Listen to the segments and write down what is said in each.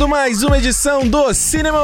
começando mais uma edição do Cinema,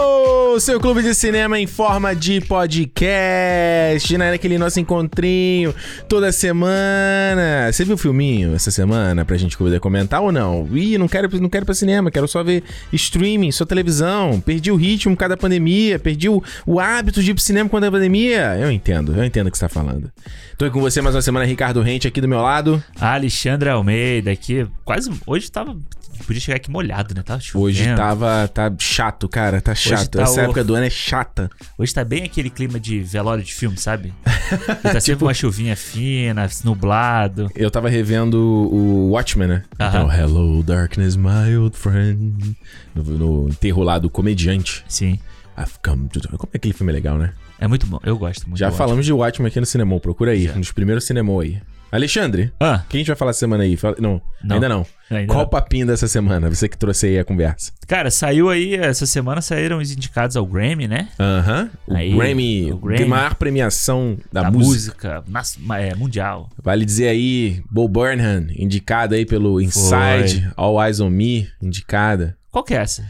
seu clube de cinema em forma de podcast, né? Aquele nosso encontrinho toda semana. Você viu o filminho essa semana pra gente poder comentar ou não? Ih, não quero, não quero pra cinema, quero só ver streaming, só televisão. Perdi o ritmo por causa da pandemia, perdi o, o hábito de ir pro cinema quando a pandemia. Eu entendo, eu entendo o que você tá falando. Tô com você mais uma semana, Ricardo Rente aqui do meu lado. Alexandre Almeida aqui, quase hoje tava podia chegar aqui molhado, né? Tava chovendo. Hoje tava tá chato, cara, tá chato. tá Essa o- época do ano é chata. Hoje tá bem aquele clima de velório de filme, sabe? Tá sempre uma chuvinha fina, nublado. Eu tava revendo o Watchmen, né? Aham. Então, Hello, darkness, my old friend. No, no enterro lá do comediante. Sim. I've come to... Como é que aquele filme é legal, né? É muito bom. Eu gosto muito. Já falamos de Watchmen aqui no Cinemol. Procura aí, Já. dos primeiros Cinemol aí. Alexandre, Ah, quem a gente vai falar essa semana aí? Fala- Não, Não. ainda não. ainda Qual o papinho dessa semana? Você que trouxe aí a conversa. Cara, saiu aí, essa semana saíram os indicados ao Grammy, né? Aham. O, Aí, Grammy, o Grammy. maior premiação da, Da música. música, é, mundial. Vale dizer aí, Bo Burnham, indicada aí pelo Inside, All Eyes on Me, indicada. Qual que é essa?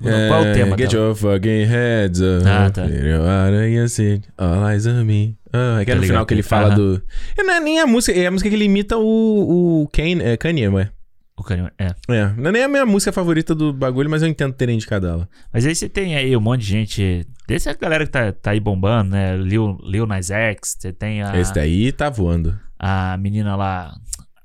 Qual é o tema Get dela? your fucking heads up. Ah, tá. All eyes on me. Ah, é que é Tá no ligado. final que ele fala Aham. do... É, não é nem a música, é a música que ele imita o, o Kane, é, Kanye, ué. O carinho, é. É, não é nem a minha música favorita do bagulho, mas eu entendo ter indicado ela. Mas aí você tem aí um monte de gente. Dessa galera que tá, tá aí bombando, né? Lil, Lil Nas X, você tem a, Esse daí tá voando. a menina lá,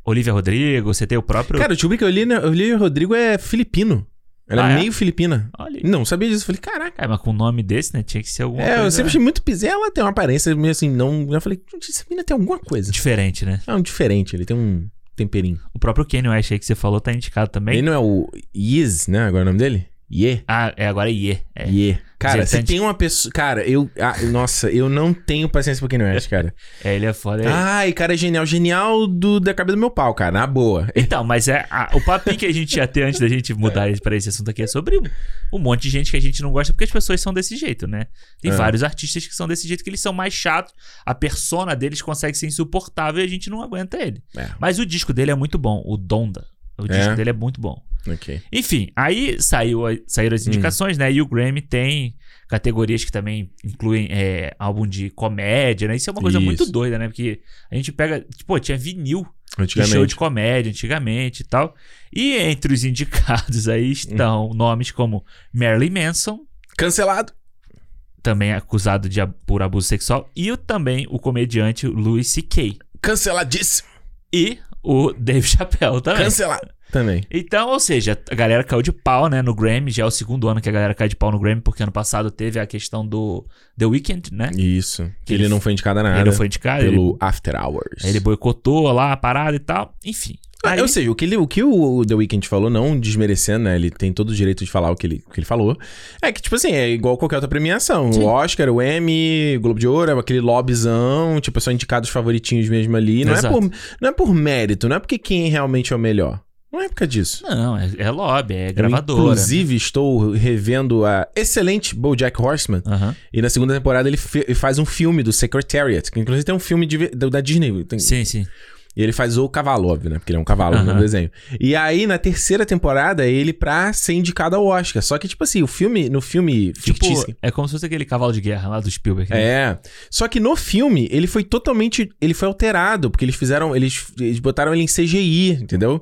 Olivia Rodrigo, você tem o próprio. Cara, descobri que a Olivia, Olivia Rodrigo é filipino. Ela Ah, é é? meio filipina. Olha. Não, sabia disso. Falei, caraca. É, mas com um nome desse, né? Tinha que ser alguma É, eu coisa sempre achei muito pisé. Ela tem uma aparência meio assim, não. Eu falei, essa menina tem alguma coisa. diferente, né? É um diferente, ele tem um temperinho. O próprio Kanye West aí que você falou tá indicado também. Ele não é o Yes, né? Agora é o nome dele? Ye. Ah, é agora é Ye. É. Ye. Cara, se ele tem uma pessoa. Cara, eu. ah, nossa, eu não tenho paciência pro Kanye West, cara. É, ele é foda. é- Ai, cara, é genial. Genial do, da cabeça do meu pau, cara. Na boa. Então, mas é a- o papinho que a gente ia ter antes da gente mudar pra esse assunto aqui é sobre um, um monte de gente que a gente não gosta porque as pessoas são desse jeito, né? Tem É. vários artistas que são desse jeito que eles são mais chatos, a persona deles consegue ser insuportável e a gente não aguenta ele. É. Mas o disco dele é muito bom, o Donda. O disco É? dele é muito bom. Ok. Enfim, aí saiu, saíram Hum. as indicações, né? E o Grammy tem categorias que também incluem é, álbum de comédia, né? Isso é uma coisa Isso. muito doida, né? Porque a gente pega. Pô, tinha vinil de show de comédia antigamente e tal. E entre os indicados aí estão nomes como Marilyn Manson, Cancelado. também acusado de, por abuso sexual, e também o comediante Louis C.K. Canceladíssimo. E o Dave Chappelle também. Cancelado. Também. Então, ou seja, a galera caiu de pau, né, no Grammy. Já é o segundo ano que a galera cai de pau no Grammy, porque ano passado teve a questão do The Weeknd, né? Isso. Que Ele ele não foi indicado a nada. Ele não foi indicado, ele, Pelo After Hours. ele boicotou lá a parada e tal. Enfim. Aí- Ou seja, o que, ele, o que o The Weeknd falou, não desmerecendo, né? Ele tem todo o direito de falar o que ele, o que ele falou. É que, tipo assim, é igual qualquer outra premiação. O Oscar, o Emmy, o Globo de Ouro, é aquele lobbyzão, tipo, são indicados os favoritinhos mesmo ali. Não é, Exato. por, não é por mérito, não é porque quem realmente é o melhor. Não é por causa disso. Não, é, é lobby, é Eu, gravadora. inclusive, estou revendo a excelente BoJack Horseman. Aham. E na segunda temporada ele faz um filme do Secretariat, que inclusive tem um filme de da Disney. Tem- Sim, sim. E ele faz o cavalo, óbvio, né? Porque ele é um cavalo no Aham. desenho. E aí, na terceira temporada, ele pra ser indicado ao Oscar. Só que, tipo assim, o filme, no filme Tipo, fictício. é como se fosse aquele cavalo de guerra lá do Spielberg. né? É. Só que no filme, ele foi totalmente. Ele foi alterado, porque eles fizeram. Eles, eles botaram ele em CGI, entendeu?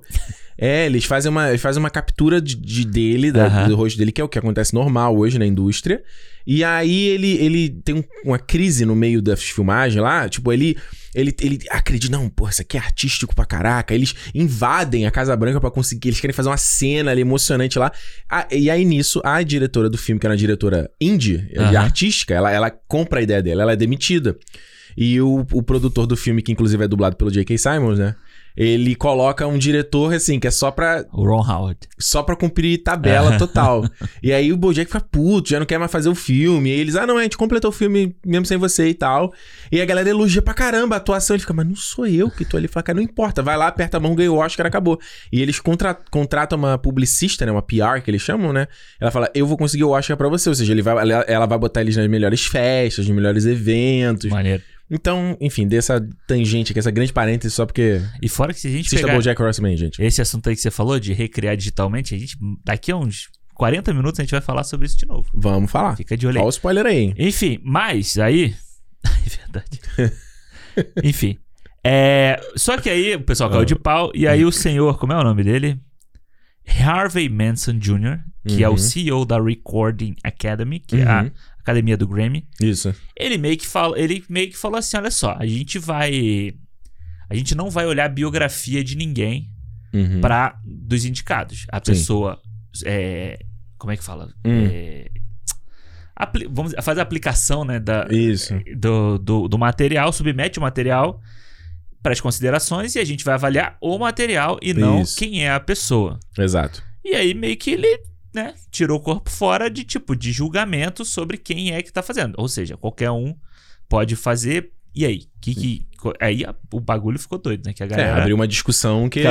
É, eles fazem uma, eles fazem uma captura de, de dele, da- do rosto dele, que é o que acontece normal hoje na indústria. E aí ele, ele tem um- uma crise no meio das filmagens lá. Tipo, ele, ele, ele acredita, não, porra, isso aqui é artístico pra caraca. Eles invadem a Casa Branca pra conseguir. Eles querem fazer uma cena ali emocionante lá. Ah, e aí nisso, a diretora do filme, que era uma diretora indie, Aham. artística, ela, ela compra a ideia dela, ela é demitida. E o, o produtor do filme, que inclusive é dublado pelo J.K. Simons, né? Ele coloca um diretor, assim, que é só pra, O Ron Howard. só pra cumprir tabela total. e aí o Bojack fica puto, já não quer mais fazer o filme. E eles, ah, não, a gente completou o filme mesmo sem você e tal. E a galera elogia pra caramba a atuação. Ele fica, mas não sou eu que tô ali. Fala, cara, não importa, vai lá, aperta a mão, ganha o Oscar, acabou. E eles contra contratam uma publicista, né, uma PR que eles chamam, né? Ela fala, eu vou conseguir o Oscar pra você. Ou seja, ele vai, ela, ela vai botar eles nas melhores festas, nos melhores eventos. Maneiro. Então, enfim, dessa tangente aqui, essa grande parêntese, só porque. E fora que se a gente Assista pegar Jack Horseman, gente. esse assunto aí que você falou de recriar digitalmente, a gente daqui a uns 40 minutos a gente vai falar sobre isso de novo. Vamos falar. Fica de olho aí. Olha o spoiler aí, hein? Enfim, mas aí. é verdade. Enfim. É, só que aí o pessoal caiu de pau, e aí o senhor, como é o nome dele? Harvey Manson Jr., que é Uhum. o CEO da Recording Academy, que é a Uhum. Academia do Grammy. Isso. Ele meio que fala, ele meio que falou assim: olha só, a gente vai. A gente não vai olhar a biografia de ninguém Uhum. pra, dos indicados. A Sim. pessoa. é, como é que fala? Hum. É, apli- vamos fazer a aplicação né, da, Isso. do, do, do material, submete o material para as considerações e a gente vai avaliar o material e não Isso. quem é a pessoa. Exato. E aí meio que ele, né, tirou o corpo fora de tipo de julgamento sobre quem é que tá fazendo. Ou seja, qualquer um pode fazer. E aí? Que, que, aí a- o bagulho ficou doido, né? Que a É, galera. abriu uma discussão que.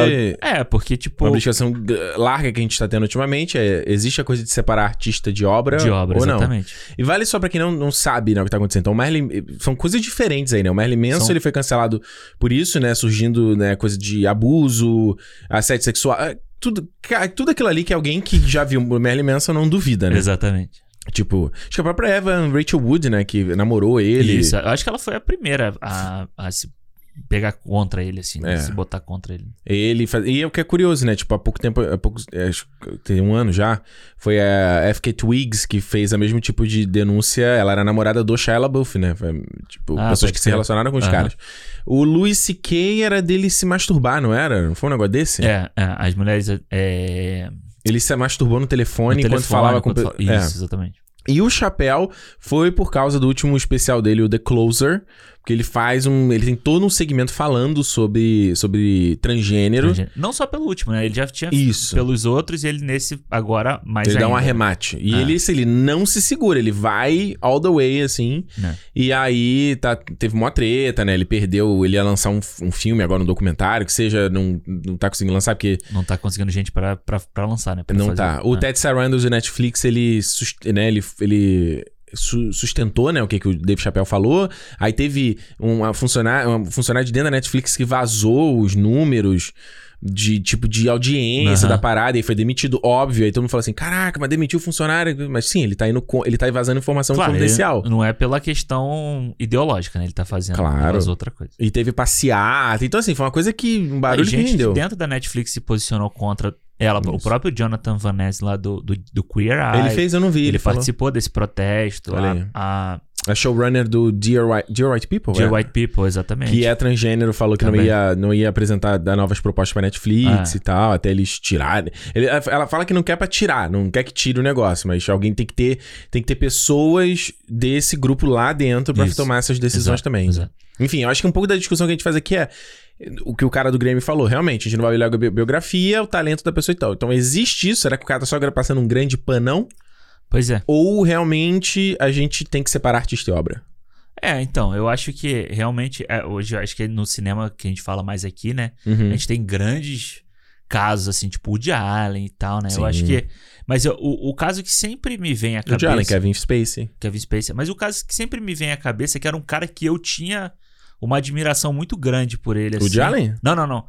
É, porque, tipo. Uma discussão larga que a gente tá tendo ultimamente é: existe a coisa de separar artista de obra, De obra, ou não? exatamente. E vale só pra quem não, não sabe né, o que tá acontecendo. Então, o Merlin. São coisas diferentes aí, né? O Merlin Manson São- ele foi cancelado por isso, né? Surgindo, né, coisa de abuso, assédio sexual. Tudo, tudo aquilo ali que alguém que já viu o Merlin Manson não duvida, né? Exatamente. Tipo, acho que a própria Evan Rachel Wood, né? Que namorou ele. Isso. Eu acho que ela foi a primeira a, a se pegar contra ele, assim, né? É. Se botar contra ele. Ele faz... E é o que é curioso, né? Tipo, há pouco tempo, há poucos, é, acho que tem um ano já, foi a FK Twigs que fez o mesmo tipo de denúncia. Ela era namorada do Shia LaBeouf, né? Foi, tipo, Ah, pessoas que se crer. relacionaram com os Aham. caras. O Louis C.K. era dele se masturbar, não era? Não foi um negócio desse? É, é, as mulheres. É, Ele se masturbou no telefone, no enquanto telefone, falava com... enquanto fala- É. Isso, exatamente. E o Chapéu foi por causa do último especial dele, o The Closer, porque ele faz um... Ele tem todo um segmento falando sobre, sobre transgênero. Transgênero. Não só pelo último, né? Ele já tinha Isso. pelos outros e ele nesse agora mais Ele dá um ainda. arremate. E Ah. ele, assim, ele não se segura, ele vai all the way, assim. Né. E aí tá, teve uma treta, né? Ele perdeu, ele ia lançar um, um filme agora, um documentário, que seja, não, não tá conseguindo lançar, porque Não tá conseguindo gente pra, pra, pra lançar, né? Pra não fazer. tá. O É. Ted Sarandos do Netflix, ele, né, ele, ele sustentou, né, o que, que o Dave Chappelle falou. Aí teve uma funcionária, uma funcionária de dentro da Netflix que vazou os números de tipo de audiência Aham. da parada e foi demitido, óbvio. Aí todo mundo fala assim: caraca, mas demitiu o funcionário. Mas sim, ele tá indo com, ele tá vazando informação Claro, confidencial. não é pela questão ideológica, né? Ele tá fazendo Claro. as outra coisa. E teve passeata. Então, assim, foi uma coisa que. Um barulho que gente rendeu. dentro da Netflix se posicionou contra ela. O próprio Jonathan Van Ness lá do, do, do Queer Eye. Ele fez, eu não vi. Ele, Ele, participou desse protesto. Olha A, a A showrunner do Dear White, Dear White People, Dear é? White People, exatamente. Que é transgênero, falou que não ia, não ia apresentar, dar novas propostas pra Netflix Ah. e tal, até eles tirarem. Ele- ela fala que não quer pra tirar, não quer que tire o negócio, mas alguém tem que ter, tem que ter pessoas desse grupo lá dentro pra Isso. tomar essas decisões Exato, também. exato. Enfim, eu acho que um pouco da discussão que a gente faz aqui é o que o cara do Grêmio falou. Realmente, a gente não vai olhar a bi- biografia, o talento da pessoa e tal. Então, existe isso? Será que o cara tá só passando um grande panão? Pois é. Ou realmente a gente tem que separar artista e obra? É, então, eu acho que realmente, é, hoje eu acho que no cinema que a gente fala mais aqui, né? Uhum. A gente tem grandes casos, assim, tipo o de Allen e tal, né? Sim. Eu acho que. Mas eu- o, o caso que sempre me vem à O cabeça. Jalen, Kevin Spacey. Kevin Spacey. Mas o caso que sempre me vem à cabeça é que era um cara que eu tinha uma admiração muito grande por ele. O assim. Jalen? Não, não, não.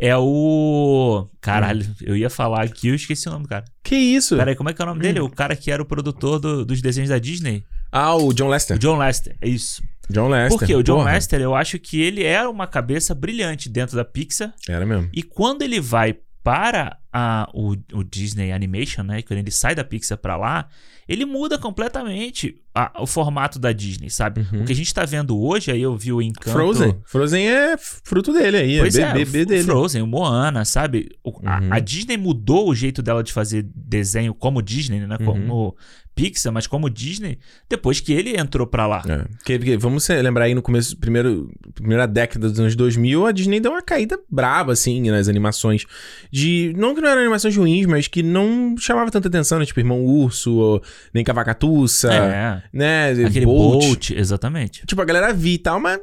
É o. Caralho, eu ia falar aqui, eu esqueci o nome do cara. Que isso? Peraí, como é que é o nome dele? O cara que era o produtor do- dos desenhos da Disney. Ah, o John O Lester. John Lester, é isso. John Lester. Porque o John Porra. Lester, eu acho que ele era uma cabeça brilhante dentro da Pixar. Era mesmo. E quando ele vai para a, o, o Disney Animation, né? Quando ele sai da Pixar pra lá, ele muda completamente a- o formato da Disney, sabe? Uhum. O que a gente tá vendo hoje, aí eu vi o Encanto... Frozen. Frozen é fruto dele aí. Pois é é, bebê o dele. Frozen, o Moana, sabe? O- a- Uhum. a, Disney mudou o jeito dela de fazer desenho como Disney, né? Uhum. Como Pixar, mas como Disney, depois que ele entrou pra lá. É. Porque, porque vamos lembrar aí no começo, primeiro, primeira década dos anos 2000, a Disney deu uma caída braba, assim, nas animações. De. Não não eram animações ruins, mas que não chamava tanta atenção, né? Tipo, Irmão Urso, ou nem Cavacatuça, É, né? aquele Bolt. Bolt, exatamente. Tipo, a galera via e tal, mas.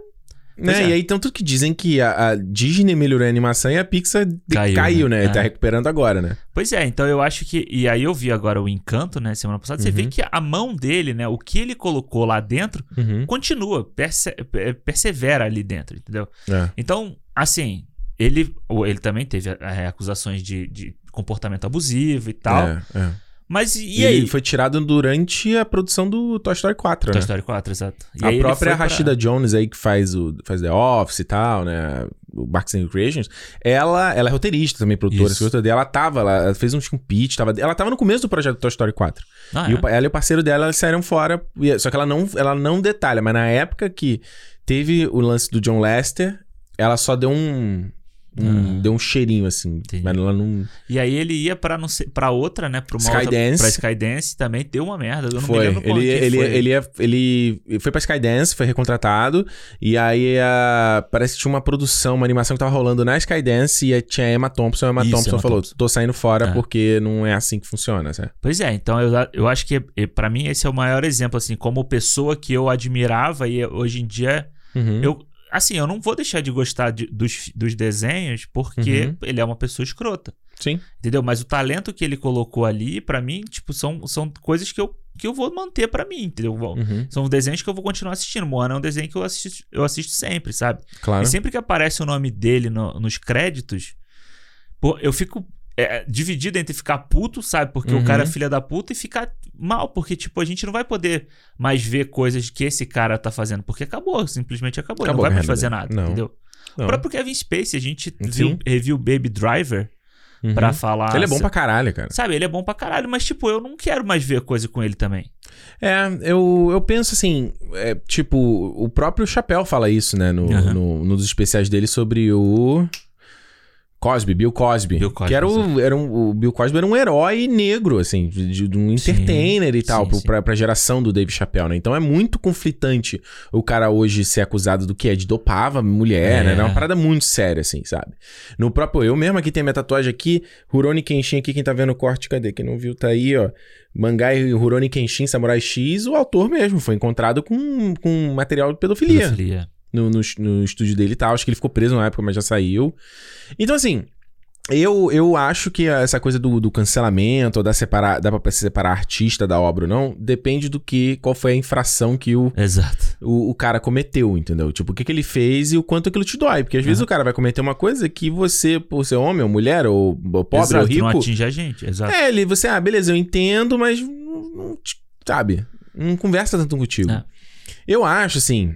Né? É. E aí, tanto que dizem que a, a Disney melhorou a animação e a Pixar de- Caiu, caiu, né? né? É. Tá recuperando agora, né? Pois é, então eu acho que. E aí eu vi agora o Encanto, né, semana passada. Você vê Uhum. que a mão dele, né, o que ele colocou lá dentro, Uhum. continua, perse- per- persevera ali dentro, entendeu? É. Então, assim, ele, ele também teve é, acusações de, de comportamento abusivo e tal. É, é. Mas e, E aí? ele foi tirado durante a produção do Toy Story 4, Toy né? Story 4, exato. E a própria foi pra- Rashida Jones aí, que faz o faz The Office e tal, né? O Barks and Recreations. Ela, ela é roteirista também, produtora. Dela. Ela tava, ela ela fez um um pitch, tava, ela tava no começo do projeto Toy Story 4. Ah, E é? o ela e o parceiro dela saíram fora. e- Só que ela não, ela não detalha, mas na época que teve o lance do John Lester, ela só deu um. Um- Ah. Deu um cheirinho, assim. Entendi. Mas ela não. E aí ele ia pra, não sei, pra outra, né? Pra uma outra, Skydance. Pra Skydance também deu uma merda. Eu não me foi. lembro qual Ele, ele, foi. ele, ia- ele foi pra Skydance, foi recontratado. E aí a- parece que tinha uma produção, uma animação que tava rolando na Skydance. E tinha a Emma Thompson. A Emma Isso, Thompson Emma falou: Thompson. tô saindo fora É. porque não é assim que funciona, certo? Pois é, então eu, eu acho que eh, pra mim esse é o maior exemplo, assim, como pessoa que eu admirava e hoje em dia Uhum. eu. Assim, eu não vou deixar de gostar de- dos, dos desenhos porque Uhum. ele é uma pessoa escrota. Sim. Entendeu? Mas o talento que ele colocou ali, pra mim, tipo, são, são coisas que eu, que eu vou manter pra mim, entendeu? Uhum. São desenhos que eu vou continuar assistindo. Moana é um desenho que eu assisto, eu assisto sempre, sabe? Claro. E sempre que aparece o nome dele no- nos créditos, pô, eu fico é, dividido entre ficar puto, sabe? Porque Uhum. o cara é filha da puta e ficar mal, porque, tipo, a gente não vai poder mais ver coisas que esse cara tá fazendo, porque acabou, simplesmente acabou. ele Acabou não vai mais fazer nada, Não. entendeu? Não. O próprio Kevin Spacey, a gente Sim. viu, reviu Baby Driver Uhum. pra falar. Ele é bom pra caralho, cara. Sabe, ele é bom pra caralho, mas, tipo, eu não quero mais ver coisa com ele também. É, eu, eu penso assim, é, tipo, o próprio Chapéu fala isso, né, no, Aham. no, nos especiais dele sobre o Cosby, Bill Cosby. Bill Cosby, que era o, era um, o Bill Cosby era um herói negro, assim, de, de um Sim, entertainer e tal, sim, pro, sim. pra, pra geração do Dave Chappelle, né? Então é muito conflitante o cara hoje ser acusado do que é de dopava mulher, É. né? É uma parada muito séria, assim, sabe? No próprio, eu mesmo aqui tem minha tatuagem aqui, Rurouni Kenshin aqui, quem tá vendo o corte, cadê? Quem não viu, tá aí, ó. Mangai Rurouni Kenshin Samurai X, o autor mesmo, foi encontrado com, com material de pedofilia Pedofilia. No, no, no estúdio dele e tal. Acho que ele ficou preso na época, mas já saiu. Então, assim, eu, eu acho que essa coisa do, do cancelamento, ou da separar, dá pra separar artista da obra ou não, depende do que, qual foi a infração que o, Exato. o, o cara cometeu, entendeu? Tipo, o que, que ele fez e o quanto aquilo te dói. Porque às vezes o cara vai cometer uma coisa que você, por ser homem ou mulher, ou, ou pobre Exato, ou rico. não atinge a gente. Exato. É, ele, você, ah, beleza, eu entendo, mas não, não sabe, não conversa tanto contigo. É. Eu acho, assim,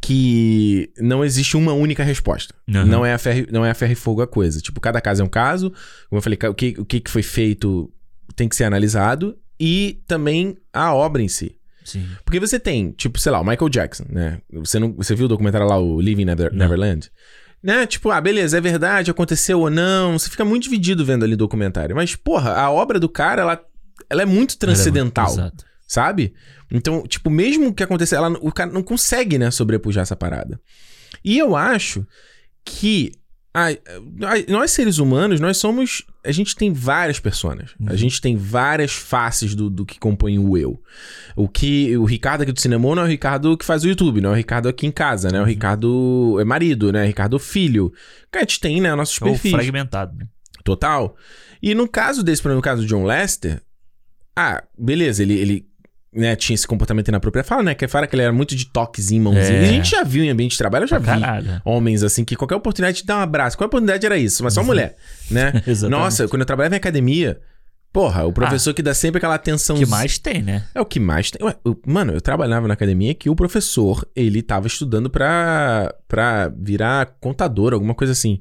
que não existe uma única resposta. Uhum. Não, é a ferro, não é a ferro e fogo a coisa. Tipo, cada caso é um caso. Como eu falei, o que, o que foi feito tem que ser analisado. E também a obra em si. Sim. Porque você tem, tipo, sei lá, o Michael Jackson, né? Você, não, você viu o documentário lá, o Living Never-. Neverland? Né? Tipo, ah, beleza, é verdade, aconteceu ou não. Você fica muito dividido vendo ali o documentário. Mas, porra, a obra do cara, ela, ela é muito transcendental, Exato. Sabe? Então, tipo, mesmo que aconteça, ela, o cara não consegue, né, sobrepujar essa parada. E eu acho que a- a- nós seres humanos, nós somos. A gente tem várias personas. A Uhum. gente tem várias faces do, do que compõe o eu. O que. O Ricardo aqui do cinema não é o Ricardo que faz o YouTube, não é o Ricardo aqui em casa, né? O Ricardo é marido, né? Ricardo filho. A gente tem, né? Nossos Ou perfis. fragmentado, né? Total. E no caso desse, por exemplo, no caso do John Lester, ah, beleza, ele, ele né, tinha esse comportamento inapropriado. Fala, né? Que fala que ele era muito de toquezinho, mãozinha. É. E a gente já viu em ambiente de trabalho, eu já Pra vi. caralho. Homens assim, que qualquer oportunidade de dar um abraço. Qual oportunidade era isso? Mas só mulher, né? Nossa, quando eu trabalhava em academia, porra, o professor que dá sempre aquela atenção. O que mais tem, né? É o que mais tem. Ué, eu- mano, eu trabalhava na academia que o professor, ele tava estudando pra, pra virar contador, alguma coisa assim.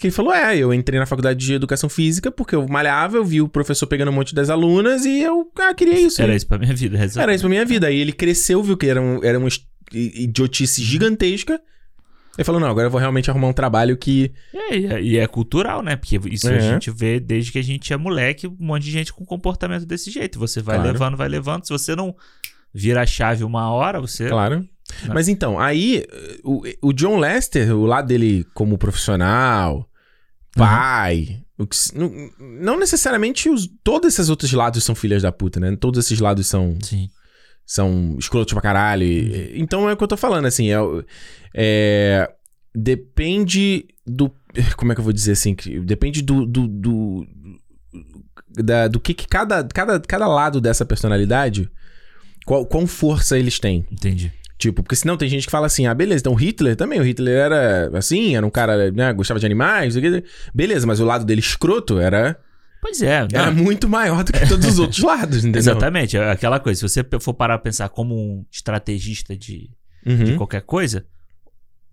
Que ele falou: é, eu entrei na faculdade de educação física porque eu malhava, eu vi o professor pegando um monte das alunas e eu ah, queria isso. Era isso pra minha vida. exato. Era isso pra minha vida. Aí ele cresceu, viu que era, um, era uma idiotice gigantesca. Ele falou: não, agora eu vou realmente arrumar um trabalho que. É, e é, e é cultural, né? Porque isso a gente vê desde que a gente é moleque, um monte de gente com comportamento desse jeito. Você vai Claro. levando, vai levando. Se você não vira a chave uma hora, você. Claro. Mas então, aí, o, o John Lester, o lado dele como profissional, pai, o que não, não necessariamente os, todos esses outros lados são filhas da puta, né? Todos esses lados são, Sim. são escrotos pra caralho. e- Então é o que eu tô falando, assim, é, é, depende do. Como é que eu vou dizer assim? que- Depende do. do, do da- do que, que cada, cada, cada lado dessa personalidade, qual, qual força eles têm. Entendi. Tipo, porque senão tem gente que fala assim, ah, beleza, então Hitler também, o Hitler era assim, era um cara, né, gostava de animais, beleza, mas o lado dele escroto era, Pois é. não, era muito maior do que todos os outros lados, entendeu? Exatamente. é Aquela coisa, se você for parar pra pensar como um estrategista de, Uhum. de qualquer coisa,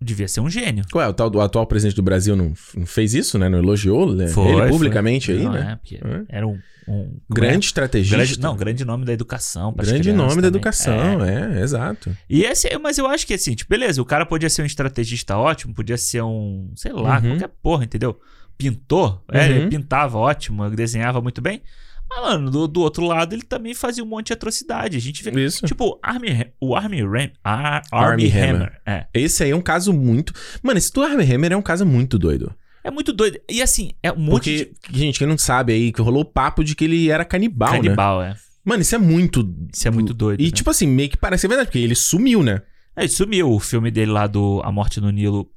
devia ser um gênio. Qual é, o, tal, o atual presidente do Brasil não, não fez isso, né? Não elogiou né? Foi, ele foi. publicamente aí, Não, né? É, É. era um, um Grande estrategista. grande, não, grande nome da educação. Grande nome da também. educação, É. é, exato. E esse, mas eu acho que assim, tipo, beleza, o cara podia ser um estrategista ótimo, podia ser um, sei lá, Uhum. qualquer porra, entendeu? Pintor, é, Uhum. ele pintava ótimo, desenhava muito bem. Mas, mano, do, do outro lado, ele também fazia um monte de atrocidade. A gente vê. Isso. Tipo, Army, o Army, Ram, Ar- Army Army Hammer. Hammer. É. Esse aí é um caso muito. Mano, esse do Armie Hammer é um caso muito doido. É muito doido. E assim, é um monte Porque, gente, quem não sabe aí, que rolou o papo de que ele era de canibal, né? canibal, é. Mano, isso é muito. Isso é muito doido. E, né? tipo assim, meio que parece ser verdade, porque ele sumiu, né? É, ele sumiu o filme dele lá do A Morte no Nilo.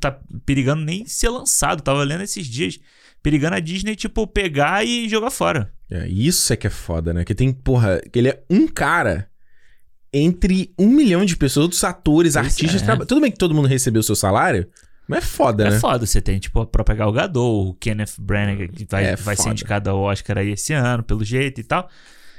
Tá perigando nem ser lançado. Tava lendo esses dias. Perigando a Disney, tipo, pegar e jogar fora. É, isso é que é foda, né? Que tem, porra, que ele é um cara entre um milhão de pessoas, outros atores, Pois artistas. é. traba- Tudo bem que todo mundo recebeu o seu salário, mas é foda, É né? foda. Você tem, tipo, a própria Gal Gadot, o Kenneth Branagh, que vai, É vai ser indicado ao Oscar aí esse ano, pelo jeito e tal.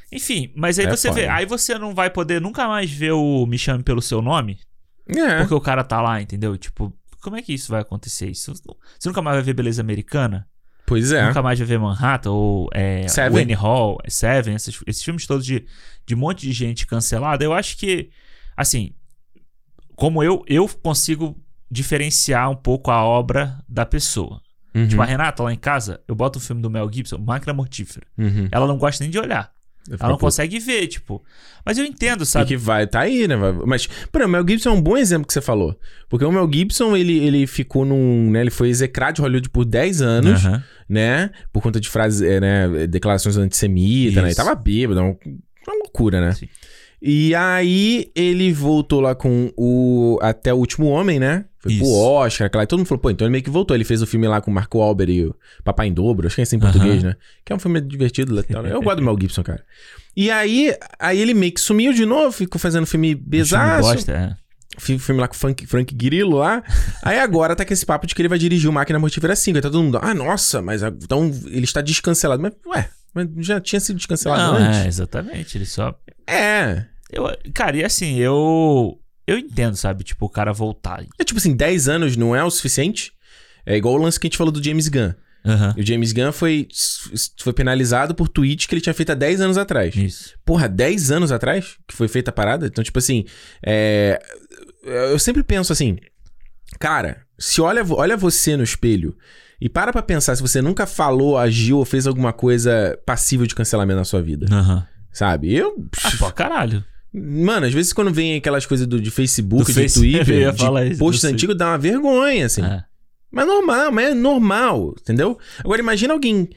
Enfim, mas aí É você vê. foda. Aí você não vai poder nunca mais ver o Me Chame Pelo Seu Nome, É. porque o cara tá lá, entendeu? Tipo, como é que isso vai acontecer? Isso, você nunca mais vai ver Beleza Americana? Pois é. Nunca mais vai ver Manhattan ou é, Seven. Wayne Hall, Seven, esses, esses filmes todos de, de um monte de gente cancelada. Eu acho que, assim, como eu, eu consigo diferenciar um pouco a obra da pessoa. Uhum, Tipo, a Renata lá em casa, eu boto o filme do Mel Gibson, Máquina Mortífera. uhum. Ela não gosta nem de olhar. Ela não consegue ver, tipo. Mas eu entendo, E sabe? que vai, tá aí, né? Mas, por exemplo, o Mel Gibson é um bom exemplo que você falou. Porque o Mel Gibson, ele, ele ficou num. Né, ele foi execrado de Hollywood por 10 anos, Aham. né? Por conta de frases, é, né? Declarações antissemitas, né? Ele tava bêbado, uma, uma loucura, né? Sim. E aí ele voltou lá com o Até o Último Homem, né? Foi pro Isso. Oscar, aquela. E todo mundo falou, pô, então ele meio que voltou. Ele fez o filme lá com o Marco Alber e o Papai em Dobro, acho que é assim em português, né? Que é um filme divertido, legal. né? Eu gosto do Mel Gibson, cara. E aí, aí ele meio que sumiu de novo, ficou fazendo filme besaço. gosta, é. Fi- Filme lá com o Frank, Frank Grillo lá. Aí agora tá com esse papo de que ele vai dirigir o Máquina Mortífera 5. Aí tá todo mundo, ah, nossa, mas então ele está descancelado. Mas, ué, mas já tinha sido descancelado Não, antes? é, exatamente. Ele só. É. Eu, cara, e assim, eu. Eu entendo, sabe? Tipo, o cara voltar. É tipo assim, 10 anos não é o suficiente? É igual o lance que a gente falou do James Gunn. Aham. O James Gunn foi, foi penalizado por tweet que ele tinha feito há 10 anos atrás. Isso. Porra, 10 anos atrás que foi feita a parada? Então, tipo assim, é... eu sempre penso assim, cara, se olha, olha você no espelho e para pra pensar se você nunca falou, agiu ou fez alguma coisa passível de cancelamento na sua vida, Aham. sabe? Eu... Ah, pô, caralho. Mano, às vezes quando vem aquelas coisas do, de Facebook, Do de Face- eu Twitter, de isso, posts antigos, dá uma vergonha, assim. É. Mas normal, mas é normal, entendeu? Agora imagina alguém,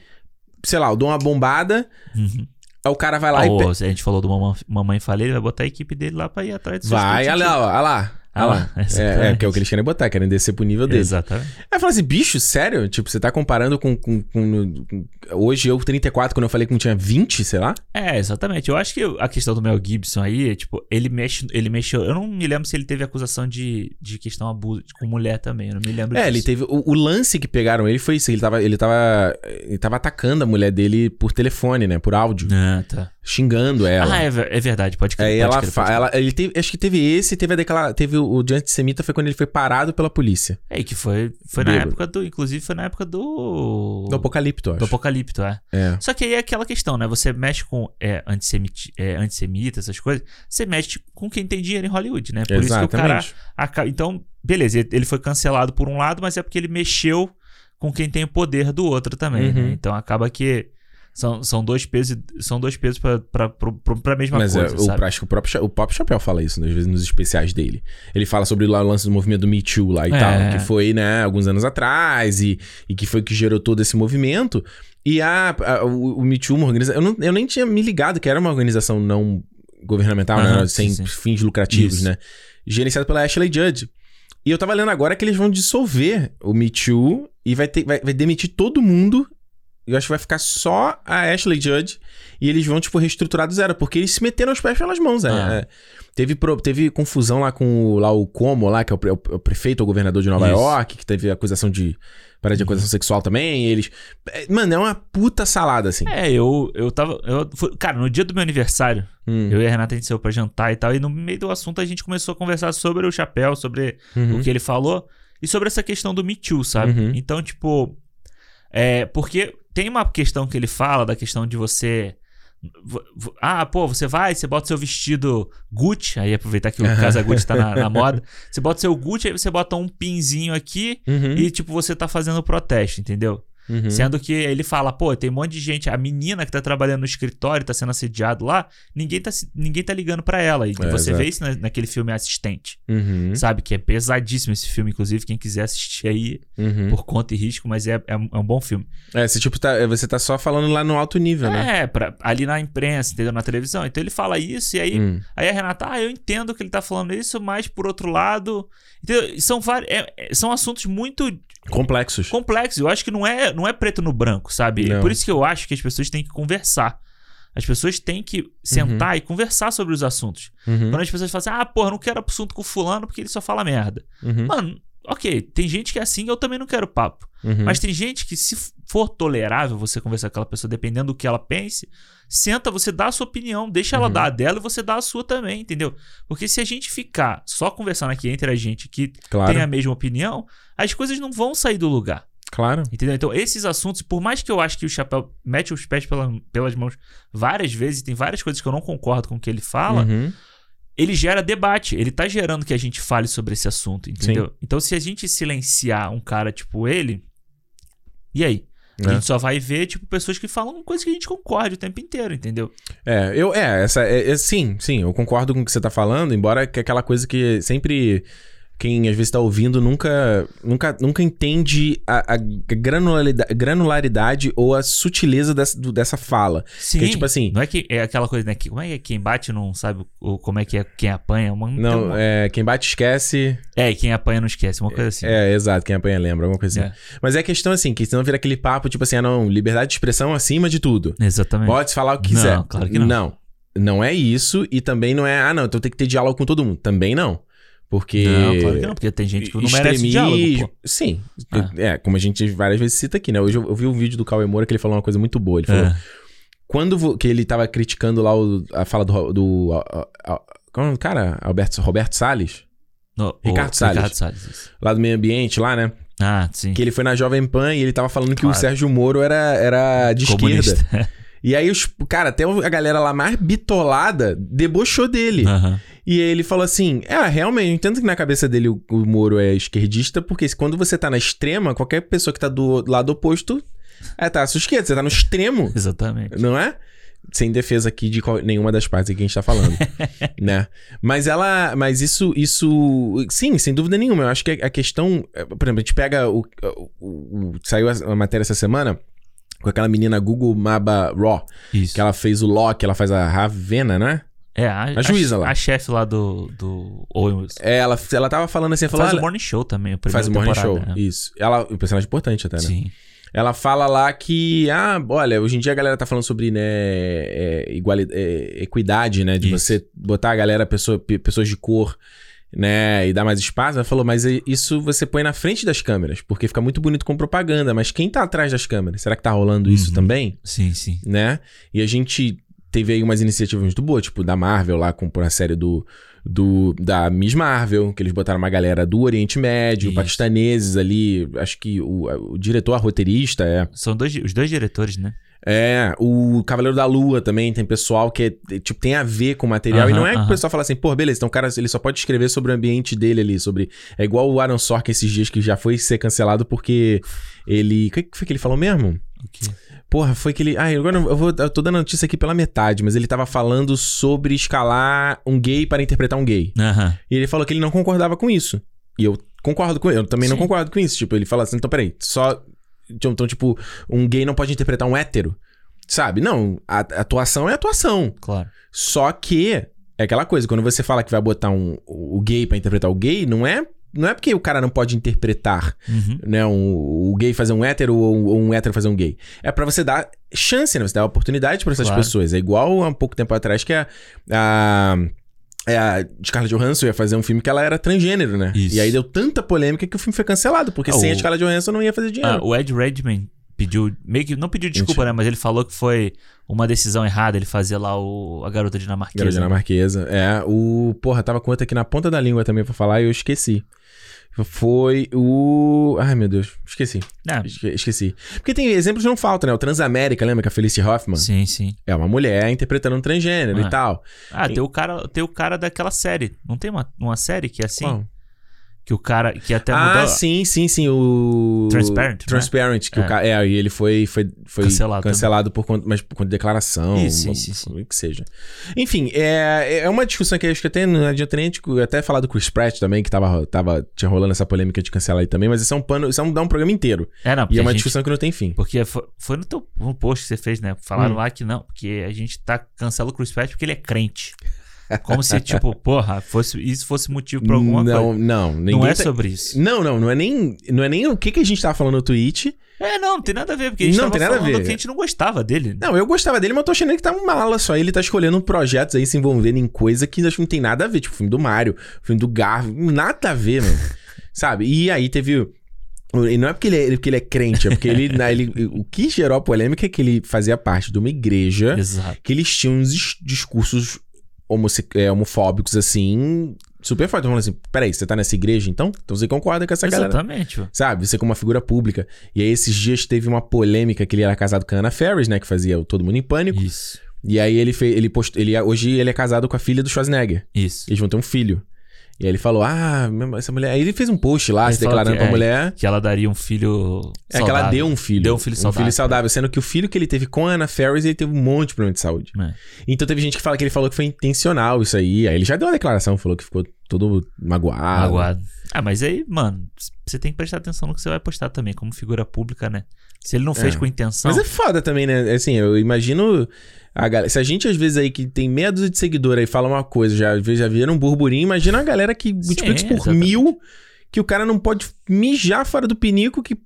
sei lá, dá uma bombada, Uhum. aí o cara vai lá Ah, e... pe- a gente falou do Mamãe, Mamãe Falei, ele vai botar a equipe dele lá pra ir atrás do Vai, olha lá, olha lá. Ah lá. É, exatamente. é, que é o que eles querem botar, querem descer pro nível dele. Exatamente. Aí fala assim, bicho, sério? Tipo, você tá comparando com, com- com- com- Hoje eu, 34, quando eu falei que não tinha 20, sei lá? É, exatamente. Eu acho que a questão do Mel Gibson aí, é, tipo, ele mexe, ele mexeu. Eu não me lembro se ele teve acusação de, de questão abuso com mulher também. Eu não me lembro É, ele disso. teve. O, o lance que pegaram ele foi isso. Ele tava, ele, tava, ele tava atacando a mulher dele por telefone, né? Por áudio. Ah, tá. Xingando ela. Ah, é, é verdade, pode crer. Aí pode ela, crer, pode crer. ela ele teve, acho que teve esse, teve a declara, teve o, o de antissemita foi quando ele foi parado pela polícia. É, e que foi, foi na época do. Inclusive, foi na época do. Do Apocalipto, eu do acho. Apocalipto, é. É. Só que aí é aquela questão, né? Você mexe com é, antissemiti, é, antissemita, essas coisas, você mexe com quem tem dinheiro em Hollywood, né? Por isso que o cara. Exatamente. Então, beleza, ele- ele foi cancelado por um lado, mas é porque ele mexeu com quem tem o poder do outro também, Uhum. né? Então acaba que são, são dois pesos, são dois pesos pra, pra mesma Mas é, coisa, o, sabe? acho que o próprio, o próprio Chapéu fala isso, né, às vezes, nos especiais dele. Ele fala sobre lá o lance do movimento do Me Too lá e É. tal, que foi, né, alguns anos atrás e, e que foi que gerou todo esse movimento. E a, a- o, o Me Too, uma organização. Eu, não- eu nem tinha me ligado que era uma organização não governamental, Aham, né? Sem sim. fins lucrativos, Isso. né? Gerenciado pela Ashley Judd. E eu tava lendo agora que eles vão dissolver o Me Too e vai, ter, vai, vai demitir todo mundo. Eu acho que vai ficar só a Ashley Judd e eles vão, tipo, reestruturar do zero, porque eles se meteram os pés pelas mãos, é. Ah. É. Teve, pro- teve confusão lá com o, lá o Como, lá, que é o, pre- o prefeito ou governador de Nova Isso. York, que teve acusação de. Para de acusação sexual também. Eles. é, Mano, é uma puta salada, assim. É, eu, eu tava. Eu, foi- cara, no dia do meu aniversário, Hum. eu e a Renata a gente saiu pra jantar e tal, e no meio do assunto a gente começou a conversar sobre o chapéu, sobre Uhum. o que ele falou e sobre essa questão do Me Too, sabe? Uhum. Então, tipo. É, porque tem uma questão que ele fala da questão de você. Ah, pô, você vai, você bota seu vestido Gucci, aí aproveitar que o Casa Gucci tá na, na moda. Você bota seu Gucci, aí você bota um pinzinho aqui Uhum. e, tipo, você tá fazendo protesto, entendeu? Uhum. Sendo que ele fala, pô, tem um monte de gente, a menina que tá trabalhando no escritório, tá sendo assediado lá, ninguém tá, ninguém tá ligando pra ela. E É, você exato. vê isso na- naquele filme Assistente, Uhum. sabe? Que é pesadíssimo esse filme, inclusive, quem quiser assistir aí Uhum. por conta e risco, mas é, é, um, é um bom filme. É, você, tipo, tá, você tá só falando lá no alto nível, né? É, pra, ali na imprensa, entendeu? Na televisão. Então ele fala isso, e aí, Hum. aí a Renata, ah, eu entendo que ele tá falando isso, mas por outro lado. Entendeu? São, vários, é- é- são assuntos muito Complexos. complexo. Eu acho que não é, não é preto no branco, sabe? Não. Por isso que eu acho que as pessoas têm que conversar. As pessoas têm que sentar e conversar sobre os assuntos. Uhum. Quando as pessoas falam assim, ah, porra, não quero assunto com fulano porque ele só fala merda. Uhum. Mano, ok, tem gente que é assim, eu também não quero papo. Uhum. Mas tem gente que, se for tolerável você conversar com aquela pessoa, dependendo do que ela pense, senta, você dá a sua opinião, deixa ela Uhum. dar a dela e você dá a sua também, entendeu? Porque se a gente ficar só conversando aqui entre a gente que Claro. tem a mesma opinião, as coisas não vão sair do lugar. Claro. Entendeu? Então, esses assuntos, por mais que eu acho que o chapéu mete os pés pela- pelas mãos várias vezes, tem várias coisas que eu não concordo com o que ele fala, Uhum. ele gera debate. Ele tá gerando que a gente fale sobre esse assunto, entendeu? Então, se a gente silenciar um cara tipo ele, e aí? A É. gente só vai ver, tipo, pessoas que falam coisas que a gente concorda o tempo inteiro, entendeu? É, eu, é, essa, é, é- sim, sim, eu concordo com o que você tá falando, embora que é aquela coisa que sempre quem às vezes tá ouvindo nunca, nunca, nunca entende a, a granularidade, granularidade ou a sutileza dessa, do- dessa fala. Sim. Que é tipo assim- Não é que é aquela coisa, né? Que, como é que é quem bate não sabe o, como é que é quem apanha? Uma, Não, uma- é, quem bate esquece. é, e quem apanha não esquece, uma coisa assim. É, exato, quem apanha lembra, alguma coisa assim. É. Mas é a questão assim, que senão vira aquele papo, tipo assim, ah não, liberdade de expressão acima de tudo. Exatamente. Pode falar o que Não, quiser. claro que não. Não, não é isso e também não é, ah não, então tem que ter diálogo com todo mundo. Também não. Porque... Não, claro que não, porque tem gente que não merece Extremismo- diálogo, pô. Sim. Ah. É, como a gente várias vezes cita aqui, né? Hoje eu, eu vi um vídeo do Cauê Moura que ele falou uma coisa muito boa. Ele falou, É. quando que ele tava criticando lá o- a fala do... do a- a- qual é o cara? Alberto, Roberto Salles? No- Ricardo o- Salles. Ricardo Salles. isso. Lá do meio ambiente, lá, né? Ah, sim. Que ele foi na Jovem Pan e ele tava falando que o. Sérgio Moro era, era de Comunista. esquerda. E aí, os, cara, até a galera lá mais bitolada debochou dele. Aham. E ele falou assim: É, realmente, eu entendo que na cabeça dele o, o Moro é esquerdista, porque quando você tá na extrema, qualquer pessoa que tá do lado oposto é, tá à sua esquerda, você tá no extremo, Exatamente. não é? Sem defesa aqui de qual- nenhuma das partes que a gente tá falando, né? Mas ela, mas isso, isso, sim, sem dúvida nenhuma. Eu acho que a questão, é, por exemplo, a gente pega o, o- o- saiu a matéria essa semana com aquela menina Google Maba Raw, Isso. que ela fez o Loki, ela faz a Ravena, né? É, a, a juíza lá. A chefe lá do, do Owen Wilson. É, ela, ela tava falando assim, falou, Faz o "Olha, Morning Show também, a primeira Faz o morning show, né? isso. Ela, um personagem importante até, né? Sim. Ela fala lá que, ah, olha, hoje em dia a galera tá falando sobre, né, é, é, equidade, né? De Isso. você botar a galera, pessoa, pe- pessoas de cor, né, e dar mais espaço. Ela falou, mas isso você põe na frente das câmeras, porque fica muito bonito com propaganda, mas quem tá atrás das câmeras? Será que tá rolando isso Uhum. também? Sim, sim. né? E a gente teve aí umas iniciativas muito boas, tipo da Marvel lá com a série do, do da Miss Marvel, que eles botaram uma galera do Oriente Médio, Isso. paquistaneses ali, acho que o, o diretor, a roteirista é São dois, os dois diretores, né? É, o Cavaleiro da Lua também tem pessoal que é, tipo, tem a ver com o material. e Aham, não é que o pessoal fala assim, pô, beleza, então o cara ele só pode escrever sobre o ambiente dele ali, sobre. É igual o Aaron Sorkin esses dias que já foi ser cancelado porque ele. O que foi que ele falou mesmo? O quê? Porra, foi que ele. Ah, agora eu, vou, eu tô dando a notícia aqui pela metade, mas ele tava falando sobre escalar um gay para interpretar um gay. Aham. E ele falou que ele não concordava com isso. E eu concordo com ele. Eu também não Sim. concordo com isso. Tipo, ele fala assim: então peraí, só. Então, tipo, um gay não pode interpretar um hétero. Sabe? Não, a, a atuação é atuação. Claro. Só que É aquela coisa, quando você fala que vai botar um, o gay pra interpretar o gay, não é, não é porque o cara não pode interpretar, Uhum. né? Um, o gay fazer um hétero ou um, ou um hétero fazer um gay. É pra você dar chance, né? Você dar oportunidade pra essas Claro. pessoas. É igual há um pouco tempo atrás que a. a é, a Scarlett Johansson ia fazer um filme que ela era transgênero, né? Isso. E aí deu tanta polêmica que o filme foi cancelado, porque Ah, sem o- a Scarlett Johansson não ia fazer dinheiro. Ah, o Ed Redmayne pediu, meio que, não pediu desculpa, Mentira. né? Mas ele falou que foi uma decisão errada ele fazer lá o, a garota dinamarquesa. Garota dinamarquesa. É, o. Porra, tava com outra aqui na ponta da língua também pra falar e eu esqueci. Foi o. Ai, meu Deus, esqueci. É, Esque- Esqueci. Porque tem exemplos que não faltam, né? O Transamérica, lembra que a Felicity Hoffman sim, sim. é uma mulher interpretando um transgênero Ah. e tal. Ah, tem o cara, tem o cara daquela série. Não tem uma, uma série que é assim? Qual? Que o cara que até ah, mudou. sim, sim, sim. O. Transparent, né? Transparent. Que É. o ca... é, e ele foi, foi, foi Cancelado cancelado, por conta, mas por conta de declaração. Isso, uma- sim, sim, sim. o que seja. Enfim, é, é uma discussão que acho que até não adianta nem até falar do Chris Pratt também, que tava, tava tinha rolando essa polêmica de cancelar aí também, mas isso é um pano, isso é um, dá um programa inteiro. É, não, E é uma gente- discussão que não tem fim. Porque foi, foi no teu no post que você fez, né? Falaram Hum. lá que não, porque a gente tá cancela o Chris Pratt porque ele é crente. Como se, tipo, porra, fosse, isso fosse motivo pra alguma não, coisa. não, ninguém Não é tá- sobre isso. Não, não, não é nem, não é nem o que, que a gente tava falando no tweet. É, não, não tem nada a ver, porque a gente Não tava tem nada a ver. que a gente não gostava dele. Não, eu gostava dele, mas eu tô achando que tá um mala só. Ele tá escolhendo projetos aí, se envolvendo em coisa que acho que não tem nada a ver. Tipo, o filme do Mario, o filme do Garfield, nada a ver, mano. Sabe? E aí teve... E não é porque ele é, porque ele é crente, é porque ele, né, ele... O que gerou a polêmica é que ele fazia parte de uma igreja Exato. que eles tinham uns dis- discursos é, homofóbicos, assim, super fortes. Falando assim, peraí, você tá nessa igreja, então? Então você concorda com essa galera? Exatamente. Sabe? Você como uma figura pública. E aí, esses dias teve uma polêmica que ele era casado com a Anna Ferris, né? Que fazia o Todo Mundo em Pânico. Isso. E aí ele fez. Ele post, ele Hoje ele é casado com a filha do Schwarzenegger. Isso. Eles vão ter um filho. E aí ele falou: Ah, essa mulher. Aí ele fez um post lá, Ele se declarando que- pra é, mulher. Que ela daria um filho. É que ela deu um filho. Deu um filho Um saudável. filho saudável. Sendo que o filho que ele teve com a Anna Ferris, ele teve um monte de problema de saúde. É. Então teve gente que fala que ele falou que foi intencional isso aí. Aí ele já deu uma declaração, falou que ficou todo magoado. Magoado. Ah, mas aí, mano, você tem que prestar atenção no que você vai postar também, como figura pública, né? Se ele não fez É. com intenção. Mas é foda também, né? Assim, eu imagino. A galera, se a gente, às vezes, aí que tem meia dúzia de seguidor aí fala uma coisa, já, às vezes já vira um burburinho, imagina a galera que multiplica isso por exatamente. mil, que o cara não pode mijar fora do pinico, que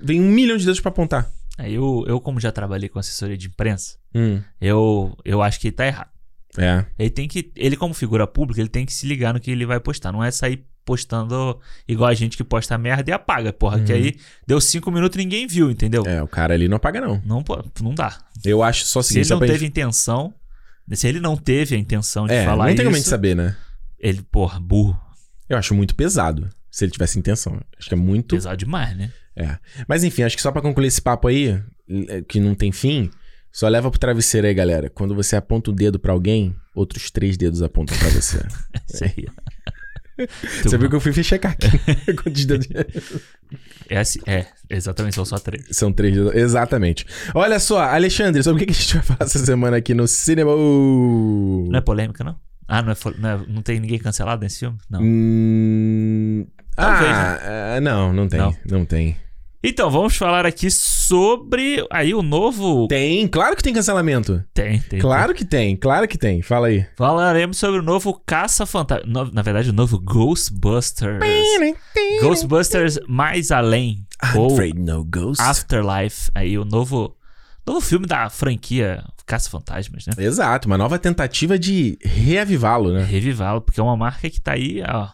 vem um milhão de dedos pra apontar. Aí eu, eu, como já trabalhei com assessoria de imprensa, Hum, eu, eu acho que tá errado. É. Ele tem que. Ele, como figura pública, ele tem que se ligar no que ele vai postar. Não é sair postando igual a gente que posta merda e apaga, porra. Que Uhum. aí deu cinco minutos e ninguém viu, entendeu? É, o cara ali não apaga, não. Não, não dá. Eu acho só o Se ele não teve gente... intenção. Se ele não teve a intenção de É, falar não tem como a isso, gente saber, né? ele, porra, burro. Eu acho muito pesado, se ele tivesse intenção. Acho que é muito Pesado demais, né? É. Mas enfim, acho que só pra concluir esse papo aí, eh, que não tem fim, só leva pro travesseiro aí, galera. Quando você aponta o dedo pra alguém, outros três dedos apontam pra você. Isso aí. você viu que eu fui checar aqui. Quantos dedos- É, assim, é, exatamente, são só três. São três dedos. Exatamente. Olha só, Alexandre, sobre o que a gente vai falar essa semana aqui no cinema? Não é polêmica, não? Ah, não, é, não, é- não tem ninguém cancelado nesse filme? Não. Hum... Talvez, ah, ah, não, não tem. Não. Não, tem. Então, vamos falar aqui sobre aí o novo. Tem, claro que tem cancelamento. Tem, tem. Claro que tem, claro que tem. Fala aí. Falaremos sobre o novo Caça-Fantasma. no- Na verdade, o novo Ghostbusters. Ghostbusters Mais Além. I'm ou afraid no ghost. Afterlife. Aí o novo. Novo filme da franquia Caça-Fantasmas, né? Exato, uma nova tentativa de reavivá-lo, né? Revivá-lo, porque é uma marca que tá aí, ó.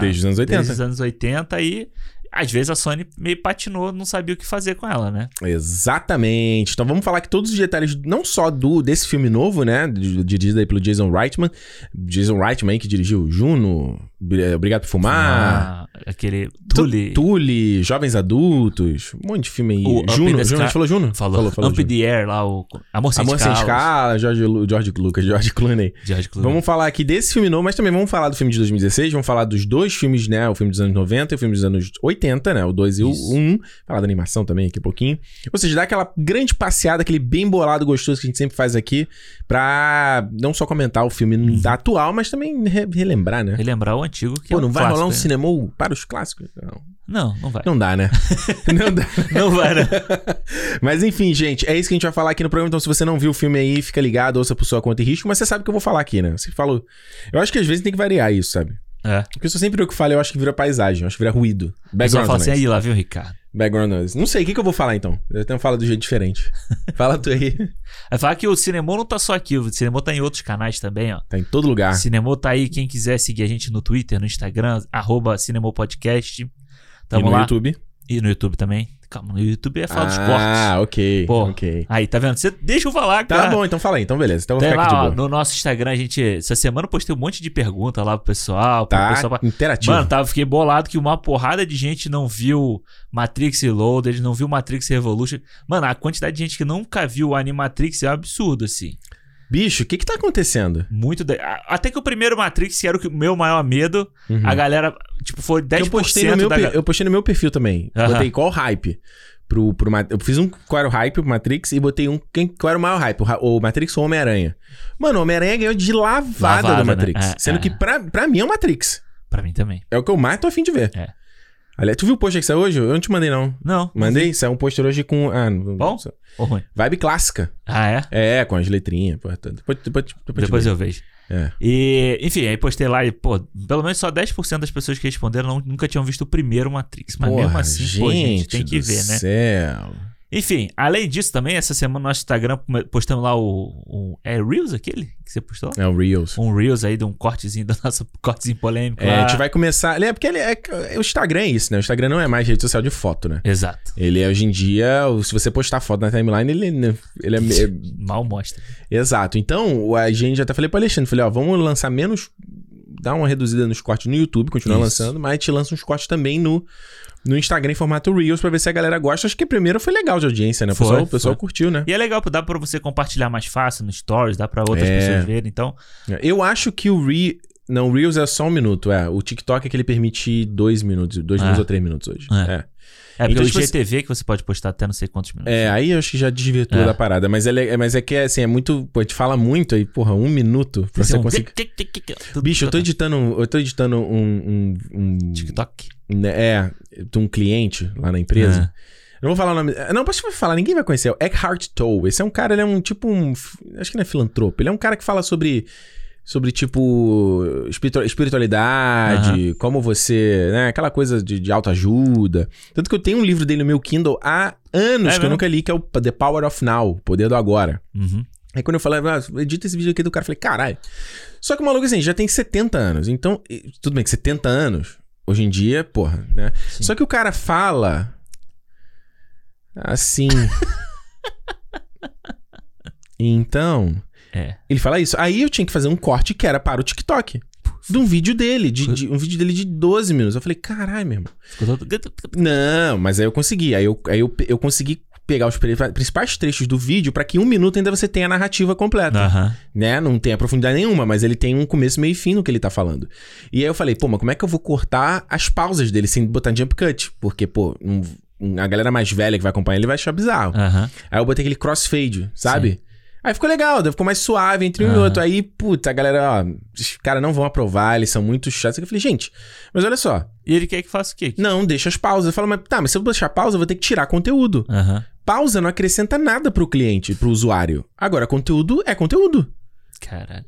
Desde os anos 80. Desde os anos 80 e às vezes a Sony meio patinou, não sabia o que fazer com ela, né? Exatamente. Então vamos falar que todos os detalhes, não só do desse filme novo, né? di- Dirigido aí pelo Jason Reitman. Jason Reitman aí que dirigiu Juno, Bri- Obrigado por Fumar. Ah, aquele Tu- Tully. Tully, Jovens Adultos, um monte de filme aí. O Juno, Juno, a gente falou Juno? Falou, falou, falou Juno. the Air lá, o Amor Sem Amor Sem. Escala, George, George Lucas, George Clooney. George Clooney. Vamos falar aqui desse filme novo, mas também vamos falar do filme de 2016, vamos falar dos dois filmes, né? O filme dos anos 90 e o filme dos anos 80. 80, né? O 2 e o Isso. 1. Falar da animação também aqui um pouquinho. Ou seja, dá aquela grande passeada, aquele bem bolado gostoso que a gente sempre faz aqui, pra não só comentar o filme Uhum. atual, mas também re- relembrar, né? Relembrar o antigo que Pô, é não um vai rolar um clássico, né? cinema para os clássicos? Não. Não, não vai. Não dá, né? não dá. Não vai, né? Mas enfim, gente, é isso que a gente vai falar aqui no programa. Então, se você não viu o filme aí, fica ligado, ouça por sua conta e risco. Mas você sabe o que eu vou falar aqui, né? Você falou. Eu acho que às vezes tem que variar isso, sabe? É. Porque se eu sempre o que falo, eu acho que vira paisagem, eu acho que vira ruído. Background fala assim, aí lá viu, Ricardo? Background noise. Não sei, o que, que eu vou falar então? Eu tenho fala do jeito diferente. Fala tu aí. Vai falar que o Cinemô não tá só aqui, o Cinemô tá em outros canais também, ó. Tá em todo lugar. Cinemô tá aí, quem quiser seguir a gente no Twitter, no Instagram, arroba Cinemô Podcast. e Tamo no lá. YouTube. E no YouTube também. Calma, no YouTube é fala dos cortes. Ah, ok. Pô, ok. Aí, tá vendo? Você deixa eu falar, Tá cara. bom, então fala aí. Então beleza. Então eu vou ficar aqui lá, de ó, boa. no nosso Instagram, a gente. Essa semana eu postei um monte de perguntas lá pro pessoal. Pro Tá pessoal interativo. Mano, tava, fiquei bolado que uma porrada de gente não viu Matrix Reloaded, não viu Matrix Revolution. Mano, a quantidade de gente que nunca viu o Animatrix é um absurdo, assim. Bicho, o que que tá acontecendo? Muito. a- Até que o primeiro Matrix, que era o meu maior medo, Uhum. a galera, tipo, foi 10% eu postei, no meu, da eu postei no meu perfil também. Aham. Botei qual hype. Pro, pro, eu fiz um qual era o hype pro Matrix e botei um quem, qual era o maior hype, o, o Matrix ou o Homem-Aranha. Mano, o Homem-Aranha ganhou de lavada, Lavada, do né? Matrix. É, sendo é. que pra, pra mim é o Matrix. Pra mim também. É o que eu mais tô afim de ver. É. Aliás, tu viu o pôster que saiu hoje? Eu não te mandei, não. Não. Mandei? Saiu um pôster hoje com. Ah, não- Bom? Ou ruim. Vibe clássica. Ah, é? É, com as letrinhas. Toda. depois, depois, depois, Depois eu vejo. É. E, enfim, aí postei lá e, pô, pelo menos só 10% das pessoas que responderam não- nunca tinham visto o primeiro Matrix. Mas mesmo Porra, assim, pô, gente, tem que ver, né? Enfim, além disso também, essa semana no nosso Instagram postamos lá o, o- É Reels aquele que você postou? É o Reels. Um Reels aí de um cortezinho da nossa cortezinho polêmico. É, lá. a gente vai começar. É porque ele é, é- o Instagram é isso, né? O Instagram não é mais rede social de foto, né? Exato. Ele é hoje em dia, se você postar foto na timeline, ele, ele é, Mal mostra. Exato. Então, a gente já até falei pro Alexandre, falei, ó, vamos lançar menos. Dar uma reduzida nos cortes no YouTube, continuar Isso. lançando, mas gente lança uns cortes também no, no Instagram em formato Reels pra ver se a galera gosta. Acho que primeiro foi legal de audiência, né? O Foi, pessoal, o pessoal curtiu, né? E é legal, dá pra você compartilhar mais fácil no Stories, dá pra outras É. pessoas verem. Então, Eu acho que o Re... Não, o Reels é só um minuto, é. O TikTok é que ele permite dois minutos, dois É. minutos ou três minutos hoje. É. É. é porque Então, o tipo, IGTV que você pode postar até não sei quantos minutos. É, aí eu acho que já desvirtua É. da parada. Mas é, le- mas é que, assim, é muito... Pô, te fala muito aí, porra, um minuto pra Esse você é um conseguir... tic, tic, tic, tic, tudo Bicho, eu tô editando, eu tô editando um... um, um TikTok. né, é, de um cliente lá na empresa. Eu não vou falar o nome... Não, posso falar, ninguém vai conhecer. É o Eckhart Tolle. Esse é um cara, ele é um tipo um... Acho que não é filantropo. Ele é um cara que fala sobre... Sobre, tipo, espiritu- espiritualidade, como você, né, aquela coisa de, de autoajuda. Tanto que eu tenho um livro dele no meu Kindle há anos É que eu nunca li, que é o The Power of Now, Poder do Agora. Uhum. Aí quando eu falei, ah, edita esse vídeo aqui do cara, eu falei, caralho. Só que o maluco, assim, já tem 70 anos. Então, tudo bem que 70 anos, hoje em dia, porra, né? Sim. Só que o cara fala assim. então, É. ele fala isso. Aí eu tinha que fazer um corte que era para o TikTok. De um vídeo dele, de, de- um vídeo dele de 12 minutos. Eu falei, caralho, meu irmão. Todo... Não, mas aí eu consegui. Aí eu, aí eu, eu consegui pegar os pri- principais trechos do vídeo pra que em um minuto ainda você tenha a narrativa completa. Né? Não tem a profundidade nenhuma, mas ele tem um começo, meio e fim no que ele tá falando. E aí eu falei, pô, mas como é que eu vou cortar as pausas dele sem botar jump cut? Porque, pô, um- um- a galera mais velha que vai acompanhar ele vai achar bizarro. Aí eu botei aquele crossfade, sabe? Aí ficou legal, ficou mais suave entre um e outro. Aí, puta, a galera, ó, os caras não vão aprovar, eles são muito chatos. Eu falei, gente, mas olha só, E ele quer que faça o quê? não, deixa as pausas. Eu falo, mas tá, mas se eu deixar pausa, eu vou ter que tirar conteúdo. Pausa não acrescenta nada pro cliente, pro usuário. Agora, conteúdo é conteúdo. Caralho.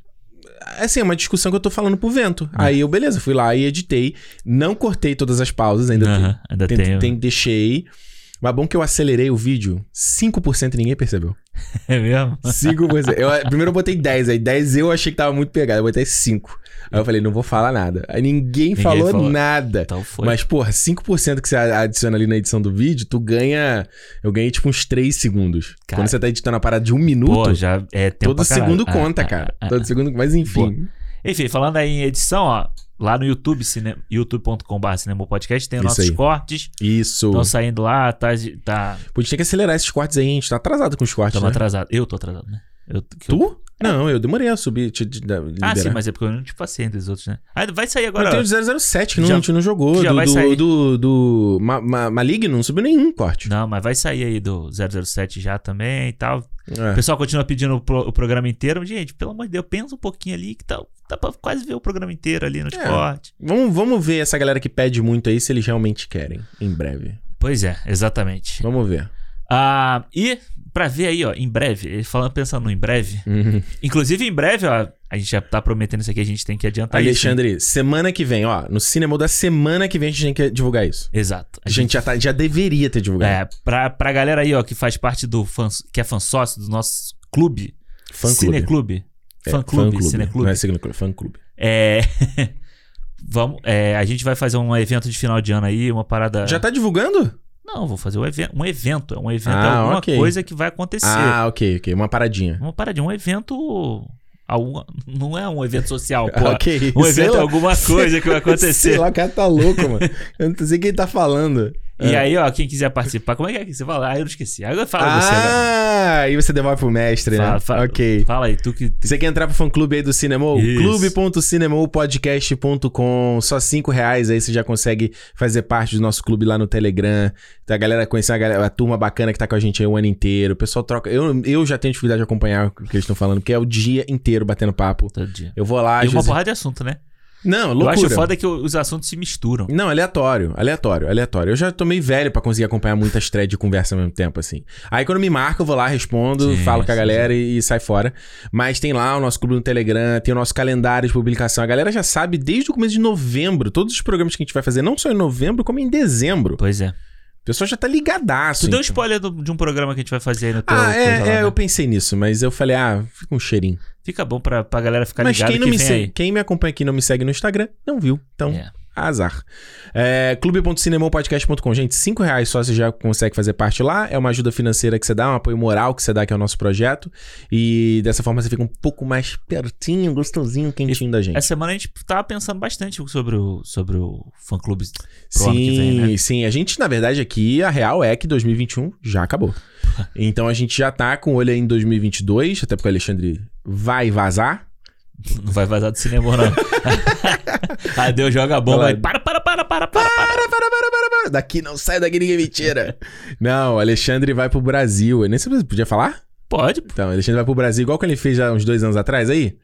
Assim, é uma discussão que eu tô falando pro vento. Aí eu, beleza, fui lá e editei. Não cortei todas as pausas, ainda Aham, Ainda tem, tem. tem- deixei. Mas bom que eu acelerei o vídeo 5% e ninguém percebeu. É mesmo? 5%. Eu, primeiro eu botei 10, aí 10 eu achei que tava muito pegado, eu botei 5. Aí eu falei, não vou falar nada. Aí ninguém, falou, falou. nada. Então foi. Mas, porra, 5% que você adiciona ali na edição do vídeo, tu ganha. Eu ganhei tipo uns 3 segundos. Cara. Quando você tá editando a parada de um minuto, Pô, já é tempo todo segundo Ah, conta, ah, cara. ah, todo ah. segundo. Mas enfim. Enfim, falando aí em edição, ó, lá no YouTube, cine... youtube.com.br Cinema Podcast, tem Isso nossos aí. cortes. Isso. Estão saindo lá, tá. tá Pô, a gente tem que acelerar esses cortes aí, a gente tá atrasado com os cortes, Estamos né? atrasados. Eu tô atrasado, né? Eu- que eu- Tu? Não, eu demorei a subir, te, te, da- Ah, sim, mas é porque eu não te passei entre os outros, né? Ah, vai sair Agora, agora. tem o de 007 que não, Já- a gente não jogou. já do, vai do, sair. do, do Ma- Ma- Maligno não subiu nenhum corte. Não, mas vai sair aí do 007 já também e tal. O É. pessoal continua pedindo o, pro- o programa inteiro. Mas, Gente, pelo amor de Deus, pensa um pouquinho ali que tá, dá pra quase ver o programa inteiro ali no É. corte. Vamos, vamos ver essa galera que pede muito aí se eles realmente querem, em breve. Pois é, exatamente. Vamos ver. Ah, e pra ver aí, ó, em breve, ele falando, pensando no em breve. Uhum. Inclusive, em breve, ó, a gente já tá prometendo isso aqui, a gente tem que adiantar isso. Alexandre, semana que vem, ó, no cinema da semana que vem a gente tem que divulgar isso. Exato. A gente já, tá, já deveria ter divulgado. É, pra, pra galera aí, ó, que faz parte do fã, que é fã sócio do nosso clube. Fã clube. Cineclube. É, Fã clube, Não cineclube. é cineclube, fã clube. É. Vamos, é, a gente vai fazer um evento de final de ano aí, uma parada. Já tá divulgando? Não, vou fazer um evento. Um evento. É um evento, Ah, é alguma ok. coisa que vai acontecer. Ah, ok, ok. Uma paradinha. Uma paradinha, um evento. alguma- Não é um evento social, pô. ok. Um evento é alguma coisa que vai acontecer. Sei lá, o cara tá louco, mano. Eu não sei quem tá falando. E É. aí, ó, quem quiser participar, como é que é que você fala? Ah, eu não esqueci. Agora fala você, velho. Ah, aí você devolve pro mestre, né? Fala, fala, ok. fala aí, tu que. Você quer entrar pro fã clube aí do Cinemol? Clube.cinemopodcast.com Só cinco reais aí você já consegue fazer parte do nosso clube lá no Telegram. A galera conhecer a, galera, a turma bacana que tá com a gente aí o ano inteiro. O pessoal troca. Eu, eu já tenho dificuldade de acompanhar o que eles estão falando, porque é o dia inteiro batendo papo. Todo dia. Eu vou lá, e uma vezes- porrada de assunto, né? Não, Eu loucura. acho foda que os assuntos se misturam. Não, aleatório, aleatório, aleatório. Eu já tô meio velho pra conseguir acompanhar muitas threads de conversa ao mesmo tempo, assim. Aí quando me marca, eu vou lá, respondo, Sim, falo com a sim, galera e, e sai fora. Mas tem lá o nosso clube no Telegram, tem o nosso calendário de publicação. A galera já sabe desde o começo de novembro, todos os programas que a gente vai fazer, não só em novembro, como em dezembro. Pois é. O pessoal já tá ligadaço. Tu deu então. spoiler do- de um programa que a gente vai fazer aí no teu. Ah, é, lá, é, né? eu pensei nisso, mas eu falei, ah, fica um cheirinho. Fica bom pra, pra galera ficar mas ligada quem não que me vem segue, quem me acompanha aqui não me segue no Instagram, não viu. Então, É. Azar. É, clube.cinemopodcast.com. Gente, 5 reais só você já consegue fazer parte lá. É uma ajuda financeira que você dá, um apoio moral que você dá, que é o nosso projeto. E dessa forma você fica um pouco mais pertinho, gostosinho, quentinho da gente. Essa semana a gente tava pensando bastante sobre o, sobre o fã clube pro ano que Sim, vem, né? sim. A gente, na verdade, aqui, a real é que 2021 já acabou. então a gente já tá com o olho aí em 2022, até porque o Alexandre vai vazar. Não vai vazar do cinema, não. ah, Deus joga a bomba aí. Para, para, para, para, para, para. Para, para, para, para, para. Daqui não sai daqui, ninguém me tira. não, Alexandre vai pro Brasil. Eu nem sei se podia falar? Pode. Então, Alexandre vai pro Brasil, igual que ele fez já uns dois anos atrás aí.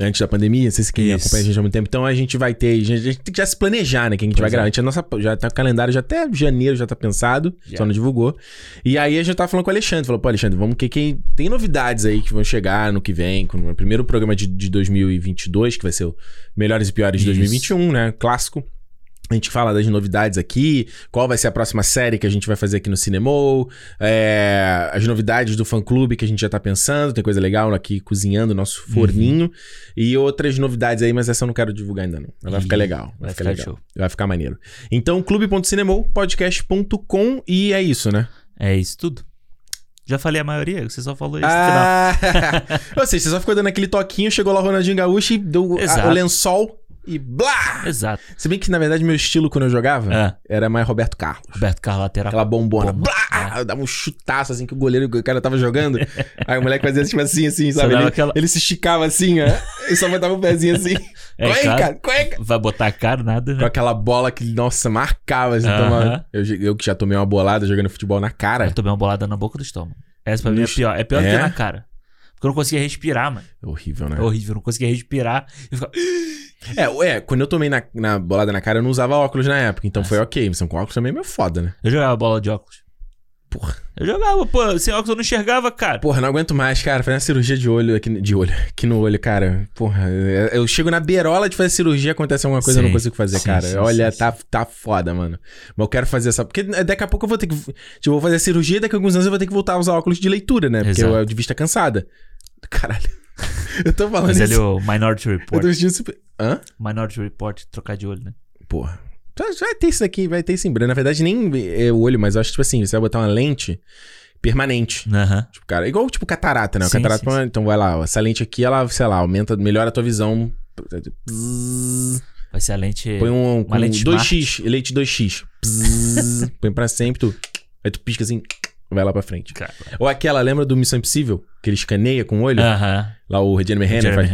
Antes da pandemia, se quem Isso. acompanha a gente há muito tempo. Então a gente vai ter. A gente, a gente tem que já se planejar, né? Que a gente Pois vai é. gravar. A gente, a nossa, já tá o calendário, já até janeiro já tá pensado, Já. só não divulgou. E aí a gente tá falando com o Alexandre. Falou, pô, Alexandre, vamos que quem tem novidades aí que vão chegar no que vem, com o primeiro programa de, de 2022, que vai ser o Melhores e Piores de Isso. 2021, né? Clássico. A gente fala das novidades aqui, qual vai ser a próxima série que a gente vai fazer aqui no Cinemol, é, as novidades do fã-clube que a gente já tá pensando, tem coisa legal aqui cozinhando o nosso forninho, e outras novidades aí, mas essa eu não quero divulgar ainda não. Mas vai ficar legal, vai, vai ficar, ficar legal, show. vai ficar maneiro. Então, clube.cinemol.podcast.com e é isso, né? É isso tudo. Já falei a maioria, você só falou isso no Ah, ou seja, você só ficou dando aquele toquinho, chegou lá o Ronaldinho Gaúcho e deu a- o lençol e blá! Exato. Se bem que, na verdade, meu estilo quando eu jogava É. era mais Roberto Carlos. Roberto Carlos lateral. Aquela bombona. Bomba. Blá! Dava um chutaço assim que o goleiro, o cara tava jogando. Aí o moleque fazia tipo assim, assim, sabe? Ele, aquela- ele se esticava assim, ó. E só botava o pezinho assim. É, Cueca, claro. cueca. Vai botar a cara, nada, Com né? aquela bola que, nossa, marcava assim. Aham. toma- eu, eu que já tomei uma bolada jogando futebol na cara. Eu tomei uma bolada na boca do estômago. Essa pra mim é pior. É pior É? que na cara. Porque eu não conseguia respirar, mano. Horrível, né? É horrível. Eu não conseguia respirar. Eu ficava... É, é, quando eu tomei na, na bolada na cara, eu não usava óculos na época. Então Ah, foi sim. ok. Mas com óculos também é meio foda, né? Eu jogava bola de óculos. Porra. Eu jogava, pô. Sem óculos eu não enxergava, cara. Porra, não aguento mais, cara. Fazer uma cirurgia de olho aqui, de olho, aqui no olho, cara. Porra, eu chego na beirola de fazer cirurgia, acontece alguma coisa, eu não Sim, consigo fazer, sim, cara. sim, Olha, sim, tá, tá foda, mano. Mas eu quero fazer essa. Porque daqui a pouco eu vou ter que. Tipo, eu vou fazer cirurgia, daqui a alguns anos eu vou ter que voltar a usar óculos de leitura, né? Porque Exato. eu de vista cansada. Caralho. eu tô falando Mas ele é isso. o Minority Eu Report. tô sentindo super. Hã? Minority Report, trocar de olho, né? Porra. Vai ter isso aqui, vai ter isso em breve. Na verdade, nem é o olho, mas eu acho, tipo assim, você vai botar uma lente permanente. Aham. Tipo, cara, igual tipo catarata, né? O Sim, catarata, sim, então vai lá, ó, essa lente aqui, ela, sei lá, aumenta, melhora a tua visão. Vai ser a lente... Põe um, Uma um lente 2x, lente 2x. Pzzz, Põe pra sempre, tu. Aí tu pisca assim, vai lá pra frente. Cara. Ou aquela, lembra do Missão Impossível? Que ele escaneia com o olho? Aham. Lá o Jeremy Renner faz...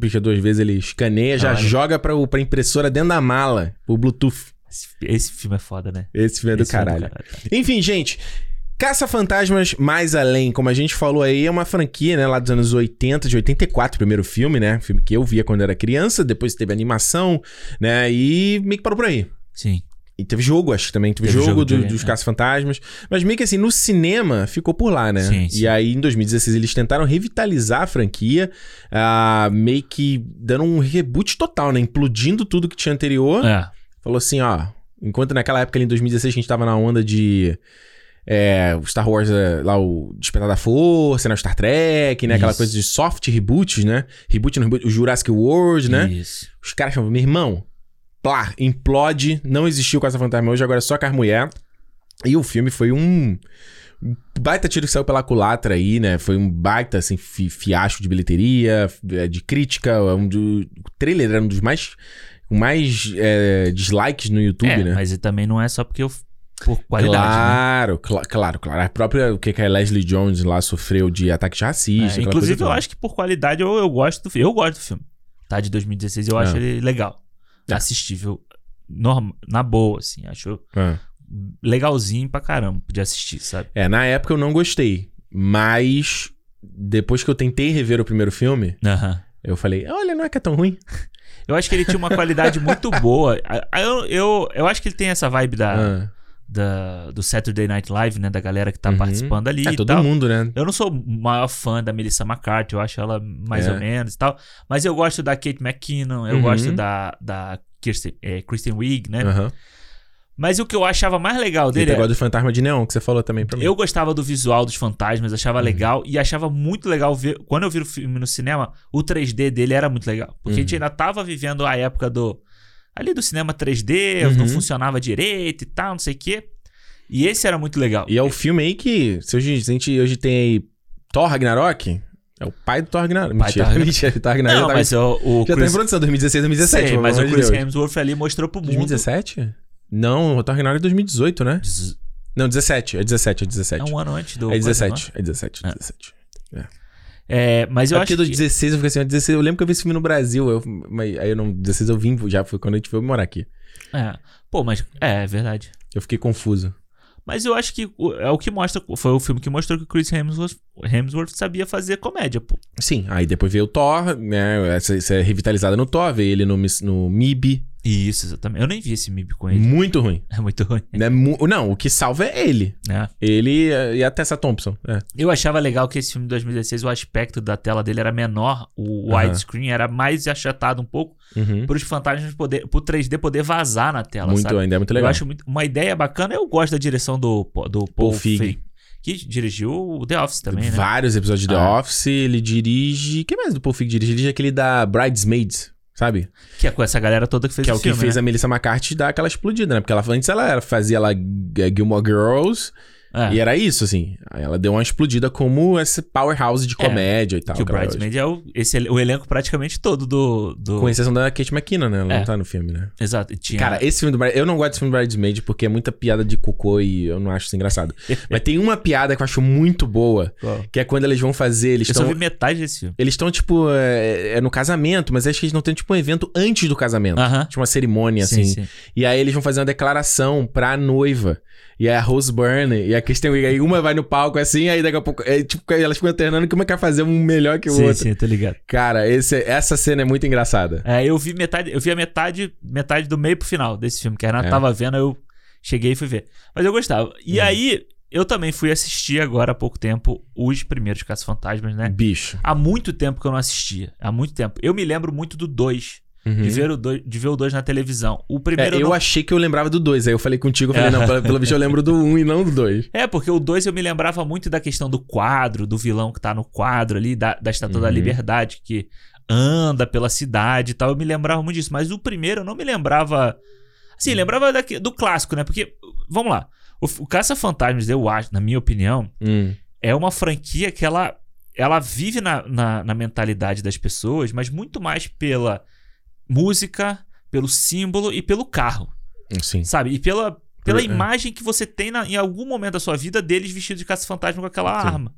Picha duas vezes, ele escaneia, já Olha. joga pra, o- pra impressora dentro da mala, o Bluetooth. Esse, esse filme é foda, né? Esse filme é do Esse filme caralho. Enfim, gente. Caça-Fantasmas Mais Além, como a gente falou aí, é uma franquia, né, lá dos anos 80, de 84, o primeiro filme, né? Filme que eu via quando era criança, depois teve animação, né? E meio que parou por aí. Sim. E teve jogo, acho que também. Teve, Teve jogo, jogo do- dos é. Caça-Fantasmas. Mas meio que assim, no cinema ficou por lá, né? Sim, E sim. aí, em 2016, eles tentaram revitalizar a franquia, ah, meio que dando um reboot total, né? Implodindo tudo que tinha anterior. É. Falou assim, ó. Enquanto naquela época ali em 2016 que a gente tava na onda de. É, o Star Wars, é, lá o Despertar da Força, né? O Star Trek, né? Aquela Isso. coisa de soft reboots, né? Reboot no reboot, o Jurassic World, né? Isso. Os caras chamam, meu irmão, plá, implode, não existiu Caça Fantasma hoje, agora é só Carmulher. E o filme foi um baita tiro que saiu pela culatra aí, né? Foi um baita, assim, fi- fiasco de bilheteria, é, de crítica. Um do, o trailer era um dos mais, mais é, dislikes no YouTube, é, né? mas e também não é só porque eu. Por qualidade, né? claro, cla- claro, claro. A própria, o que, que a Leslie Jones lá sofreu de ataque de É, inclusive, eu acho que por qualidade eu, eu gosto do filme. Eu gosto do filme. Tá? De 2016, eu acho Ah. ele legal. É. Assistível. Norma, na boa, assim. Acho Ah. legalzinho pra caramba de assistir, sabe? É, na época eu não gostei, mas depois que eu tentei rever o primeiro filme, Aham. eu falei, olha, não é que é tão ruim. Eu acho que ele tinha uma qualidade muito boa. Eu, eu, eu acho que ele tem essa vibe da, Ah. Da- do Saturday Night Live, né? Da galera que tá Uhum. participando ali É todo tal. mundo, né? Eu não sou o maior fã da Melissa McCarthy, eu acho ela mais É. ou menos e tal. Mas eu gosto da Kate McKinnon, eu Uhum. gosto da, da Kirsten, é, Kristen Wiig, né? Aham. Mas o que eu achava mais legal dele tem é, negócio do Fantasma de Neon, que você falou também pra mim. eu gostava do visual dos fantasmas, Uhum. achava legal e achava muito legal ver. Quando eu vi o filme no cinema, o 3D dele era muito legal. Porque a gente Uhum. ainda tava vivendo a época do. Ali do cinema 3D, Uhum. não funcionava direito e tal, não sei o quê. E esse era muito legal. E é o filme aí que, se hoje, a gente hoje tem aí Thor Ragnarok, é o pai do Thor Ragnarok. Pai Mentira, Thor- mentira, Thor Ragnarok Não, já, mas tá, o, o já tá em Chris, produção, 2016, 2017. sei, pelo mas o Chris Deus. Hemsworth ali mostrou pro mundo. 2017? Não, o Thor Ragnarok é 2018, né? Não, 17, é 17, é 17. É um ano antes do. É coisa, 17, é 17, é É. 17. não é? É, mas eu Eu acho aqui do que. 16 eu fiquei assim, ó, 16, eu lembro que eu vi esse filme no Brasil, eu, mas aí eu não, 16 eu vim, já foi quando a gente foi morar aqui. É. Pô, mas. É, é verdade. Eu fiquei confuso. Mas eu acho que é o que mostra. Foi o filme que mostrou que o Chris Hemsworth, Hemsworth sabia fazer comédia, pô. Sim, aí depois veio o Thor, né, essa, essa é revitalizada no Thor, veio ele no, no MIB, Isso, exatamente. Eu nem vi esse MIB com ele. muito ruim. É muito ruim. Né, mu- não, o que salva é ele. né? Ele e a Tessa Thompson. É. Eu achava legal que esse filme de 2016, o aspecto da tela dele era menor, o widescreen era mais achatado um pouco, Uhum. para os fantasmas poder, pro 3D poder vazar na tela, Muito, sabe? ainda é muito Eu legal. acho muito- uma ideia bacana. Eu gosto da direção do, do Paul, Paul Feig. Feig, que dirigiu o The Office também, né? Vários episódios de The Ah. Office, ele dirige. que mais do Paul Feig dirige? Ele dirige aquele da Bridesmaids, sabe? Que é com essa galera toda que fez que é o que filme, fez né? a Melissa McCarthy dar aquela explodida, né? Porque ela antes ela era- fazia lá Gilmore Girls É, e era isso, assim. Aí ela deu uma explodida como esse powerhouse de É, comédia e tal. que o é. Bridesmaid é o, esse, o elenco praticamente todo do... do... Com exceção da Kate McKinnon, né? Ela É. não tá no filme, né? Exato. Tinha... Cara, esse filme do Bride... Eu não gosto desse filme do Bridesmaid porque é muita piada de cocô e eu não acho isso engraçado. Mas tem uma piada que eu acho muito boa, que é quando eles vão fazer, eles Eu só estão... vi metade desse filme. Eles estão, tipo, é, é no casamento, mas acho que eles não têm, tipo, um evento antes do casamento. Aham. Tipo, uma cerimônia, Sim, assim. sim. E aí eles vão fazer uma declaração pra noiva. E aí a Rose Byrne e a Kristen Wiig, aí uma vai no palco assim, aí daqui a pouco, é, tipo, elas ficam alternando que uma quer fazer um melhor que o Sim, outro. sim, tô ligado. Cara, esse, essa cena é muito engraçada. É, eu vi metade, eu vi a metade, metade do meio pro final desse filme, que a Renata É. tava vendo, eu cheguei e fui ver. Mas eu gostava. E Uhum. aí, eu também fui assistir agora há pouco tempo os primeiros Caça-Fantasmas, né? Bicho. Há muito tempo que eu não assistia. Há muito tempo. Eu me lembro muito do 2. Uhum. De, ver o dois de ver o 2 na televisão. O É, primeiro eu não- achei que eu lembrava do 2, aí eu falei contigo, eu falei, É. não, pelo, pelo visto eu lembro do 1 um e não do 2. É, porque o 2 eu me lembrava muito da questão do quadro, do vilão que tá no quadro ali, da, da Estátua da Uhum. Liberdade, que anda pela cidade e tal. Eu me lembrava muito disso. Mas o primeiro eu não me lembrava. Assim, lembrava daqui- do clássico, né? Porque, vamos lá. O, o Caça-Fantasmas, eu acho, na minha opinião, Hum. é uma franquia que ela, ela vive na, na, na mentalidade das pessoas, mas muito mais pela música, pelo símbolo e pelo carro, Sim. sabe? E pela, Pela É. imagem que você tem na- em algum momento da sua vida deles vestidos de caça-fantasma com aquela Sim. arma.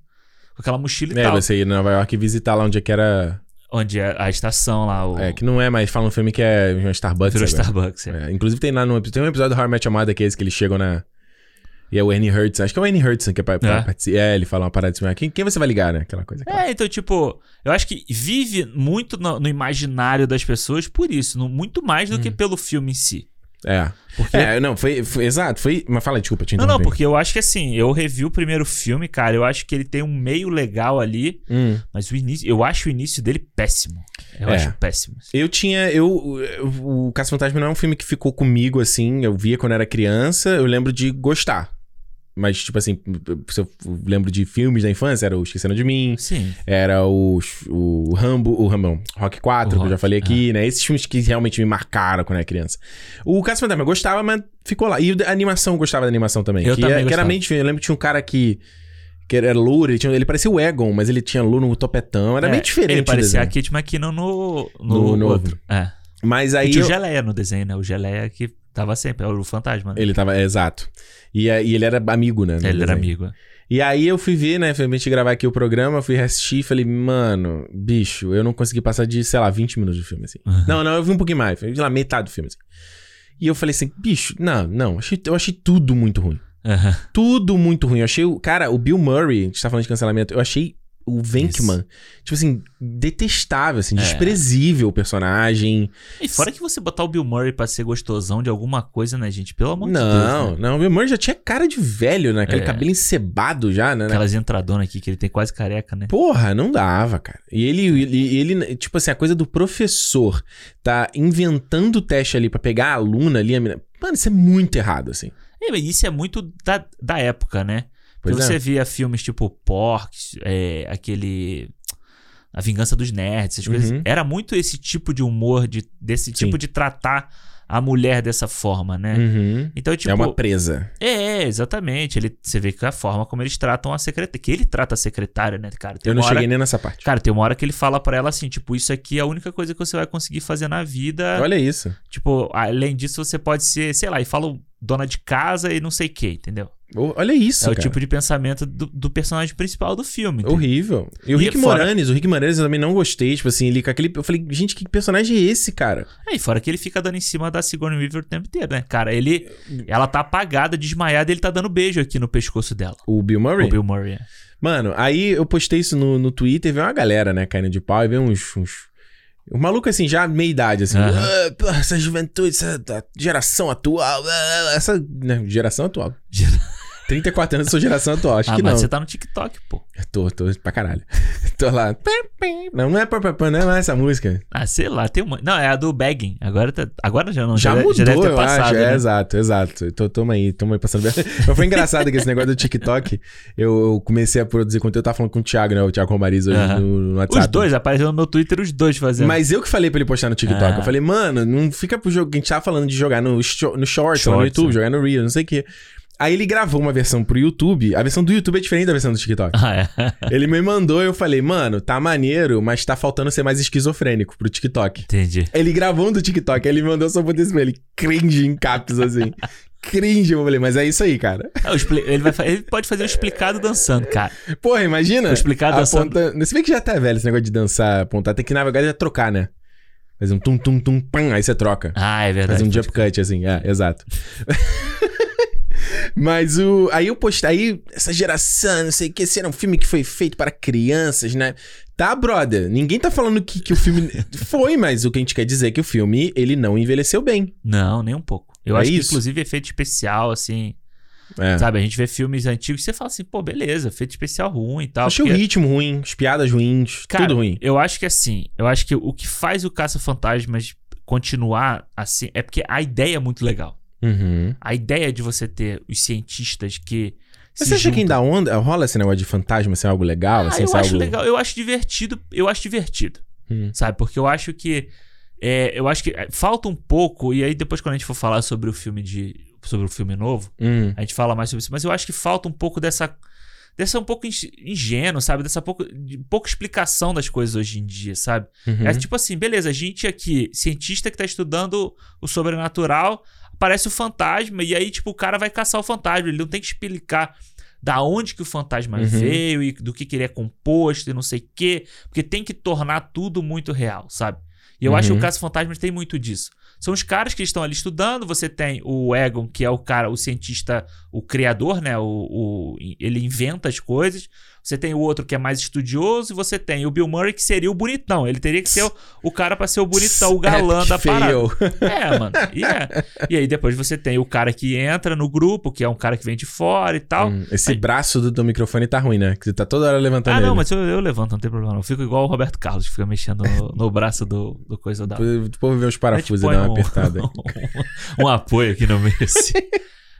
Com aquela mochila e É, tal. você ir em Nova York e visitar lá onde é que era. Onde é a estação lá, o... É, que não é mais. Fala um filme que é uma Starbucks. virou. Starbucks. é. É, inclusive tem lá no tem um episódio do How I Met Your Mother que é esse que eles chegam na. E é o Annie Hudson. Acho que é o Annie Hudson que é pra, pra É? participar. É, ele fala uma parada assim. ah, Quem, quem você vai ligar, né? Aquela coisa. aquela- É, então, tipo, eu acho que vive muito no, no imaginário das pessoas por isso, no- muito mais do Hum. que pelo filme em si. É. Porque É, não, foi, foi- Exato, foi. Mas fala, desculpa, te Não, não, porque eu acho que assim, eu revi o primeiro filme, cara, eu acho que ele tem um meio legal ali, Hum. mas o início, eu acho o início dele péssimo. Eu É. acho péssimo. Eu tinha. Eu, eu- o Caça Fantasma não é um filme que ficou comigo assim. Eu via quando era criança. Eu lembro de gostar. Mas, tipo assim, se eu lembro de filmes da infância, era o Esquecendo de Mim, Sim. era o, o Rambo, o Rambo, Rock 4, O que eu já Rock, falei aqui, né? Esses filmes que realmente me marcaram quando era criança. O Caça Fantasma eu gostava, mas ficou lá. E a animação, eu gostava da animação também. Eu que, também é- que era meio diferente. Eu lembro que tinha um cara que. Que era louro, ele, tinha, ele parecia o Egon, mas ele tinha louro no topetão. Era É, meio diferente. Ele o parecia a. Kate McKinnon no, No no, novo. outro. É. Mas E aí. tinha o eu- Geleia no desenho, né? O Geleia que tava sempre, era o fantasma. Né? Ele tava, é, exato. E, é, e ele era amigo, né? Ele era desenho. amigo. é. E aí eu fui ver, né? Gente gravar aqui o programa, fui assistir e falei, mano, bicho, eu não consegui passar de, sei lá, 20 minutos do filme, assim. Não, não, eu vi um pouquinho mais, sei lá, metade do filme, assim. E eu falei assim, bicho, não, não, achei, eu achei tudo muito ruim. Aham. Tudo muito ruim. Eu achei. Cara, o Bill Murray, a gente tá falando de cancelamento, eu achei o Venkman, tipo assim, detestável, assim, É. desprezível o personagem. E fora que você botar o Bill Murray pra ser gostosão de alguma coisa, né, gente? Pelo amor de Deus. Não, né? não, o Bill Murray já tinha cara de velho, né? Aquele É. cabelo encebado já, né? Aquelas entradonas aqui que ele tem quase careca, né? Porra, não dava, cara. E ele, ele, ele, tipo assim, a coisa do professor tá inventando o teste ali pra pegar a aluna ali, a mina... Mano, isso é muito errado, assim. É, isso é muito da, da época, né? Pois Porque é. você via filmes tipo Porks, é, aquele. A Vingança dos Nerds, essas coisas. Uhum. Era muito esse tipo de humor, de, desse tipo de tratar a mulher dessa forma, né? Uhum. Então, tipo. é uma presa. É, exatamente. Ele, você vê que a forma como eles tratam a secretária. Que ele trata a secretária, né, cara? Tem Eu não hora- cheguei nem nessa parte. Cara, tem uma hora que ele fala pra ela assim, tipo, isso aqui é a única coisa que você vai conseguir fazer na vida. Olha isso. Tipo, além disso, você pode ser, sei lá, e fala dona de casa e não sei o que, entendeu? O- Olha isso, é o cara. tipo de pensamento do, do personagem principal do filme. entendeu? Horrível. E o E Rick fora- Moranis, o Rick Moranis eu também não gostei, tipo assim, ele com aquele... Eu falei, gente, que personagem é esse, cara? É, e fora que ele fica dando em cima da Sigourney Weaver o tempo inteiro, né? Cara, ele... Ela tá apagada, desmaiada e ele tá dando beijo aqui no pescoço dela. O Bill Murray? O Bill Murray. é. Mano, aí eu postei isso no, no Twitter veio uma galera, né, caindo de pau e veio uns. uns... Um maluco assim, já meia idade, assim. "Ah, pô, essa juventude, essa geração atual. ah, Essa. Né, geração atual. 34 anos eu sou geração atual, acho ah, que mas não. você tá no TikTok, pô. Tô, tô pra caralho. tô lá. Não, não é pá, pá, não é mais essa música. Ah, sei lá, tem uma... Não, é a do Bagging. Agora, tá... Agora já não. Já, deve- mudou, deve ter eu passado, acho. É, né? exato, exato. Tô, tamo aí, tamo aí passando. Mas foi engraçado que esse negócio do TikTok, eu, eu comecei a produzir conteúdo, eu tava falando com o Thiago, né? O Thiago Romariz hoje Aham. no, no WhatsApp. Os dois, apareceu no meu Twitter os dois fazendo. Mas eu que falei pra ele postar no TikTok. Ah. Eu falei, mano, não fica pro jogo. A gente tava falando de jogar no, no Shorts, lá no Shorts, YouTube, é. jogar no Reel, não sei o quê. Aí ele gravou uma versão pro YouTube. A versão do YouTube é diferente da versão do TikTok. Ah, é. ele me mandou e eu falei, mano, tá maneiro, mas tá faltando ser mais esquizofrênico pro TikTok. Entendi. Ele gravou um do TikTok, aí ele mandou só isso pra ele. Cringe em caps, assim. Cringe, eu falei, mas é isso aí, cara. O expli- ele, vai ele pode fazer o explicado dançando, cara. Porra, imagina. Vou explicar dançando. aponta... Se bem que já tá velho esse negócio de dançar, apontar. Tem que, na verdade, já trocar, né? Fazer um tum, tum, tum, pam, aí você troca. Ah, é verdade. Fazer um jump cut, assim, é, exato. Mas o. Aí eu postei. Aí, essa geração, não sei o que, esse era um filme que foi feito para crianças, né? Tá, brother. Ninguém tá falando que, que o filme. foi, mas o que a gente quer dizer é que o filme, ele não envelheceu bem. Não, nem um pouco. Eu É acho que, isso? inclusive, efeito especial, assim. É. Sabe, a gente vê filmes antigos e você fala assim, pô, beleza, efeito especial ruim e tal. Achei porque- o ritmo ruim, as piadas ruins, Cara, tudo ruim. Eu acho que assim, eu acho que o que faz o Caça-Fantasmas continuar assim é porque a ideia é muito legal. Uhum. A ideia de você ter os cientistas que. Mas você acha que ainda onda, rola esse negócio de fantasma ser algo legal? Ah, assim, eu acho algo... legal, eu acho divertido, eu acho divertido, Hum. sabe? Porque eu acho que é, eu acho que é, falta um pouco e aí depois quando a gente for falar sobre o filme de sobre o filme novo, Hum. a gente fala mais sobre isso, mas eu acho que falta um pouco dessa dessa um pouco ing- ingênuo, sabe? Dessa pouco de pouca explicação das coisas hoje em dia, sabe? Uhum. É tipo assim, beleza, a gente aqui, cientista que tá estudando o sobrenatural, aparece o fantasma e aí, tipo, o cara vai caçar o fantasma. Ele não tem que explicar da onde que o fantasma Uhum. veio e do que, que ele é composto e não sei o quê. Porque tem que tornar tudo muito real, sabe? E eu acho que Uhum. o Caça Fantasmas tem muito disso. São os caras que estão ali estudando. Você tem o Egon, que é o cara, o cientista, o criador, né? O, o- ele inventa as coisas. Você tem o outro que é mais estudioso. E você tem o Bill Murray, que seria o bonitão. Ele teria que ser o, o cara pra ser o bonitão, o galã Epic da parada. É, mano. E, é. e aí depois você tem o cara que entra no grupo, que é um cara que vem de fora e tal. Hum, esse braço do teu microfone tá ruim, né? Que você tá toda hora levantando Ah, não, ele. mas eu, eu levanto, não tem problema. não. Eu fico igual o Roberto Carlos, que fica mexendo no, no braço do, do coisa da. Depois ver os parafusos e põe uma apertada. um, apoio aqui no meio. assim.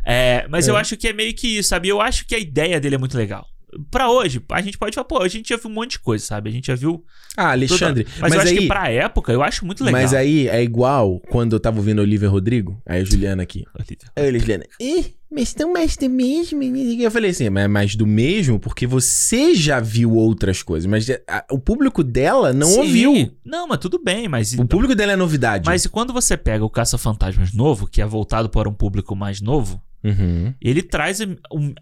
É, mas eu É. acho que é meio que isso, sabe? Eu acho que a ideia dele é muito legal. Pra hoje, a gente pode falar, pô, a gente já viu um monte de coisa, sabe? A gente já viu. Ah, Alexandre. toda- Mas, Mas, eu acho aí, que pra época, eu acho muito legal. mas aí é igual quando eu tava ouvindo Olivia Rodrigo. Aí a Juliana aqui. Olivia. Aí a Juliana. Ih, mas tão mais do mesmo. Eu falei assim, mas é mais do mesmo porque você já viu outras coisas. Mas a- o público dela não Sim. ouviu. Não, mas tudo bem, mas. O público dela é novidade. Mas quando você pega o Caça-Fantasmas novo, que é voltado para um público mais novo, Uhum. ele traz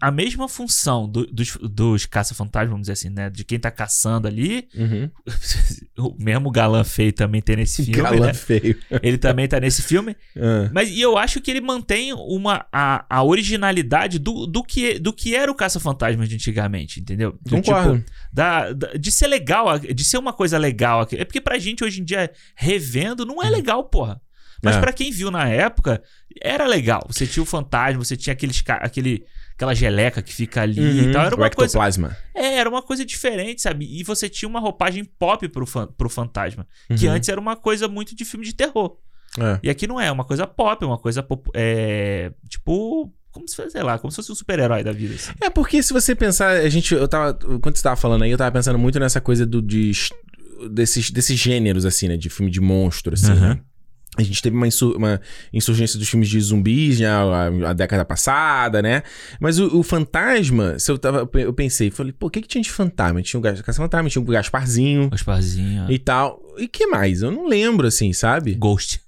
a, mesma função do- dos, dos caça-fantasmas, vamos dizer assim, né? De quem tá caçando ali. Uhum. o mesmo galã feio também tem nesse filme, Galã né? feio. Ele também tá nesse filme. Ah. Mas e eu acho que ele mantém uma, a, a originalidade do, do, que, do que era o Caça-Fantasmas de antigamente, entendeu? Do Concordo. tipo, da, da- de ser legal, de ser uma coisa legal. É porque pra gente hoje em dia, revendo, não é legal, porra. Mas É. pra quem viu na época, era legal. Você tinha o fantasma, você tinha aqueles, aquele, aquela geleca que fica ali Uhum. e tal. Era O uma coisa. É, era uma coisa diferente, sabe? E você tinha uma roupagem pop pro, fan, pro fantasma. Que Uhum. antes era uma coisa muito de filme de terror. É. E aqui não é, é uma coisa pop, é uma coisa é, tipo, como se fosse, sei lá, como se fosse um super-herói da vida. assim. É porque se você pensar, a gente, eu tava, quando você tava falando aí, eu tava pensando muito nessa coisa do de desses, desses gêneros assim, né, de filme de monstro assim, Aham. né? A gente teve uma, insur- uma insurgência dos filmes de zumbis já a, a década passada, né? Mas o, o fantasma, se eu tava, eu pensei, falei, pô, o que que tinha de fantasma? Tinha o Caça-Fantasma, tinha o Gasparzinho Gasparzinho, e tal. E que mais? Eu não lembro, assim, sabe? Ghost.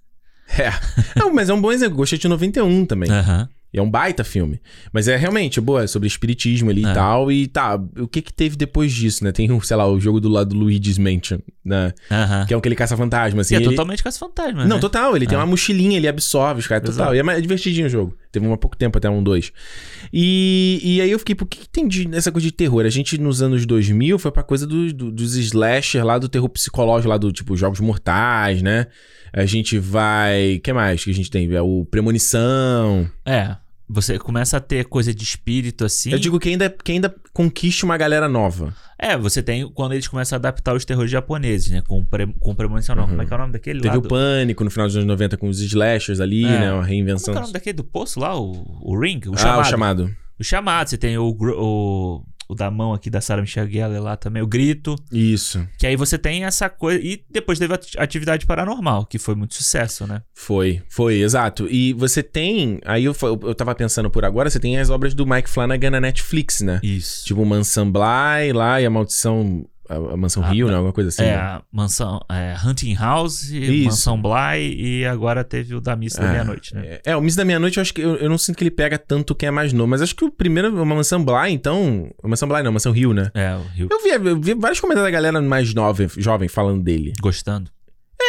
É. Não, mas é um bom exemplo. Gostei de 91 também. Aham. É um baita filme. Mas é realmente, boa, é sobre espiritismo ali É. e tal. E tá, o que que teve depois disso, né? Tem, sei lá, o jogo do lado do Luigi's Mansion, né? Aham. Que é um que ele caça fantasma, assim. E é ele- totalmente caça-fantasma, Não, né? total. Ele tem É. uma mochilinha, ele absorve os caras, total. E é divertidinho o jogo. Teve um há pouco tempo, até um dois. E, e aí eu fiquei, por que, que tem de, nessa coisa de terror? A gente, nos anos 2000, foi pra coisa do, do- dos slasher lá, do terror psicológico lá, do tipo, Jogos Mortais, né? A gente vai... Que mais que a gente tem? É o Premonição... É. Você começa a ter coisa de espírito assim. Eu digo que ainda, que ainda conquiste uma galera nova. É, você tem quando eles começam a adaptar os terrores japoneses, né? Com, pre, com premonição, não. Uhum. Como é que é o nome daquele Teve lá? o Pânico no final dos anos 90 com os slashers ali, É. né? Uma Como é reinvenção. que é o nome daquele do poço lá? O, o Ring? O ah, chamado. o chamado. O chamado. Você tem o, o, o da mão aqui da Sarah Michelle Gellar lá também, o grito. Isso. Que aí você tem essa coisa. E depois teve a ati- atividade paranormal, que foi muito sucesso, né? Foi, foi, exato. E você tem. Aí eu, eu tava pensando por agora, você tem as obras do Mike Flanagan na Netflix, né? Isso. Tipo Mansão Bly lá e a Maldição. A, a Mansão Ah, Rio, né? Alguma coisa assim. é, né? a mansão. É, Hunting House, Isso. Mansão Bly e agora teve o da Missa da É, Meia-Noite, né? É, é, o Miss da Meia-Noite eu acho que eu, eu não sinto que ele pega tanto quem é mais novo, mas acho que o primeiro, uma Mansão Bly, então. Mansão Bly não, Mansão Rio, né? É, o Rio. Eu vi, eu vi vários comentários da galera mais nova, jovem falando dele. Gostando.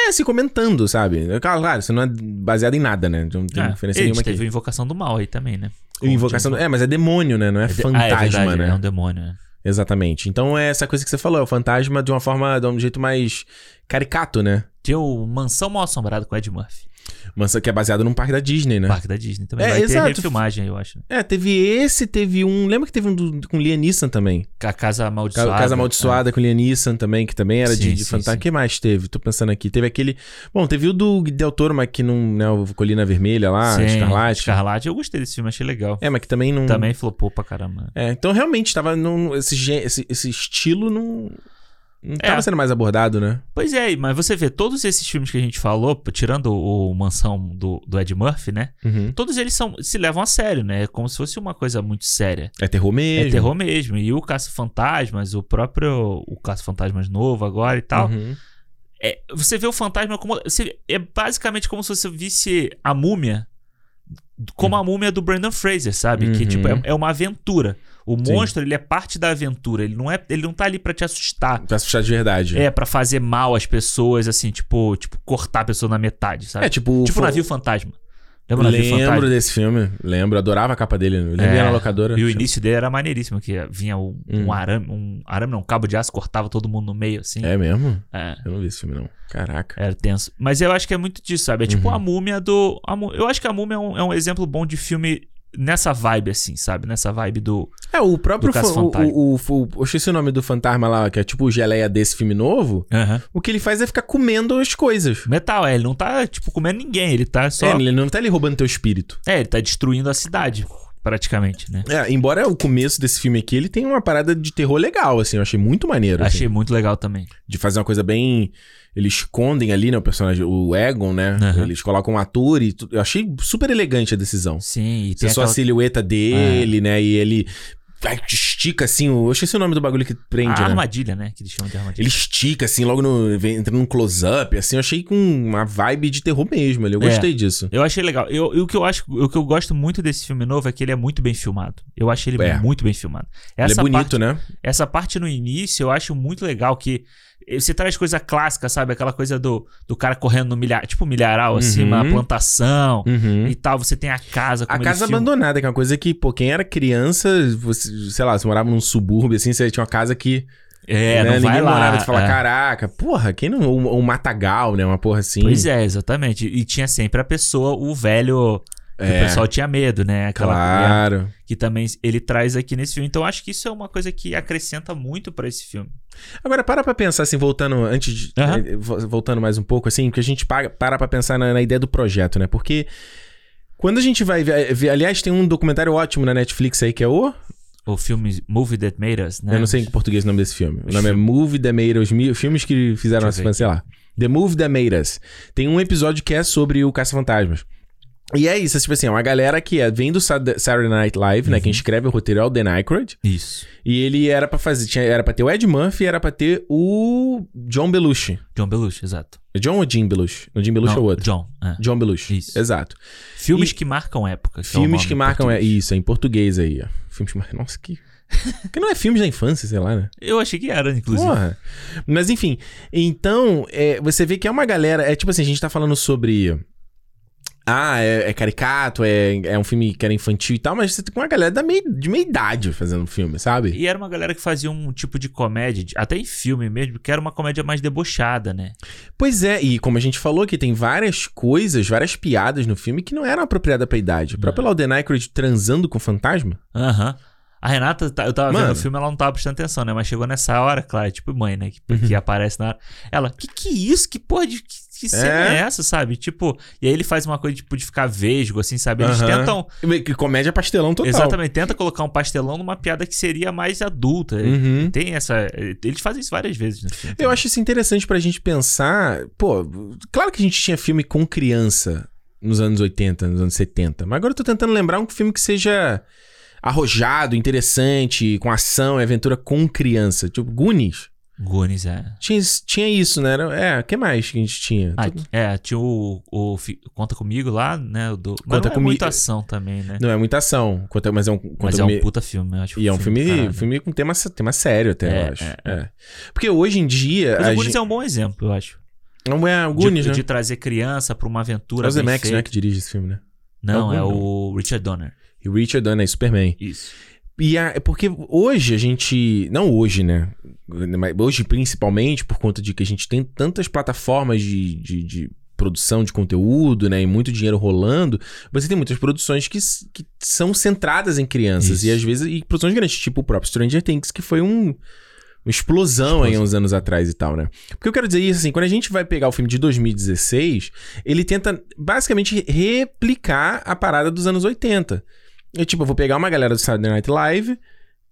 É, se comentando, sabe? Claro, claro, isso não é baseado em nada, né? Não tem É, diferença ele nenhuma teve o Invocação do Mal aí também, né? O Invocação. É, mas é demônio, né? Não é, de- fantasma, ah, é verdade, né? É um demônio, né? Exatamente. Então é essa coisa que você falou, é o fantasma de uma forma, de um jeito mais caricato, né? Tinha o Mansão Mal Assombrado com Ed Murphy. Mas que é baseado num parque da Disney, né? Parque da Disney também. É, Vai exato. ter refilmagem, eu acho. É, teve esse, teve um. Lembra que teve um do, com Liam Neeson também? A Casa Ca- Amaldiçoada. Casa Amaldiçoada com Liam Neeson também, que também era de, Sim, de sim, fantasma. O que mais teve? Tô pensando aqui. Teve aquele. Bom, teve o do Del Toro, mas que não. Né, o Colina Vermelha lá, Sim, Escarlate. Escarlate. Eu gostei desse filme, achei legal. É, mas que também não. Também flopou pra caramba. É, então realmente tava num, esse, esse, esse estilo não. Não tava É. sendo mais abordado, né? Pois é, mas você vê, todos esses filmes que a gente falou, tirando o Mansão do, do Ed Murphy, né? Uhum. Todos eles são, se levam a sério, né? É como se fosse uma coisa muito séria. É terror mesmo. É terror mesmo. E o Caça-Fantasmas, o próprio o Caça-Fantasmas novo agora e tal. Uhum. É, você vê o fantasma como. você- é basicamente como se você visse a múmia como a múmia do Brandon Fraser, sabe? Que, Uhum. tipo, é, é uma aventura. O Sim. monstro, ele é parte da aventura. Ele não, é, ele não tá ali pra te assustar. Pra assustar de verdade. É, pra fazer mal às pessoas, assim, tipo, tipo cortar a pessoa na metade, sabe? É, tipo... tipo o navio fantasma. Lembra Lembro desse filme. Lembro. Adorava a capa dele. Lembro É, na locadora. E o início dele era maneiríssimo, que vinha um, Hum. um arame, um arame não, um cabo de aço, cortava todo mundo no meio, assim. É mesmo? É. Eu não vi esse filme, não. Caraca. Era tenso. Mas eu acho que é muito disso, sabe? É tipo Uhum. a múmia do. a eu acho que a múmia é um, é um exemplo bom de filme nessa vibe, assim, sabe? Nessa vibe do. É, o próprio... Do fa- o, o, o, o, esqueci o nome do fantasma lá, que é tipo o geleia desse filme novo. O que ele faz é ficar comendo as coisas. Metal, é, ele não tá, tipo, comendo ninguém, ele tá só. É, ele não tá ali roubando teu espírito. É, ele tá destruindo a cidade, praticamente, né? É, embora o começo desse filme aqui, ele tem uma parada de terror legal, assim. Eu achei muito maneiro. assim. Achei muito legal também. de fazer uma coisa bem. Eles escondem ali, né? O personagem, o Egon, né? Aham. Eles colocam um ator e. tu- Eu achei super elegante a decisão. Sim, e Você tem só a aquela... silhueta dele, né? E ele. estica assim. o- Eu esqueci o nome do bagulho que prende, a né? armadilha, né? Que eles chamam de armadilha. Ele estica, assim, logo no. entra num close-up, assim. Eu achei com uma vibe de terror mesmo. ali. Eu É. gostei disso. Eu achei legal. Eu, e o que eu acho, o que eu gosto muito desse filme novo é que ele é muito bem filmado. Eu achei ele É. muito bem filmado. ele é Essa bonito, parte, né? essa parte no início eu acho muito legal que você traz coisa clássica, sabe? Aquela coisa do, do cara correndo no milhar, tipo milharal, assim, Uhum. uma plantação Uhum. e tal. Você tem a casa, A casa filma. abandonada, que é uma coisa que, pô, quem era criança, você, sei lá, você morava num subúrbio, assim, você tinha uma casa que É, né, não ninguém vai lá. morava, você fala, é. caraca, porra, quem não. Um, um matagal, né? Uma porra assim. Pois é, exatamente. E tinha sempre a pessoa, o velho, É. o pessoal tinha medo, né? Aquela Claro. que também ele traz aqui nesse filme. Então acho que isso é uma coisa que acrescenta muito pra esse filme. Agora, para pra pensar, assim, voltando antes de. Vo- voltando mais um pouco, assim, que a gente para, para pra pensar na, na ideia do projeto, né? Porque. Quando a gente vai ver, ver- Aliás, tem um documentário ótimo na Netflix aí que é o. O filme Movie That Made Us, né? Eu não sei em português o name desse filme. O Os nome é. Movie That Made Us. mi- Filmes que fizeram nossa ver infância, sei lá. The Movie That Made Us. Tem um episódio que é sobre o Caça-Fantasmas. E é isso, é tipo assim, é uma galera que é, vem do Saturday Night Live, né? Quem escreve o roteiro é o Dan Aykroyd. Isso. E ele era pra fazer, tinha, era pra ter o Ed Murphy e era pra ter o John Belushi. John Belushi, exato. É John ou Jim Belushi? O Jim Belushi Não, é o outro. John. é. John Belushi. Isso. Exato. Filmes E- que marcam época. que é Filmes que marcam, é isso, é em português aí, ó. Filmes que marcam. Nossa, que. que não é filmes da infância, sei lá, né? Eu achei que era, inclusive. Porra. Mas enfim, então, é, você vê que é uma galera. É tipo assim, a gente tá falando sobre. Ah, é, é caricato, é, é um filme que era infantil e tal, mas você tem uma galera da meia, de meia idade fazendo filme, sabe? E era uma galera que fazia um tipo de comédia, até em filme mesmo, que era uma comédia mais debochada, né? Pois é, e como a gente falou que tem várias coisas, várias piadas no filme que não eram apropriadas pra idade. O próprio Alden Aykroyd transando com fantasma. Aham. A Renata, tá- eu tava Mano. vendo o filme, ela não tava prestando atenção, né? Mas chegou nessa hora, claro, tipo mãe, né? Que, Uhum. que aparece na hora. Ela, que que é isso? Que porra de. Que, que cena É? é? essa, sabe? Tipo, e aí ele faz uma coisa tipo de ficar vesgo, assim, sabe? Eles tentam. Que comédia pastelão total. Exatamente, tenta colocar um pastelão numa piada que seria mais adulta. Uhum. Tem essa. Eles fazem isso várias vezes no filme. Eu acho isso interessante pra gente pensar. Pô, claro que a gente tinha filme com criança nos anos 80, nos anos 70. Mas agora eu tô tentando lembrar um filme que seja arrojado, interessante, com ação e aventura com criança. Tipo, Goonies. Goonies, é. Tinha, tinha isso, né? Era- É, o que mais que a gente tinha? Ah, é, tinha o, o Conta Comigo lá, né? o Do, mas Conta não é Comigo- muita ação também, né? Não é muita ação, conta- mas é um. Conta mas é um puta filme, eu acho. E é um filme, caralho. filme com tema, tema sério até, É, eu acho. é, É. Porque hoje em dia. Mas o Goonies gente- é um bom exemplo, eu acho. Não é o De- Goonies, de, né? trazer criança pra uma É aventura o bem Zemeckis, né? Que dirige esse filme, né? Não, É é o o Richard Donner. E o Richard Donner é Superman. Isso. E a- é porque hoje a gente. Não hoje, né? Mas hoje, principalmente, por conta de que a gente tem tantas plataformas de, de, de produção de conteúdo, né? E muito dinheiro rolando, você tem muitas produções que, que são centradas em crianças. Isso. E às vezes. E produções grandes, tipo o próprio Stranger Things, que foi um. Uma explosão aí Explosão. uns anos atrás e tal, né? Porque eu quero dizer isso assim, quando a gente vai pegar o filme de 2016, ele tenta basicamente replicar a parada dos anos 80. Eu, tipo, eu vou pegar uma galera do Saturday Night Live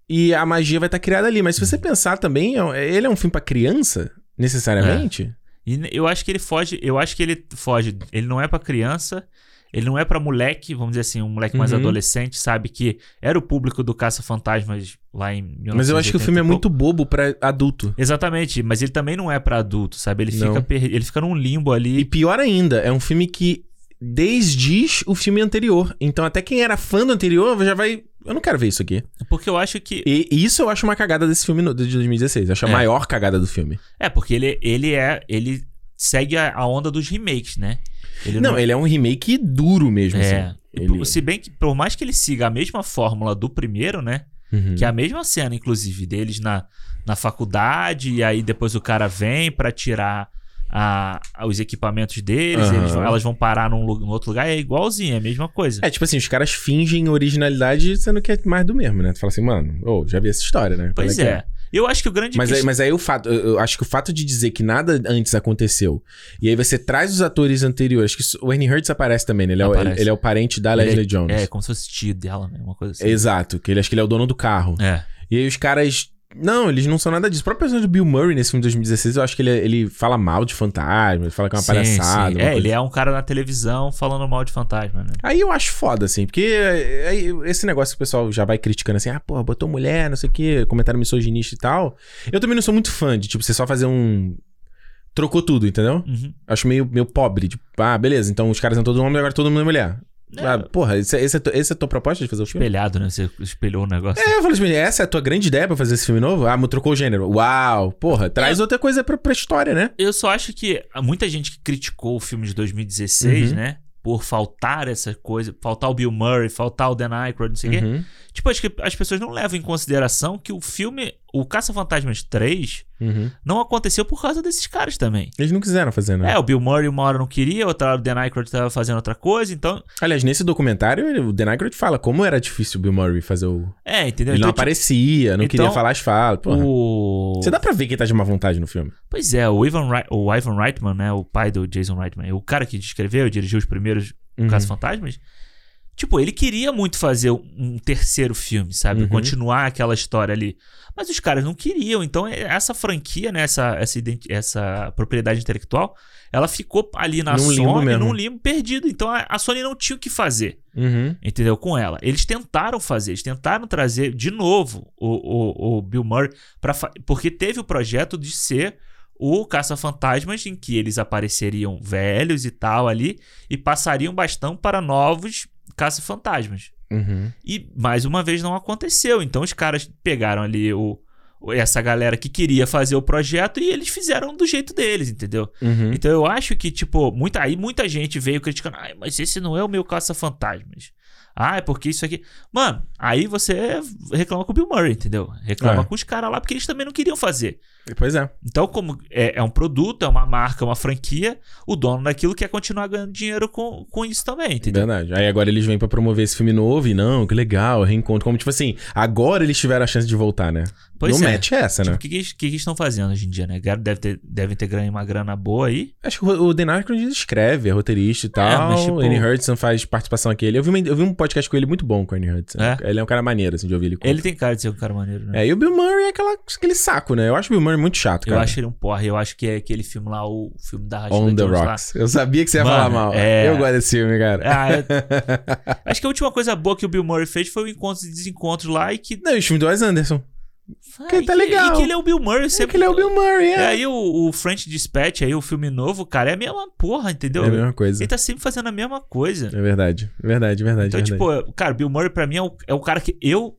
e a magia vai estar criada ali. Mas se você pensar também, é- ele é um filme pra criança, necessariamente? E n- eu acho que ele foge, eu acho que ele foge, ele não é pra criança, ele não é pra moleque, vamos dizer assim, um moleque mais Uhum. adolescente, sabe que era o público do Caça Fantasmas lá em 1980 Mas eu acho que o filme é e muito bobo pra adulto. Exatamente, mas ele também não é pra adulto, sabe? Ele Não. fica ele fica num limbo ali. E pior ainda, é um filme que desde o filme anterior. Então, até quem era fã do anterior já vai. Eu não quero ver isso aqui. Porque eu acho que. E isso eu acho uma cagada desse filme no- de 2016. Eu acho a É. maior cagada do filme. É, porque ele, ele é. Ele segue a, a onda dos remakes, né? Ele Não, ele é um remake duro mesmo, É. assim. Ele... por- Se bem que, por mais que ele siga a mesma fórmula do primeiro, né? Uhum. Que é a mesma cena, inclusive, deles na, na faculdade, e aí depois o cara vem pra tirar a, a- os equipamentos deles, Aham. eles elas vão parar num, num outro lugar, é igualzinho, é a mesma coisa. É, tipo assim, os caras fingem originalidade sendo que é mais do mesmo, né? Tu fala assim, mano, ô, já vi essa história, né? Pois que é. Eu acho que o grande. Mas aí, mas aí o fato, eu acho que o fato de dizer que nada antes aconteceu, e aí você traz os atores anteriores, que o Ernie Hurts aparece também, né? Ele é, o, ele, ele é o parente da ele Leslie é, Jones. É, como se fosse tio dela, né? Uma coisa assim. Exato, que ele acho que ele é o dono do carro. É. E aí os caras. Não, eles não são nada disso. O próprio personagem do Bill Murray nesse filme de 2016, eu acho que ele, ele fala mal de fantasma, ele fala que é uma Sim, palhaçada. sim. uma É, coisa ele é um cara na televisão falando mal de fantasma, né? Aí eu acho foda, assim, porque aí, esse negócio que o pessoal já vai criticando assim, ah, porra, botou mulher, não sei o quê, comentário misoginista e tal. Eu também não sou muito fã de, tipo, você só fazer um. Trocou tudo, entendeu? Uhum. Acho meio, meio pobre. Tipo, ah, beleza, então os caras são todos homens, agora todo mundo é mulher. É. Ah, porra, esse, esse, é, tu- esse é a tua proposta de fazer o filme? Espelhado, né? Você espelhou o negócio. É, eu falei assim, essa é a tua grande ideia pra fazer esse filme novo? Ah, trocou o gênero. Uau, porra, traz É. outra coisa pra, pra história, né? Eu só acho que muita gente que criticou o filme de 2016, Uhum. né? Por faltar essa coisa, faltar o Bill Murray, faltar o Dan Aykroyd, não sei o quê. Uhum, Tipo, acho que as pessoas não levam em consideração que o filme, o Caça-Fantasmas 3, uhum. não aconteceu por causa desses caras também. Eles não quiseram fazer, né? É, o Bill Murray uma hora não queria, outra hora o Dan Aykroyd tava fazendo outra coisa, então... Aliás, nesse documentário, o Dan Aykroyd fala como era difícil o Bill Murray fazer o... É, entendeu? Ele não Então, tipo, aparecia, não então, queria falar as falas. Porra. o... Você dá pra ver que ele tá de má vontade no filme. Pois é, o Ivan, Rei- o Ivan Reitman, né? O pai do Jason Reitman, o cara que escreveu e dirigiu os primeiros Uhum. Caça-Fantasmas. Tipo, ele queria muito fazer um terceiro filme, sabe? Uhum. Continuar aquela história ali. Mas os caras não queriam. Então, é- essa franquia, né? Essa, essa, essa propriedade intelectual, ela ficou ali na Num Sony, mesmo. num limbo perdido. Então, a, a Sony não tinha o que fazer. Uhum. Entendeu? Com ela. Eles tentaram fazer, eles tentaram trazer de novo o, o, o Bill Murray, pra, porque teve o projeto de ser o Caça-Fantasmas, em que eles apareceriam velhos e tal ali, e passariam bastão para novos Caça-Fantasmas. Uhum. E mais uma vez não aconteceu. Então os caras pegaram ali o, essa galera que queria fazer o projeto e eles fizeram do jeito deles, entendeu? Uhum. Então eu acho que, tipo, muita, aí muita gente veio criticando, ai, mas esse não é o meu caça-fantasmas. Ah, é porque isso aqui. Mano, aí você reclama com o Bill Murray, entendeu? Reclama É. com os caras lá porque eles também não queriam fazer. Pois é. Então, como é, é um produto, é uma marca, é uma franquia, o dono daquilo quer continuar ganhando dinheiro com, com isso também, entendeu? Verdade. Aí agora eles vêm pra promover esse filme novo e não, que legal, reencontro. Como tipo assim, agora eles tiveram a chance de voltar, né? Pois não é. mete essa, Tipo, né? o que, que, que eles estão fazendo hoje em dia, né? Deve ter, devem ter ganho uma grana boa aí. Acho que o o Dan Aykroyd escreve, é roteirista e tal. mas, tipo- O Annie Hudson faz participação aqui. Eu vi, uma- eu vi um podcast com ele muito bom com o Annie Hudson. É? Ele é um cara maneiro, assim, de ouvir ele. contar. Ele tem cara de ser um cara maneiro, né? É, e o Bill Murray é aquela, aquele saco, né? Eu acho o Bill Murray muito chato, Eu cara. acho ele um porra. Eu acho que é aquele filme lá, o filme da Rashida On the Jones lá. Rocks. Eu sabia que você ia Mano, falar mal. é- Eu gosto desse filme, cara. Ah, é- Acho que a última coisa boa que o Bill Murray fez foi o encontro e desencontro lá e que. Não, e o filme do Wes Anderson. Que Ah, tá e legal. E que ele é o Bill Murray É sempre. que ele é o Bill Murray, É, é. aí o, o French Dispatch, aí o filme novo, cara, é a mesma porra, entendeu? É a mesma coisa. Ele tá sempre fazendo a mesma coisa. É verdade. Verdade, verdade, Então, verdade. tipo, cara, Bill Murray pra mim é o, é o cara que eu,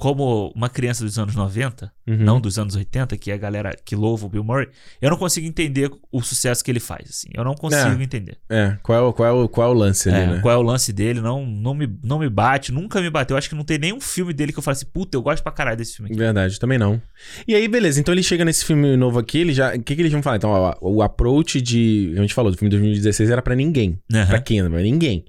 como uma criança dos anos 90, Uhum. não dos anos 80, que é a galera que louva o Bill Murray, eu não consigo entender o sucesso que ele faz, assim. Eu não consigo É. entender. É, qual é, o, qual, é o, qual é o lance ali, É, né? Qual é o lance dele? Não, não, me, não me bate, nunca me bateu. Eu acho que não tem nenhum filme dele que eu falo assim, puta, eu gosto pra caralho desse filme aqui. Verdade, também não. E aí, beleza. Então ele chega nesse filme novo aqui, ele já. O que, que eles vão falar? Então, ó, o approach de. A gente falou, do filme de 2016 era pra ninguém. Aham. Pra quem? Pra ninguém.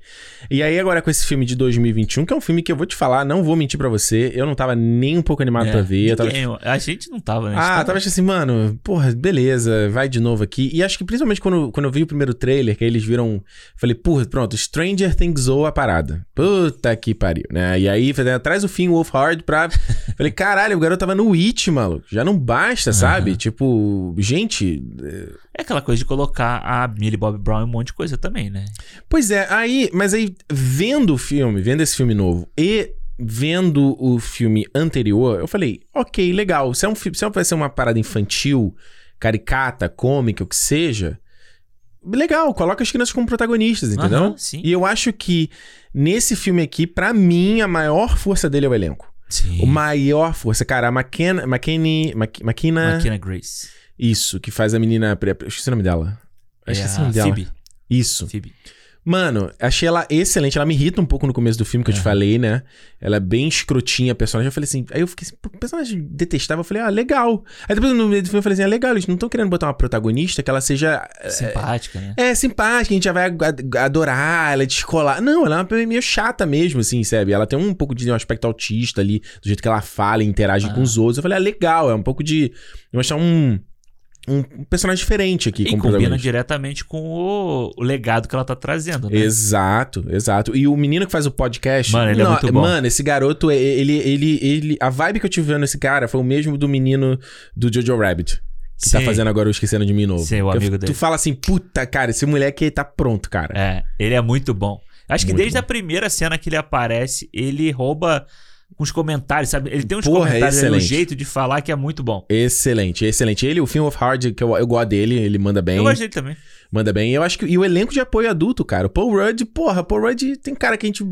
E aí, agora com esse filme de 2021, que é um filme que eu vou te falar, não vou mentir pra você, eu não tava nem um pouco animado É, pra ver. Eu tava, ninguém- A gente não tava, né? Ah, tava- tava assim, mano, porra, beleza, vai de novo aqui. E acho que principalmente quando, quando eu vi o primeiro trailer, que aí eles viram. Falei, porra, pronto, Stranger Things ou a parada. Puta que pariu, né? E aí, falei, traz o fim Wolfhard pra. falei, caralho, o garoto tava no It, maluco. Já não basta, sabe? Tipo, gente. eh, É aquela coisa de colocar a Millie Bob Brown em um monte de coisa também, né? Pois é, aí, mas aí, vendo o filme, vendo esse filme novo e vendo o filme anterior, eu falei, ok, legal. Se, é um, se vai ser uma parada infantil, caricata, cômica, o que seja, legal, coloca as crianças como protagonistas, entendeu? Sim. E eu acho que nesse filme aqui, pra mim, a maior força dele é o elenco. Sim. O maior força. Cara, a McKenna... McKinney... Mc- McKenna... Makina Grace. Isso, que faz a menina... Eu esqueci o nome dela. Eu É esqueci o a nome dela. Phoebe. Isso. Phoebe. Mano, achei ela excelente. Ela me irrita um pouco no começo do filme, que eu te falei, né? Ela é bem escrotinha, a personagem. Eu falei assim... Aí eu fiquei assim... personagem detestável. Eu falei, ah, legal. Aí depois no meio do filme eu falei assim, ah, legal. Eles não estão querendo botar uma protagonista que ela seja... Simpática, né? É, simpática, a gente já vai ad- adorar, ela é descolar. Não, ela é uma meio chata mesmo, assim, sabe? Ela tem um pouco de um aspecto autista ali, do jeito que ela fala e interage Ah. com os outros. Eu falei, ah, legal, é um pouco de. Mostrar um. Um personagem diferente aqui E combina diretamente com o, o legado que ela tá trazendo, né? Exato, exato. E o menino que faz o podcast. Mano, ele é muito bom. Mano, esse garoto, ele, ele, ele. A vibe que eu tive vendo esse cara foi o mesmo do menino do Jojo Rabbit. Que tá Sim. fazendo agora o Esquecendo de Mim novo. Sim, o Que eu- amigo Tu dele. fala assim, puta, cara, esse moleque tá pronto, cara. É, ele é muito bom. Acho que Muito desde bom. a primeira cena que ele aparece, ele rouba uns comentários, sabe? Ele tem uns Porra, comentários, ali, um jeito de falar que é muito bom. Excelente, excelente. Ele, o Film of Hard, que eu, eu gosto dele, ele manda bem. Eu gosto dele também. Manda bem. Eu acho que. E o elenco de apoio adulto, cara. O Paul Rudd, porra, Paul Rudd tem cara que a gente.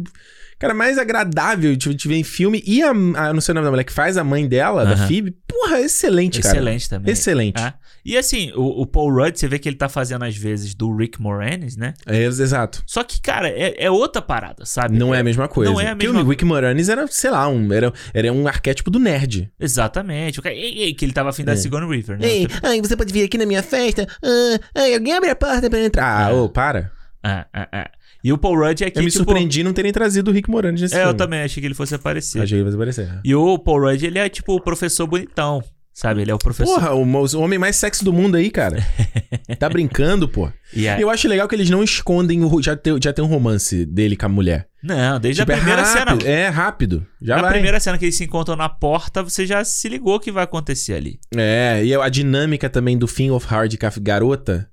Cara mais agradável de te ver em filme. E a, a. Não sei o nome da mulher que faz a mãe dela, da. Phoebe. Porra, excelente, cara. Excelente também. Excelente. É. E assim, o, o Paul Rudd, você vê que ele tá fazendo às vezes do Rick Moranis, né? É, exato. Só que, cara, é, é outra parada, sabe? Não é a mesma coisa. Não é a mesma o Rick Moranis era, sei lá, um, era, era um arquétipo do nerd. Exatamente. O cara, ei, ei, que ele tava afim da É. Sigourney Weaver, né? Ei, ai, você pode vir aqui na minha festa? Ah, ai, alguém abre a porta pra entrar. Ah, É. ô, para. É, é, é. E o Paul Rudd é que, eu me tipo... surpreendi não terem trazido o Rick Moranis nesse É, eu filme. também achei que ele fosse aparecer. Achei que ia aparecer. E o Paul Rudd, ele é tipo o professor bonitão, sabe? Ele é o professor... Porra, o, o homem mais sexy do mundo aí, cara. tá brincando, pô. E aí- Eu acho legal que eles não escondem o. Já tem, já tem um romance dele com a mulher. Não, desde Tipo, a primeira é rápido, cena. É rápido. Já Na vai. primeira cena que eles se encontram na porta, você já se ligou o que vai acontecer ali. É, e a dinâmica também do Thing of Hard com a garota.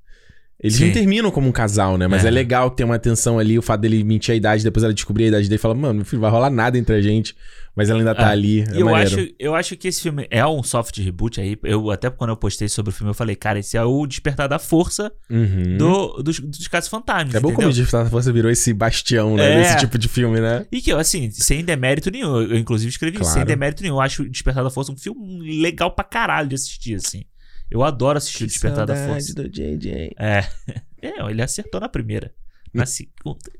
Eles Sim. não terminam como um casal, né? Mas é. É. legal ter uma tensão ali, o fato dele mentir a idade, depois ela descobrir a idade dele e fala, mano, filho, vai rolar nada entre a gente. Mas ela ainda tá Ah, ali. É eu maneiro. acho, eu acho que esse filme é um soft reboot aí. Eu, até quando eu postei sobre o filme, eu falei, cara, esse é o despertar da força Uhum. do, dos, dos casos fantasmas. É bom como entendeu? o Digital Força virou esse bastião, né? É. Desse tipo de filme, né? E que, assim, sem demérito nenhum. Eu, inclusive, escrevi Claro. sem demérito nenhum. Eu acho o Despertar da Força um filme legal pra caralho de assistir, assim. Eu adoro assistir o Despertar da Força. do JJ. É. é, ele acertou na primeira. Na segunda.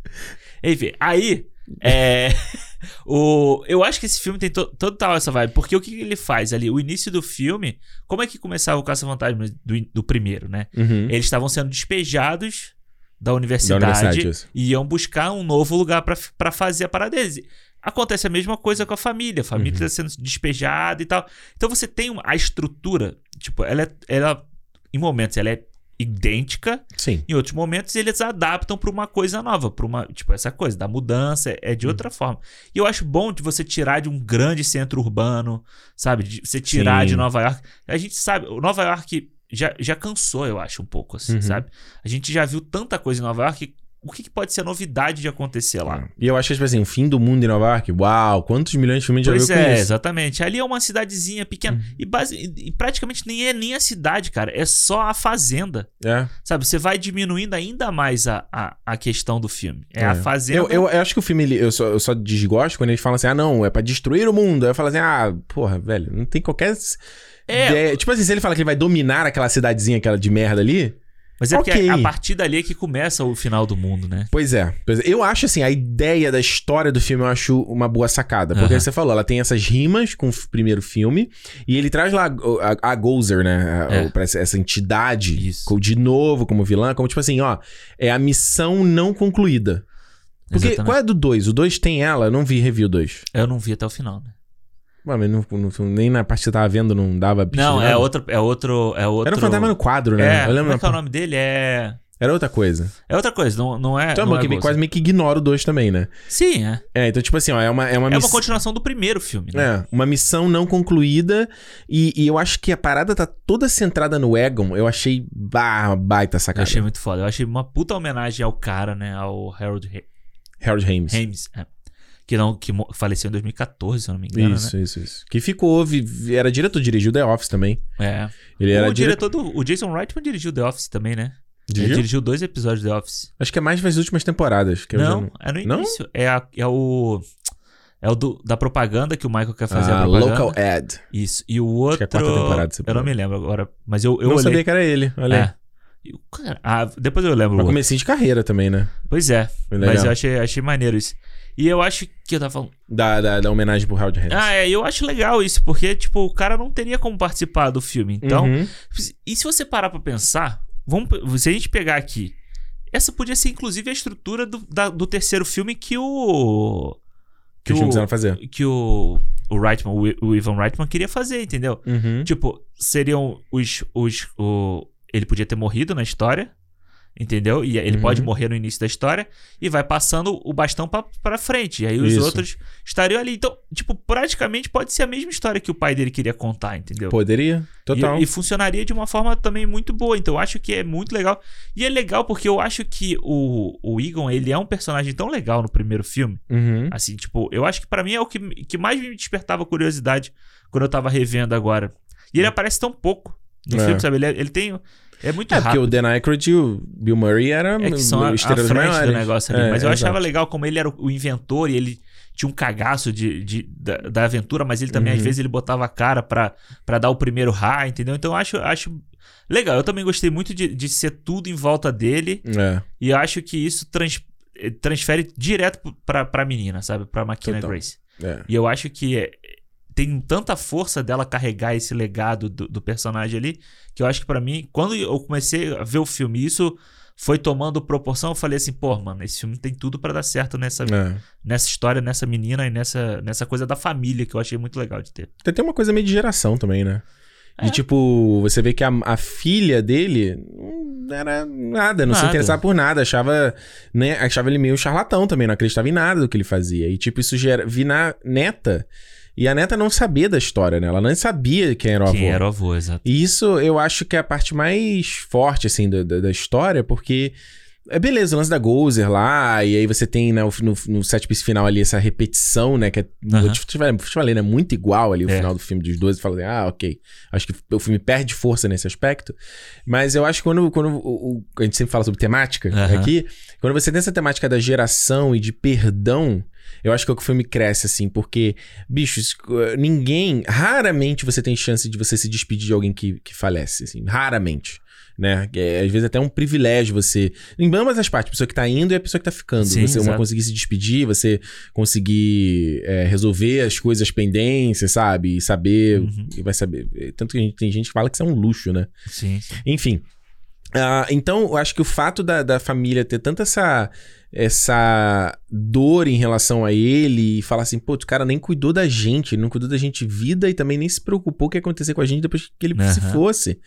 Enfim, aí. É. o, eu acho que esse filme tem to, total essa vibe. Porque o que ele faz ali? O início do filme. Como é que começava o Caça-Fantasmas do, do primeiro, né? Uhum. Eles estavam sendo despejados da universidade, Da universidade, e iam buscar um novo lugar pra- pra fazer a parada deles. Acontece a mesma coisa com a família. A família Uhum. está sendo despejada e tal. Então você tem uma- a estrutura, tipo, ela, é- ela em momentos ela é idêntica, Sim. em outros momentos eles adaptam pra uma coisa nova, para uma, tipo, essa coisa da mudança é Uhum. de outra forma. E eu acho bom de você tirar de um grande centro urbano, sabe? De você tirar Sim. de Nova York. A gente sabe, o Nova York já, já cansou, eu acho, um pouco assim, Uhum. sabe? A gente já viu tanta coisa em Nova York. O que, que pode ser novidade de acontecer lá? E eu acho que, tipo assim, o fim do mundo em Nova York, uau, quantos milhões de filmes Pois já viu com é, isso? exatamente. Ali é uma cidadezinha pequena. E, base, e praticamente nem é nem a cidade, cara. É só a fazenda. É. Sabe? Você vai diminuindo ainda mais a, a, a questão do filme. É, É. a fazenda. Eu, eu, eu acho que o filme, ele- eu, só, eu só desgosto quando eles falam assim, ah, não, é pra destruir o mundo. Aí eu falo assim, ah, porra, velho, não tem qualquer É. ideia. Tipo assim, se ele fala que ele vai dominar aquela cidadezinha, aquela de merda ali... Mas é porque Ok. a partir dali é que começa o final do mundo, né? Pois é, pois é. Eu acho assim, a ideia da história do filme eu acho uma boa sacada. Porque Aham. você falou, ela tem essas rimas com o primeiro filme. E ele traz lá a, a, a Gozer, né? A- É. o- essa, essa entidade Isso. de novo como vilã. Como tipo assim, ó, é a missão não concluída. Porque Exatamente. qual é do 2? O 2 tem ela? Eu não vi review 2. Eu não vi até o final, né? Mas não- não- nem na parte que você tava vendo não dava bicho Não, é outro, é outro. É outro... Era um fantasma no quadro, né? É, eu lembro. como é que é o nome dele? É. Era outra coisa. É outra coisa, não, não é. Então é não bom que quase meio que ignora o 2 também, né? Sim, é. É, então tipo assim, ó, é uma, é uma É uma miss- continuação do primeiro filme, né? É, uma missão não concluída. E, e eu acho que a parada tá toda centrada no Egon. Eu achei bah, baita Eu sacada. achei muito foda. Eu achei uma puta homenagem ao cara, né? Ao Harold Ha- Harold Hames. Hames. é. Que, não, que faleceu em 2014, se eu não me engano, Isso, isso, isso. Que ficou, era diretor, dirigiu The Office também. né? É. Ele era o diretor. diretor do. O Jason Reitman dirigiu The Office também, né? Ele Dirigiu? dirigiu dois episódios de The Office. Acho que é mais das últimas temporadas. Que eu já Não, é no Não? início. É, a- é o. É o do- da propaganda que o Michael quer fazer a Ah. Local Ad. Isso. E o outro. que é a quarta temporada, você eu não me lembro agora. Mas eu, eu não olhei. sabia que era ele. Olha. É. Cara- Ah, depois eu lembro. o Mas comecinho de carreira também, né? Pois é. Mas eu achei, achei maneiro isso. E eu acho que eu tava falando. Da, da, da homenagem pro Howard Hands. Ah, é, eu acho legal isso, porque, tipo, o cara não teria como participar do filme. Então, Uhum. e se você parar pra pensar, vamos, se a gente pegar aqui, essa podia ser inclusive a estrutura do, da- do terceiro filme que o. Que eles não precisaram fazer. que o, o Reitman, o, o Ivan Reitman queria fazer, entendeu? Uhum. Tipo, seriam os. os o, ele podia ter morrido na história, entendeu? E ele Uhum. pode morrer no início da história e vai passando o bastão pra, pra frente. E aí os Isso. outros estariam ali. Então, tipo, praticamente pode ser a mesma história que o pai dele queria contar, entendeu? Poderia. Total. E, e funcionaria de uma forma também muito boa. Então eu acho que é muito legal. E é legal porque eu acho que o, o Egon, ele é um personagem tão legal no primeiro filme. Uhum. Assim, tipo, eu acho que pra mim é o que, que mais me despertava curiosidade quando eu tava revendo agora. E ele aparece tão pouco no É. filme, sabe? Ele, é- ele tem. É muito É, porque rápido. o Dan Aykroyd e o Bill Murray eram É que são a, a frente maiores. do negócio ali. É, mas eu achava exato. legal como ele era o, inventor e ele tinha um cagaço de, de- da, da aventura, mas ele também, Uhum. às vezes, ele botava a cara pra, pra dar o primeiro high, entendeu? Então eu acho, acho legal. Eu também gostei muito de, de ser tudo em volta dele É. e eu acho que isso trans- eh, transfere direto pra, pra menina, sabe? Pra Total. Grace. É. E eu acho que tem tanta força dela carregar esse legado do, do personagem ali, que eu acho que pra mim, quando eu comecei a ver o filme, isso foi tomando proporção, eu falei assim, pô, mano, esse filme tem tudo pra dar certo nessa, É. nessa história, nessa menina e nessa, nessa coisa da família que eu achei muito legal de ter. Tem até uma coisa meio de geração também, né? De É. tipo, você vê que a, a filha dele não era nada, não se Nada. interessava por nada, achava, né, achava ele meio charlatão também, não acreditava em nada do que ele fazia. E tipo, isso gera, vi na neta, e a neta não sabia da história, né? Ela não sabia quem era o Quem avô. era o avô, exato. E isso eu acho que é a parte mais forte, assim, da, da, da história, porque. É beleza, o lance da Gozer lá, e aí você tem né, no, no set piece final ali essa repetição, né? Que é, Aham. vou te, falei, te falei, né? Muito igual ali o É. final do filme dos dois. Eu falei, ah, ok. Acho que o filme perde força nesse aspecto. Mas eu acho que quando, quando o, o- a gente sempre fala sobre temática Aham. aqui, quando você tem essa temática da geração e de perdão, eu acho que é o que o filme cresce, assim, porque, bichos, ninguém. Raramente você tem chance de você se despedir de alguém que, que falece, assim. Raramente. Né? É, às vezes até um privilégio você. Em ambas as partes, a pessoa que tá indo e a pessoa que tá ficando. Sim, você uma exato. conseguir se despedir, você conseguir é, resolver as coisas pendências, sabe? E saber. Uhum. E vai saber. Tanto que a gente- tem gente que fala que isso é um luxo, né? Sim, sim. Enfim. Ah, então, eu acho que o fato da, da família ter tanta essa, essa dor em relação a ele e falar assim, pô, o cara nem cuidou da gente, ele não cuidou da gente vida e também nem se preocupou o que ia acontecer com a gente depois que ele se Aham. fosse.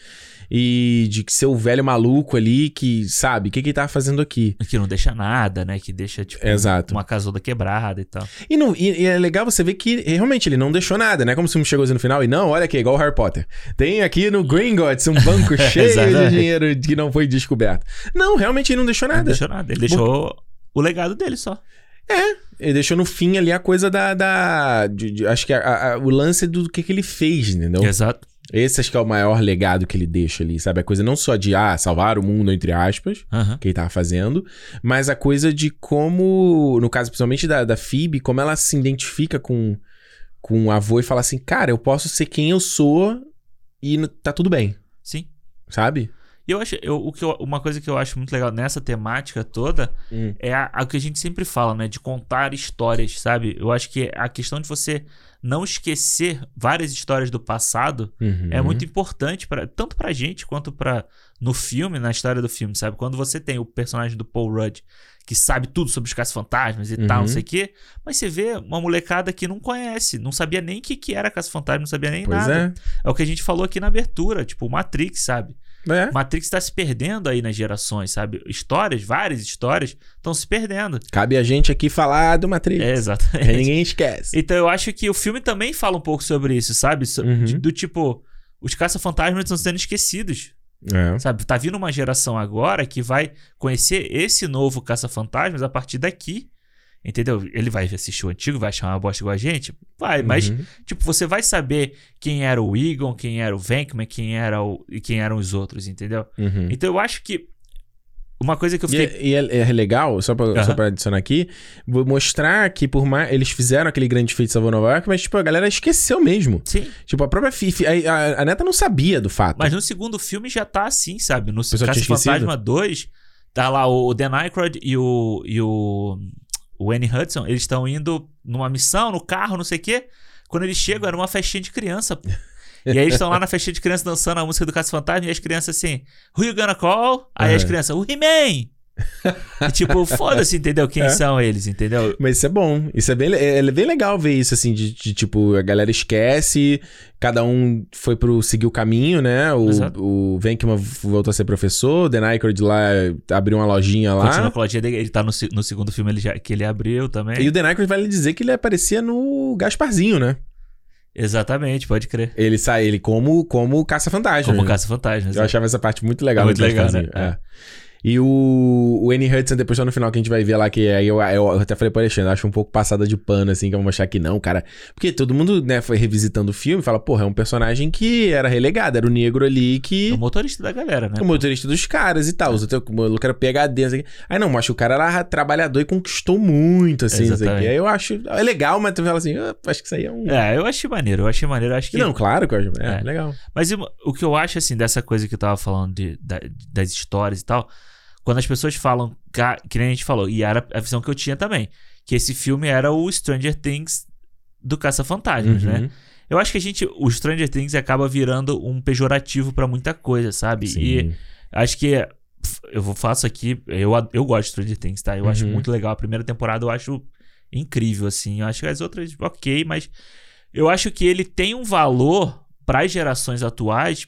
E de que ser o velho maluco ali que, sabe, o que, que ele tava fazendo aqui. Que não deixa nada, né? Que deixa, tipo, Exato. uma casona quebrada e tal. E, não, e, e é legal você ver que realmente ele não deixou nada, né? Como se filme chegou assim no final e não, olha aqui, igual o Harry Potter. Tem aqui no Gringotts um banco cheio de dinheiro que não foi descoberto. Não, realmente ele não deixou Não nada. deixou nada. Ele deixou o legado dele só. Ele deixou no fim ali a coisa da. da de- de- acho que a- a- o lance do que, que ele fez, entendeu? Exato. Esse acho que é o maior legado que ele deixa ali, sabe? A coisa não só de, ah, salvar o mundo, entre aspas, Aham. que ele tava fazendo, mas a coisa de como, no caso principalmente da, da Phoebe, como ela se identifica com, com o avô e fala assim, cara, eu posso ser quem eu sou e tá tudo bem, Sim. sabe? E eu acho, eu, o que eu- uma coisa que eu acho muito legal nessa temática toda Hum. é a, a que a gente sempre fala, né? De contar histórias, sabe? Eu acho que a questão de você não esquecer várias histórias do passado Uhum. é muito importante para tanto pra gente quanto para no filme, na história do filme, sabe? Quando você tem o personagem do Paul Rudd que sabe tudo sobre os caça-fantasmas e tal, Uhum. não sei o quê, mas você vê uma molecada que não conhece, não sabia nem o que, que era caça-fantasma, não sabia nem Pois nada. É o que a gente falou aqui na abertura, tipo, o Matrix, sabe? É. Matrix tá se perdendo aí nas gerações, sabe? Histórias, várias histórias, estão se perdendo. Cabe a gente aqui falar do Matrix. É, exatamente. ninguém esquece. Então eu acho que o filme também fala um pouco sobre isso, sabe? Uhum. de- do tipo, os caça-fantasmas estão sendo esquecidos, É. sabe? Tá vindo uma geração agora que vai conhecer esse novo caça-fantasmas a partir daqui. Entendeu? Ele vai assistir o antigo, vai achar uma bosta igual a gente? Vai, mas, Uhum. tipo, você vai saber quem era o Egon, quem era o Venkman, quem, era o, e quem eram os outros, entendeu? Uhum. Então eu acho que Uma coisa que eu E, fiquei. é, e é- é legal, só pra, Aham. só pra adicionar aqui, vou mostrar que por mais. Eles fizeram aquele grande feito Salvou Nova York, mas, tipo, a galera esqueceu mesmo. Sim. Tipo, a própria Fifi. A, a- a neta não sabia do fato. Mas no segundo filme já tá assim, sabe? No Caça Fantasma 2, tá lá o Dan Aykroyd e o. E o, o Annie Hudson, eles estão indo numa missão, no carro, não sei o quê. Quando eles chegam, era uma festinha de criança, pô. E aí eles estão lá na festinha de criança dançando a música do Caça Fantasma e as crianças assim, Who you gonna call? Aí as Aham. crianças, o He-Man! E tipo, foda-se, entendeu? Quem É. são eles, entendeu? Mas isso é bom. Isso é bem, é, é bem legal ver isso, assim, de, de, tipo, a galera esquece, cada um foi pro seguir o caminho, né? O, Exato. o Venkman voltou a ser professor, o Aykroyd lá abriu uma lojinha lá. Continua com a lojinha dele, ele tá no, no segundo filme ele já, que ele abriu também. E o Dan Aykroyd vale dizer que ele aparecia no Gasparzinho, né? Exatamente, pode crer. Ele sai, ele como, como caça-fantasma. Como? Caça-Fantasmas. Eu achava essa parte muito legal. É muito legal, né? É. E o, o Annie Hudson, depois só no final que a gente vai ver lá, que aí eu, eu até falei pro Alexandre, acho um pouco passada de pano, assim, que eu vou mostrar que não, cara. Porque todo mundo, né, foi revisitando o filme e fala, porra, é um personagem que era relegado, era o negro ali É que. o motorista da galera, né? O motorista dos caras e tal. Os outros, o maluco era PHD, quê. Aí não, mostra o cara era trabalhador e conquistou muito, assim, não sei o quê. Exatamente. Aí eu acho. É legal, mas tu fala assim, ah, acho que isso aí é um. É, eu achei maneiro, eu achei maneiro, eu acho que... Não, claro que eu acho. É, É. legal. Mas o que eu acho, assim, dessa coisa que eu tava falando de, da- das histórias e tal, quando as pessoas falam, que nem a gente falou, e era a visão que eu tinha também, que esse filme era o Stranger Things do Caça-Fantasmas, Uhum. né? Eu acho que a gente, o Stranger Things acaba virando um pejorativo pra muita coisa, sabe? Sim. E acho que eu vou faço aqui, eu, eu gosto de Stranger Things, tá? Eu acho Uhum. muito legal. A primeira temporada eu acho incrível, assim. Eu acho que as outras, ok, mas eu acho que ele tem um valor para as gerações atuais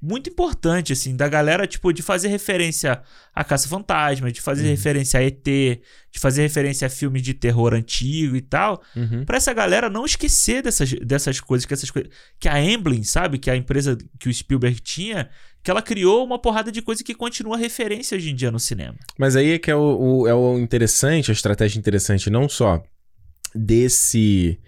muito importante, assim, da galera, tipo, de fazer referência a Caça-Fantasma, de fazer Uhum. referência a ET, de fazer referência a filmes de terror antigo e tal, Uhum. Pra essa galera não esquecer dessas, dessas coisas, que essas coisas. Que a Emblem, sabe? Que a empresa que o Spielberg tinha, que ela criou uma porrada de coisa que continua referência hoje em dia no cinema. Mas aí é que é o, o- é o interessante, a estratégia interessante, não só desse.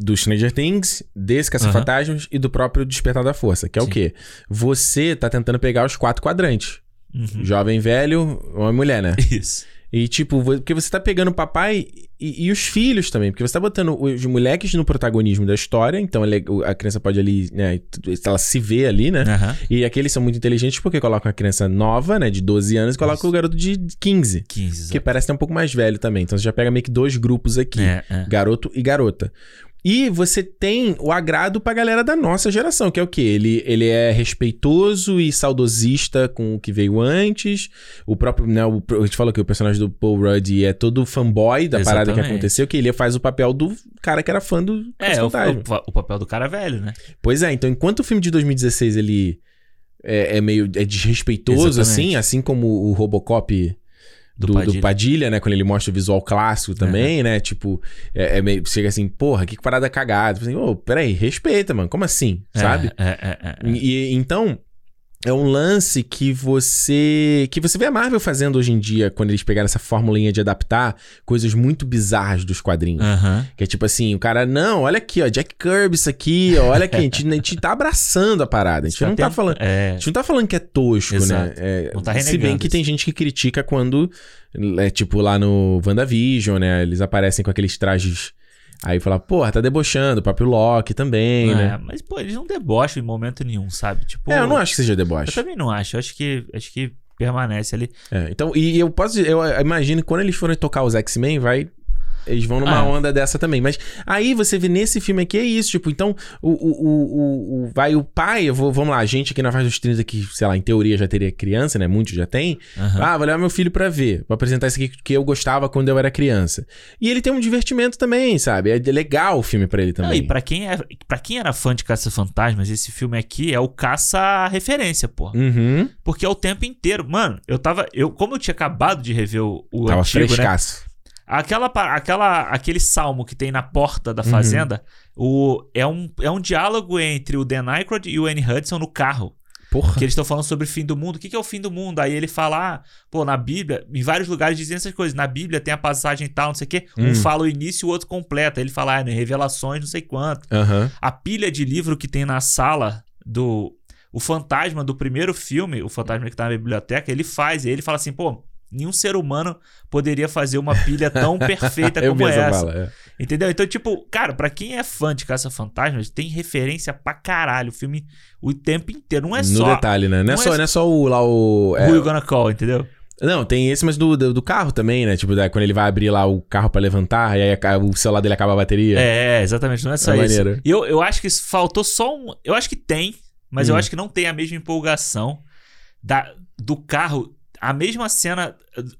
Do Stranger Things, desse Caça-Fantasmas e do próprio Despertar da Força, que é o Sim. quê? Você tá tentando pegar os quatro quadrantes. Uhum. Jovem, velho, homem e mulher, né? Isso. E tipo, porque você tá pegando o papai e, e os filhos também, porque você tá botando os moleques no protagonismo da história, então ele- o- a criança pode ali, né, ela se vê ali, né? Aham. E aqueles são muito inteligentes porque colocam a criança nova, né, de 12 anos, e colocam o garoto de 15. 15. Que parece ter um pouco mais velho também. Então você já pega meio que dois grupos aqui: É, é. garoto e garota. E você tem o agrado pra galera da nossa geração, que é o quê? Ele, ele é respeitoso e saudosista com o que veio antes. O próprio, né, o, a gente falou que o personagem do Paul Rudd é todo fanboy da parada que Exatamente. aconteceu, que ele faz o papel do cara que era fã do É, o, o- o papel do cara velho, né? Pois é, então enquanto o filme de 2016 ele é, é meio é desrespeitoso, Exatamente. assim, assim como o Robocop do, Do do Padilha. Padilha. né? Quando ele mostra o visual clássico também, né? Tipo, é, é meio. Chega assim, porra, que parada cagada. Tipo Assim, Ô, peraí, respeita, mano. Como assim? É, Sabe? É, é, e- então. É um lance que você. que você vê a Marvel fazendo hoje em dia, quando eles pegaram essa formulinha de adaptar coisas muito bizarras dos quadrinhos. Aham. Que é tipo assim, o cara, não, olha aqui, ó, Jack Kirby, isso aqui, ó, olha aqui, a gente, a gente tá abraçando a parada. A gente não tá tendo- falando. A É. gente não tá falando que é tosco, Exato. né? É, Não tá se bem renegando que isso. tem gente que critica quando, é tipo lá no WandaVision, né? Eles aparecem com aqueles trajes. Aí fala, porra, tá debochando, o próprio Loki também, É, né? Mas, pô, eles não debocham em momento nenhum, sabe? Tipo. É, eu não acho que seja Eu deboche. também não acho. Eu acho que, acho que permanece ali. É, então, e eu posso dizer, eu imagino que quando eles forem tocar os X-Men, vai. Eles vão numa Ah. onda dessa também. Mas aí você vê nesse filme aqui, é isso. Tipo, então, o, o, o, o- vai o pai, vou, vamos lá, a gente aqui na faixa dos 30 que, sei lá, em teoria já teria criança, né? Muitos já tem. Aham. Ah, vou levar meu filho pra ver. Vou apresentar isso aqui que eu gostava quando eu era criança. E ele tem um divertimento também, sabe? É legal o filme pra ele também. e pra quem, é, pra quem era fã de Caça-Fantasmas, esse filme aqui é o caça-referência, pô. Uhum. Porque é o tempo inteiro. Mano, eu tava. Eu, como eu tinha acabado de rever o, o Tava antigo, né? Aquela, aquela, aquele salmo que tem na porta da Uhum. fazenda o, é, um, é um diálogo entre o Dan Aykroyd e o Annie Hudson no carro. Porra. Que eles estão falando sobre o fim do mundo. O que, que é o fim do mundo? Aí ele fala, ah, pô, na Bíblia, em vários lugares dizem essas coisas. Na Bíblia tem a passagem tal, não sei o quê. Um Hum. fala o início e o outro completa. Aí ele fala, ah, né, revelações, não sei quanto. Aham. A pilha de livro que tem na sala do. o fantasma do primeiro filme, o fantasma que tá na biblioteca, ele faz, e ele fala assim, pô, nenhum ser humano poderia fazer uma pilha tão perfeita Eu como essa fala, é. Entendeu? Então, tipo, cara, pra quem é fã de Caça-Fantasmas, tem referência pra caralho o filme o tempo inteiro. Não é no só detalhe, né? Não é, não é só, só- não é só o lá o. é, Who You Gonna Call, entendeu? Não, tem esse, mas do, do, do carro também, né? Tipo, da- quando ele vai abrir lá o carro pra levantar, e aí a- o celular dele acaba a bateria. É, exatamente, não é só É isso. maneiro. E eu, eu acho que faltou só um. Eu acho que tem, mas eu Hum. acho que não tem a mesma empolgação da, do carro. A mesma cena,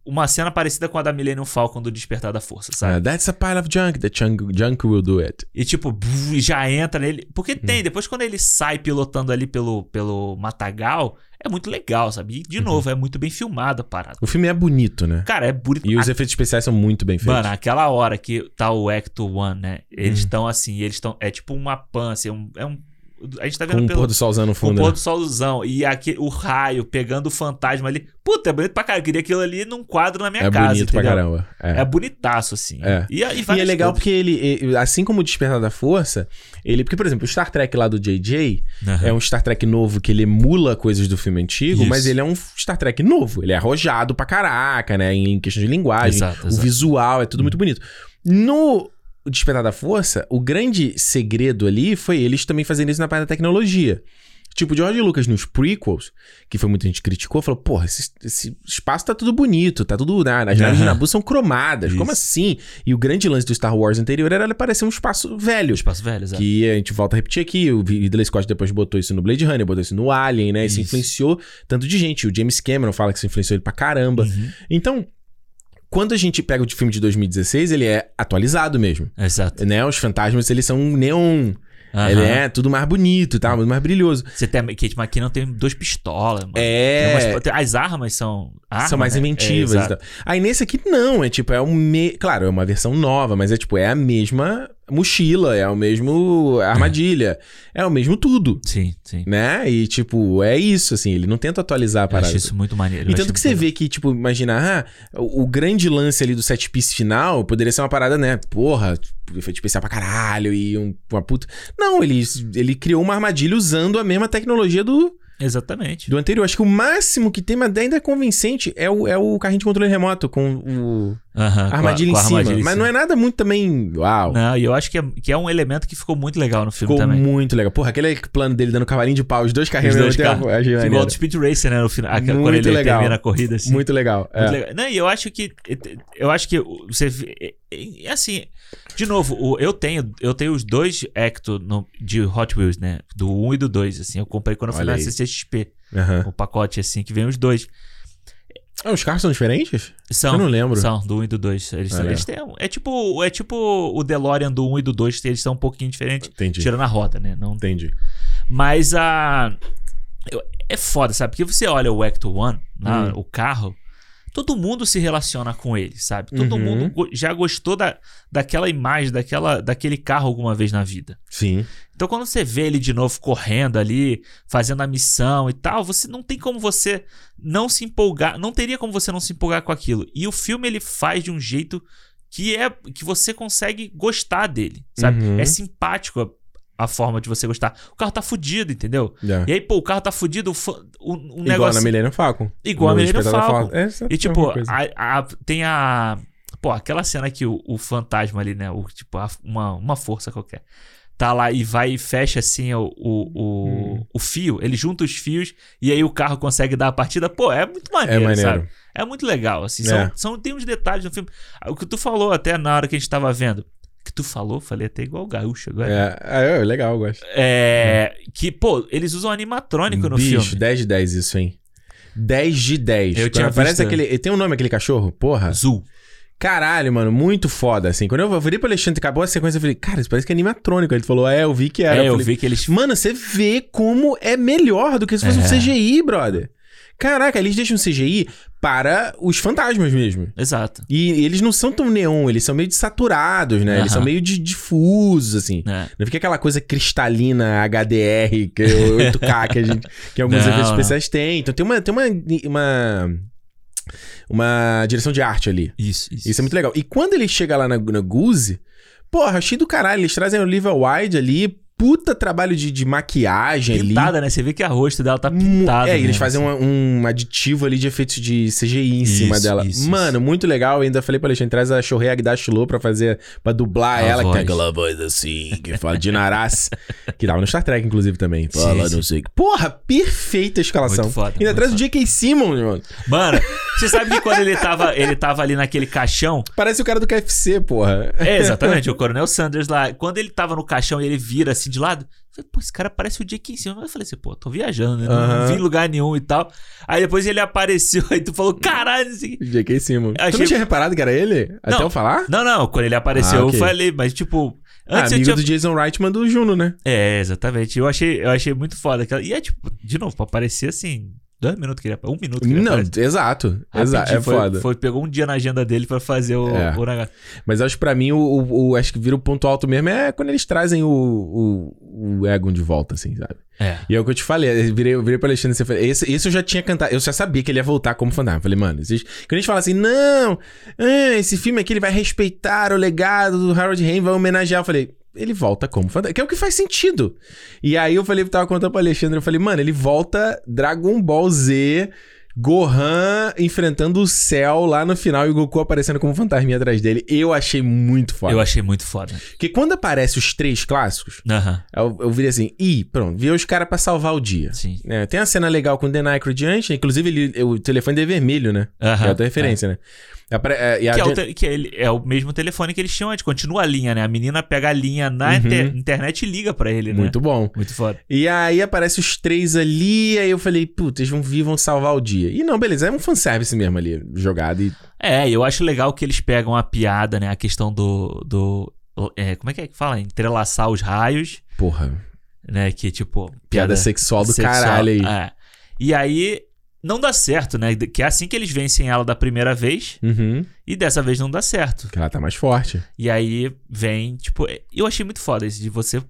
uma cena parecida com a da Millennium Falcon do Despertar da Força, sabe? Ah, that's a pile of junk. The junk, junk will do it. E tipo, já entra nele. Porque tem, Hum. depois quando ele sai pilotando ali pelo, pelo Matagal, é muito legal, sabe? E Uhum. de novo, é muito bem filmado a parada. O filme é bonito, né? Cara, é bonito. E os A- efeitos especiais são muito bem feitos. Mano, aquela hora que tá o Ecto One, né? Eles estão assim, eles estão. É tipo uma pan, assim, um. É um a gente tá com vendo o pelo. pôr do solzão no Com o fundo. pôr né? do solzão. E aqui, o raio pegando o fantasma ali. Puta, é bonito pra caralho. Eu queria aquilo ali num quadro na minha É casa. bonito pra entendeu? caramba. É. É bonitaço, assim. É. E, e, E é legal coisas. porque ele, assim como o Despertar da Força, ele. Porque, por exemplo, o Star Trek lá do JJ Aham. é um Star Trek novo que ele emula coisas do filme antigo, Isso. mas ele é um Star Trek novo. Ele é arrojado pra caraca, né? Em questão de linguagem. Exato, o exato. visual é tudo muito bonito. No Despertar da Força, o grande segredo ali foi eles também fazendo isso na parte da tecnologia. Tipo, o George Lucas nos prequels, que foi muita gente criticou, falou: porra, esse, esse espaço tá tudo bonito, tá tudo. Né? As naves de. Nabu são cromadas. Como Isso. assim? E o grande lance do Star Wars anterior era ele parecer um espaço velho. O espaço velho, exato. Que a gente volta a repetir aqui, o Ridley Scott depois botou isso no Blade Runner, botou isso no Alien, né? Isso, Isso. influenciou tanto de gente. O James Cameron fala que isso influenciou ele pra caramba. Uhum. Então, quando a gente pega o filme de 2016, ele é atualizado mesmo. Exato. Né? Os fantasmas, eles são neon. Aham. Ele é tudo mais bonito e tal, muito mais brilhoso. Você tem a Kate McKinnon tem duas pistolas, mano. É. umas- as armas são. são mais né? inventivas É, e exato. tal. Aí nesse aqui não, é tipo, é um me... Claro, é uma versão nova, mas é tipo, é a mesma mochila, é o mesmo armadilha, é o mesmo tudo, Sim, sim. né? E tipo, é isso, assim, ele não tenta atualizar a Eu parada. acho isso muito maneiro. E eu tanto que você vê que, tipo, imagina, ah, o, o grande lance ali do set piece final poderia ser uma parada, né? Porra, efeito especial pra caralho e um- uma puta. Não, ele, ele criou uma armadilha usando a mesma tecnologia do. Exatamente. do anterior. Acho que o máximo que tem, mas ainda é convincente, é o, é o carrinho de controle remoto com o, A com armadilha com em a cima. armadilha mas não é nada muito também. Uau. Não, e eu acho que é, que é um elemento que ficou muito legal no filme Ficou também. muito legal. Porra, aquele plano dele dando cavalinho de pau, os dois Os carrinhos dois mesmo tempo. Igual maneiro. do Speed Racer, né? No final, aquela- quando Muito ele legal. termina a corrida, assim. Muito legal. é. Muito legal. Não, e eu acho que. Eu acho que você. assim. De novo, eu tenho, eu tenho os dois Ecto no- de Hot Wheels, né? Do 1 e do 2, assim. Eu comprei quando eu fui na. CCXP. Aham. O pacote, assim, que vem os dois. Ah, os carros são diferentes? São. Eu não lembro. São, do 1 e do 2. Eles, são- Olha. eles têm. É tipo, é tipo o DeLorean do 1 e do 2, eles são um pouquinho diferentes. Entendi. Tirando a roda, né? Não Entendi. Mas a. eu- É foda, sabe? Porque você olha o Ecto One, Hum. o carro, todo mundo se relaciona com ele, sabe? Todo Uhum. mundo já gostou da, daquela imagem, daquela, daquele carro alguma vez na vida. Sim. Então quando você vê ele de novo correndo ali, fazendo a missão e tal, você não tem como você não se empolgar, não teria como você não se empolgar com aquilo. E o filme ele faz de um jeito que é que você consegue gostar dele, sabe? Uhum. É simpático a, forma de você gostar. O carro tá fudido, entendeu? Já. E aí, pô, o carro tá fudido, o, o, um Igual negócio. na Millennium Falcon. Igual a Millennium Falcon. É, essa- E é tipo, a, a- tem a. Pô, aquela cena que o, o fantasma ali, né? O, tipo, a- uma, uma força qualquer. Tá lá e vai e fecha assim o, o, o, Hum. o fio. Ele junta os fios e aí o carro consegue dar a partida. Pô, é muito maneiro, É maneiro. sabe? É muito legal, assim. São, É. são, tem uns detalhes no filme. O que tu falou até na hora que a gente tava vendo. Tu falou, falei até igual o gaúcho agora. É, é, é legal, eu gosto. É, que, pô, eles usam animatrônico no Bicho, filme. 10 de 10 isso, hein? 10 de 10. Eu tinha aparece visto- aquele. Tem um nome aquele cachorro? Porra. Azul. Caralho, mano, muito foda, assim. Quando eu virei pro Alexandre acabou a sequência, eu falei, cara, isso parece que é animatrônico. Ele falou, é, eu vi que era. É, eu falei, vi que eles. Mano, você vê como é melhor do que se fosse um É. CGI, brother. Caraca, eles deixam CGI para os fantasmas mesmo. Exato. E eles não são tão neon, eles são meio saturados, né? Eles são meio de difusos, assim. É. Não fica aquela coisa cristalina HDR, que é o 8K que a gente. Que alguns Não, efeitos especiais têm. Então tem uma. Tem uma, uma. Uma direção de arte ali. Isso, isso. Isso é muito legal. E quando ele chega lá na, na Goose, porra, achei do caralho. Eles trazem o Oliver Wide ali puta trabalho de, de maquiagem ali. Pintada, né? Você vê que a rosto dela tá pintada. É, e eles fazem um, um aditivo ali de efeitos de CGI em cima Isso, dela. isso, Mano, muito legal. Eu ainda falei pra Alexandre, traz a Shohei Agdashi Lo pra fazer, pra dublar A ela, que tem voz. aquela voz assim, que fala de Naras, que tava no Star Trek, inclusive, também. Fala, não sei. o. Porra, perfeita a escalação. Muito foda, ainda traz o foda. J.K. Simmons, mano. Mano, você sabe que quando ele tava, ele tava ali naquele caixão. Parece o cara do KFC, porra. É, exatamente, o Coronel Sanders lá. Quando ele tava no caixão e ele vira assim de lado, eu falei, pô, esse cara parece o J.K. Simmons. Mas eu falei assim, pô, tô viajando, né? Não, vi em lugar nenhum e tal. Aí depois ele apareceu, aí tu falou, caralho, assim. J.K. Simmons. Tu Achei- não tinha reparado que era ele? Até Não. eu falar? Não, não, quando ele apareceu, Ah, ok. eu falei, mas tipo. Ah, Antes eu amigo tinha. do Jason Reitman do Juno, né? É, exatamente. Eu achei, eu achei muito foda. aquela- E é tipo, de novo, pra aparecer assim, dois minutos que ele Um minuto que ele Não, aparece. exato. Exato. É foi, foda. Foi, pegou um dia na agenda dele pra fazer o, É. o negócio. Mas acho que pra mim, o, o- o- acho que vira o ponto alto mesmo é quando eles trazem o, o, o Egon de volta, assim, sabe? É. E é o que eu te falei, eu virei, eu virei pro Alexandre e falei, esse, esse eu já tinha cantado, eu já sabia que ele ia voltar como fantasma. Eu falei, mano, esses, quando a gente fala assim, não, ah, esse filme aqui ele vai respeitar o legado do Harold Rain, vai homenagear, eu falei, ele volta como fantasma, que é o que faz sentido. E aí eu falei, eu tava contando pro Alexandre, eu falei, mano, ele volta Dragon Ball Z, Gohan enfrentando o céu lá no final e o Goku aparecendo como fantasminha atrás dele. Eu achei muito foda. Eu achei muito foda. Porque quando aparece os três clássicos, Aham, eu, eu virei assim, ih, pronto, vi os caras pra salvar o dia. sim. É, tem a cena legal com o Aykroyd antes, né? inclusive ele, o telefone dele é vermelho, né? É outra referência, né? É, e a Que, é o, te- que ele- é o mesmo telefone que eles tinham antes. Continua a linha, né? A menina pega a linha na Uhum. inter- internet e liga pra ele, né? Muito bom. Muito foda. E aí aparece os três ali, aí eu falei, puta, eles vão vir, vão salvar o dia. E não, beleza, é um fanservice mesmo ali, jogado. E É, eu acho legal que eles pegam a piada, né? A questão do. do é, como é que é que fala? Entrelaçar os raios, porra, né? Que tipo. piada sexual do sexual. caralho aí. É. E aí. Não dá certo, né? Que é assim que eles vencem ela da primeira vez. Uhum, E dessa vez não dá certo. que ela tá mais forte. E aí vem, tipo, eu achei muito foda isso de você.